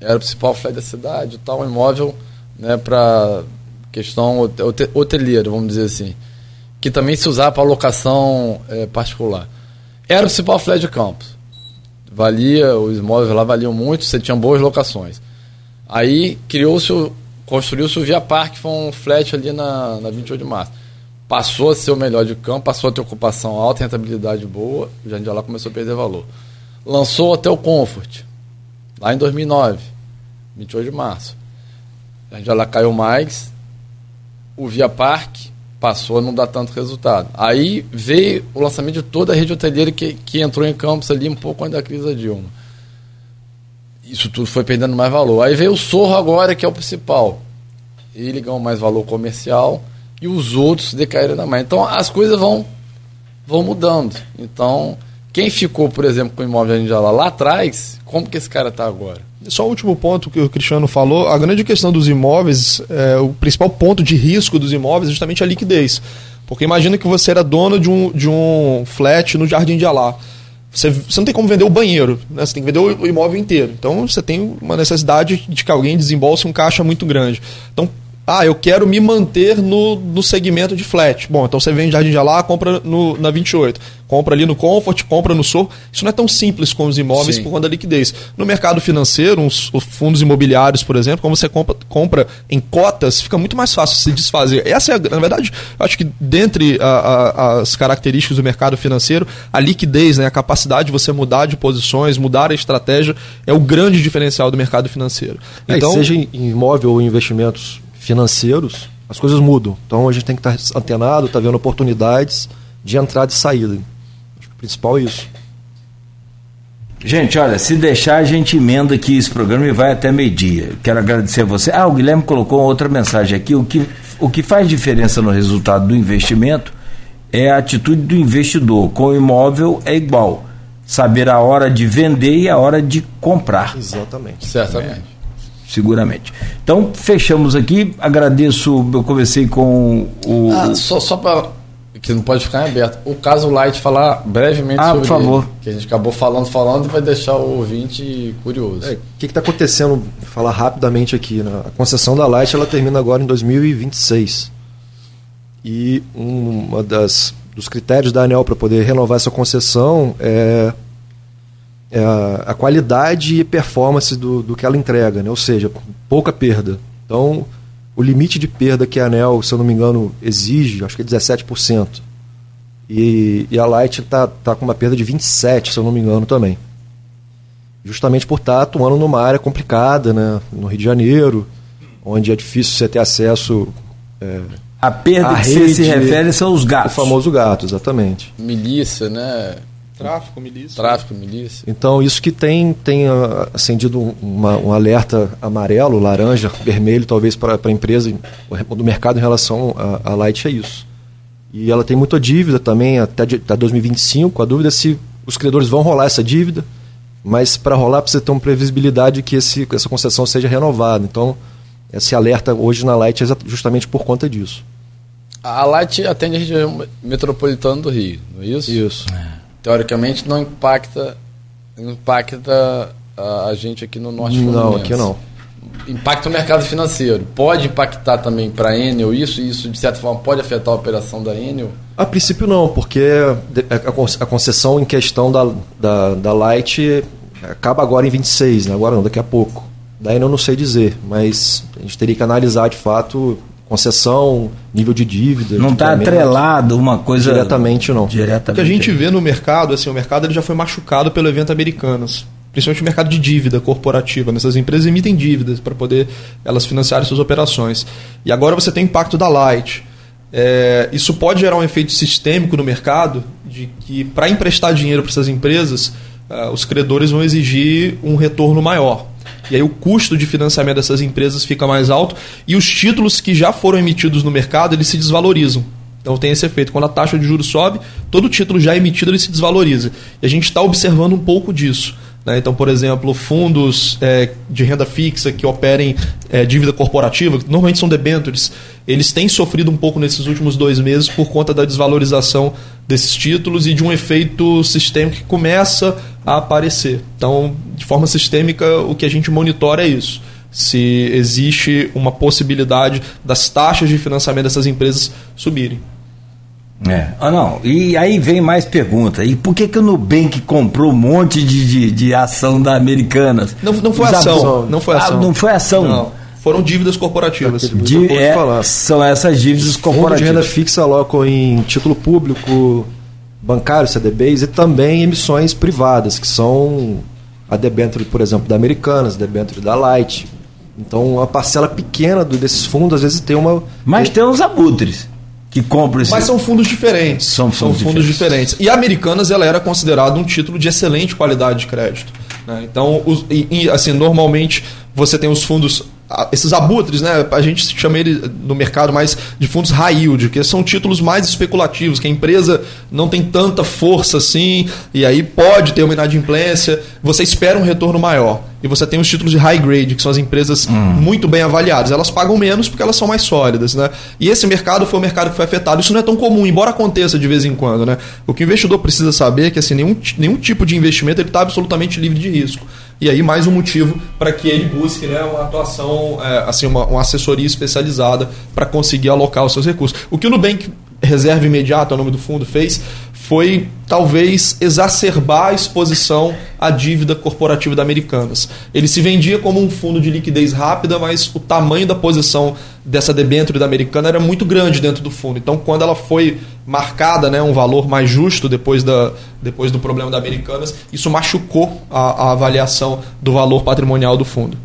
Era o principal flat da cidade, tal, um imóvel né, para questão hoteleira, vamos dizer assim, que também se usava para locação é, particular. Era o principal flat de Campos. Valia, os imóveis lá valiam muito, você tinha boas locações. Aí criou-se, construiu-se o Via Parque, foi um flat ali na, na 28 de março. Passou a ser o melhor de campo, passou a ter ocupação alta, rentabilidade boa, o Jardim lá começou a perder valor. Lançou o Hotel Comfort, lá em 2009, 28 de março. Jardim de lá caiu mais, o Via Parque passou a não dar tanto resultado. Aí veio o lançamento de toda a rede hoteleira que, que entrou em campos ali um pouco antes da crise da Dilma. Isso tudo foi perdendo mais valor. Aí veio o Sorro agora, que é o principal. Ele ganhou mais valor comercial e os outros decaíram na mais. Então as coisas vão, vão mudando. Então, quem ficou, por exemplo, com o imóvel de lá, lá atrás, como que esse cara está agora? Só o último ponto que o Cristiano falou, a grande questão dos imóveis, é, o principal ponto de risco dos imóveis é justamente a liquidez. Porque imagina que você era dono de um, de um flat no Jardim de Alá. Você, você não tem como vender o banheiro, né? você tem que vender o, imóvel inteiro. Então você tem uma necessidade de que alguém desembolse um caixa muito grande. Então, ah, eu quero me manter no, no segmento de flat. Bom, então você vende Jardim de Alá, compra no, na 28 compra ali no Comfort, compra no Sor. Isso não é tão simples com os imóveis Sim. por conta da liquidez. No mercado financeiro, uns, os fundos imobiliários, por exemplo, como você compra, compra em cotas, fica muito mais fácil se desfazer. Essa é, a, na verdade, eu acho que dentre a, a, as características do mercado financeiro, a liquidez, né, a capacidade de você mudar de posições, mudar a estratégia, é o grande diferencial do mercado financeiro. É, então, seja em imóvel ou investimentos financeiros, as coisas mudam. Então a gente tem que estar antenado, estar tá vendo oportunidades de entrada e saída principal é isso. Gente, olha, se deixar, a gente emenda aqui esse programa e vai até meio-dia. Quero agradecer a você. Ah, o Guilherme colocou outra mensagem aqui. O que, o que faz diferença no resultado do investimento é a atitude do investidor. Com o imóvel é igual. Saber a hora de vender e a hora de comprar. Exatamente. Certamente. É, seguramente. Então, fechamos aqui. Agradeço. Eu comecei com o. Ah, só só para que não pode ficar em aberto. O caso Light falar brevemente ah, sobre por favor. Ele, que a gente acabou falando, falando e vai deixar o ouvinte curioso. É, o que está acontecendo? Falar rapidamente aqui. Né? A concessão da Light ela termina agora em 2026. E uma das dos critérios da ANEL para poder renovar essa concessão é, é a, a, qualidade e performance do, do que ela entrega, né? ou seja, pouca perda. Então, o limite de perda que a ANEL, se eu não me engano, exige, acho que é 17%. E, e a Light está tá com uma perda de 27%, se eu não me engano, também. Justamente por estar tá atuando numa área complicada, né? no Rio de Janeiro, onde é difícil você ter acesso. É, a perda que rede, você se refere são os gatos. O famoso gato, exatamente. Milícia, né? Tráfico, milícia. Tráfico, milícia. Então, isso que tem, tem uh, acendido uma, um alerta amarelo, laranja, vermelho, talvez para a empresa, do mercado em relação à Light é isso. E ela tem muita dívida também até, de, até 2025. A dúvida é se os credores vão rolar essa dívida, mas para rolar precisa ter uma previsibilidade que esse, essa concessão seja renovada. Então, esse alerta hoje na Light é justamente por conta disso. A Light atende a região metropolitana do Rio, não é isso? Isso. É teoricamente não impacta impacta a, gente aqui no norte Não, aqui não. Impacta o mercado financeiro. Pode impactar também para a Enel isso? Isso, de certa forma, pode afetar a operação da Enel? A princípio não, porque a concessão em questão da, da, da Light acaba agora em 26, né? agora não, daqui a pouco. Da Enel eu não sei dizer, mas a gente teria que analisar de fato concessão, nível de dívida. Não está atrelado uma coisa. Diretamente não. Diretamente. O que a gente vê no mercado, assim, o mercado ele já foi machucado pelo evento Americanas. Principalmente o mercado de dívida corporativa. Essas empresas emitem dívidas para poder elas financiarem suas operações. E agora você tem o impacto da Light. É, isso pode gerar um efeito sistêmico no mercado de que para emprestar dinheiro para essas empresas, uh, os credores vão exigir um retorno maior. E aí o custo de financiamento dessas empresas fica mais alto e os títulos que já foram emitidos no mercado, eles se desvalorizam. Então tem esse efeito. Quando a taxa de juros sobe, todo título já emitido ele se desvaloriza. E a gente está observando um pouco disso. Né? Então, por exemplo, fundos é, de renda fixa que operem é, dívida corporativa, que normalmente são debentures, eles têm sofrido um pouco nesses últimos dois meses por conta da desvalorização desses títulos e de um efeito sistêmico que começa a aparecer. Então, de forma sistêmica, o que a gente monitora é isso. Se existe uma possibilidade das taxas de financiamento dessas empresas subirem. É. Ah, não. E aí vem mais pergunta. E por que, que o Nubank comprou um monte de, de, de ação da Americanas? Não, não foi ação. Não foi ação. Ah, não foi ação. Não. Foram dívidas corporativas. De, é, são essas dívidas corporativas. Fundo de renda fixa alocam em título público, bancário, CDBs e também emissões privadas, que são a debênture, por exemplo, da Americanas, a debênture da Light. Então, uma parcela pequena desses fundos, às vezes, tem uma... Mas tem uns abutres que compram esse... Mas são fundos diferentes. São fundos, são fundos diferentes. diferentes. E a Americanas ela era considerada um título de excelente qualidade de crédito. Né? Então, os, e, assim, normalmente você tem os fundos esses abutres, né? A gente chama ele no mercado mais de fundos high yield, que são títulos mais especulativos, que a empresa não tem tanta força assim, e aí pode ter uma inadimplência, você espera um retorno maior. E você tem os títulos de high grade, que são as empresas hum. muito bem avaliadas. Elas pagam menos porque elas são mais sólidas, né? E esse mercado foi o mercado que foi afetado. Isso não é tão comum, embora aconteça de vez em quando, né? O que o investidor precisa saber é que assim, nenhum, nenhum tipo de investimento está absolutamente livre de risco. E aí mais um motivo para que ele busque né, uma atuação, é, assim, uma, uma assessoria especializada para conseguir alocar os seus recursos. O que o Nubank Reserva Imediata, é o nome do fundo, fez foi talvez exacerbar a exposição à dívida corporativa da Americanas. Ele se vendia como um fundo de liquidez rápida, mas o tamanho da posição dessa debênture da Americana era muito grande dentro do fundo. Então, quando ela foi marcada, né, um valor mais justo depois, da, depois do problema da Americanas, isso machucou a, a avaliação do valor patrimonial do fundo.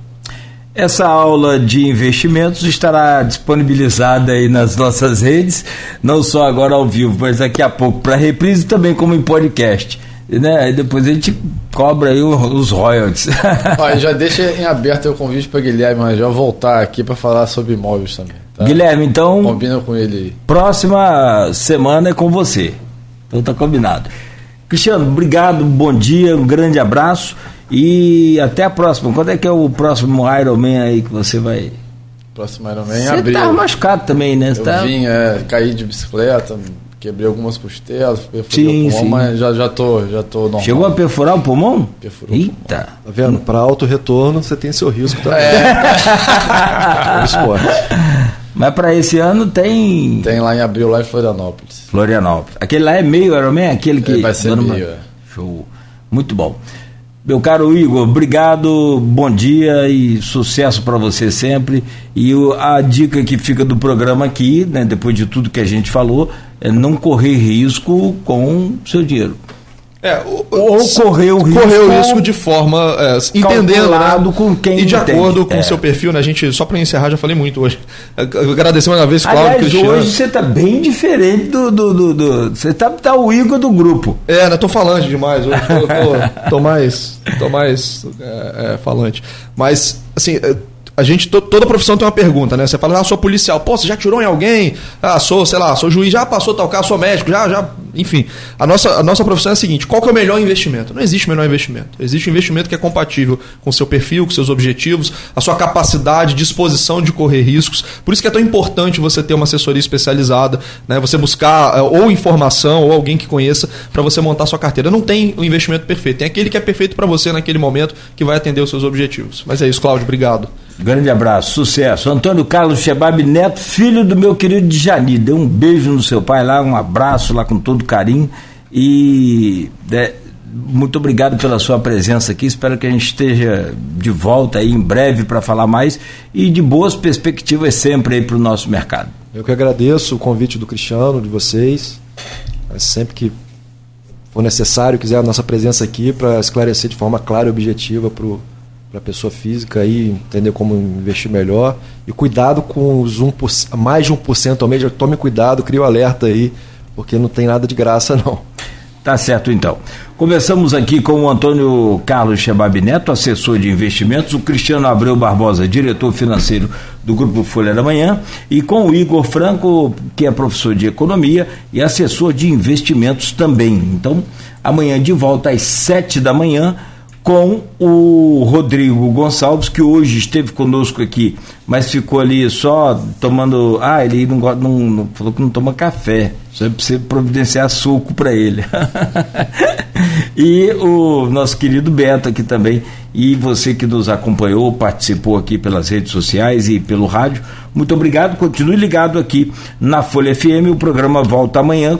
Essa aula de investimentos estará disponibilizada aí nas nossas redes, não só agora ao vivo, mas daqui a pouco para reprise também como em podcast. Né? depois a gente cobra aí os royalties. Olha, já deixa em aberto o convite para Guilherme mas já voltar aqui para falar sobre imóveis também. Tá? Guilherme, então. Combina com ele aí. Próxima semana é com você. Então tá combinado. Cristiano, obrigado, bom dia, um grande abraço. E até a próxima. Quando é que é o próximo Ironman aí que você vai? Próximo Ironman Você abril. tá machucado também, né? Eu tá... vim, é, caí de bicicleta, quebrei algumas costelas, perfurei sim, o pulmão, sim. mas já, já, tô, já tô normal. Chegou a perfurar o pulmão? Perfurou Eita! Tá vendo? Para alto retorno você tem seu risco também. É. é esporte. Mas para esse ano tem. Tem lá em abril, lá em Florianópolis. Florianópolis. Aquele lá é meio Ironman? Aquele que. É, vai ser meio, é. Show. Muito bom. Meu caro Igor, obrigado, bom dia e sucesso para você sempre. E a dica que fica do programa aqui, né, depois de tudo que a gente falou, é não correr risco com seu dinheiro. É, o, ou correr o risco, correr o risco de forma é, entendendo né? com quem e de acordo com o é. seu perfil, né? A gente só para encerrar já falei muito hoje. Agradecer mais uma vez, Cláudio Aliás, Cristiano. hoje você está bem diferente do, do, do, do você está tá o Igor do grupo. É, né? Tô falante demais hoje. Tô, tô, tô mais, tô mais é, é falante. Mas assim a gente, to, toda profissão tem uma pergunta, né? Você fala, ah, sou policial. Pô, você já tirou em alguém? Ah, sou, sei lá, sou juiz, já passou tal caso, sou médico, já, já. Enfim, a nossa, a nossa profissão é a seguinte: qual que é o melhor investimento? Não existe melhor investimento. Existe um investimento que é compatível com o seu perfil, com seus objetivos, a sua capacidade, disposição de correr riscos. Por isso que é tão importante você ter uma assessoria especializada, né? Você buscar eh, ou informação ou alguém que conheça para você montar sua carteira. Não tem o um investimento perfeito, tem aquele que é perfeito para você naquele momento que vai atender os seus objetivos. Mas é isso, Cláudio, obrigado. Grande abraço, sucesso. Antônio Carlos Chebab Neto, filho do meu querido Djani. Dê um beijo no seu pai lá, um abraço lá com todo carinho. E é, muito obrigado pela sua presença aqui. Espero que a gente esteja de volta aí em breve para falar mais e de boas perspectivas sempre aí para o nosso mercado. Eu que agradeço o convite do Cristiano, de vocês. É sempre que for necessário, quiser a nossa presença aqui para esclarecer de forma clara e objetiva para o para pessoa física aí entender como investir melhor. E cuidado com os 1%, mais de 1% ao mês. Tome cuidado, crie o um alerta aí, porque não tem nada de graça não. Tá certo então. Conversamos aqui com o Antônio Carlos Chebab Neto, assessor de investimentos, o Cristiano Abreu Barbosa, diretor financeiro do Grupo Folha da Manhã, e com o Igor Franco, que é professor de economia e assessor de investimentos também. Então, amanhã de volta às sete da manhã com o Rodrigo Gonçalves, que hoje esteve conosco aqui, mas ficou ali só tomando. Ah, ele não, não, não falou que não toma café. Você precisa providenciar suco para ele. e o nosso querido Beto aqui também. E você que nos acompanhou, participou aqui pelas redes sociais e pelo rádio, muito obrigado. Continue ligado aqui na Folha FM. O programa volta amanhã.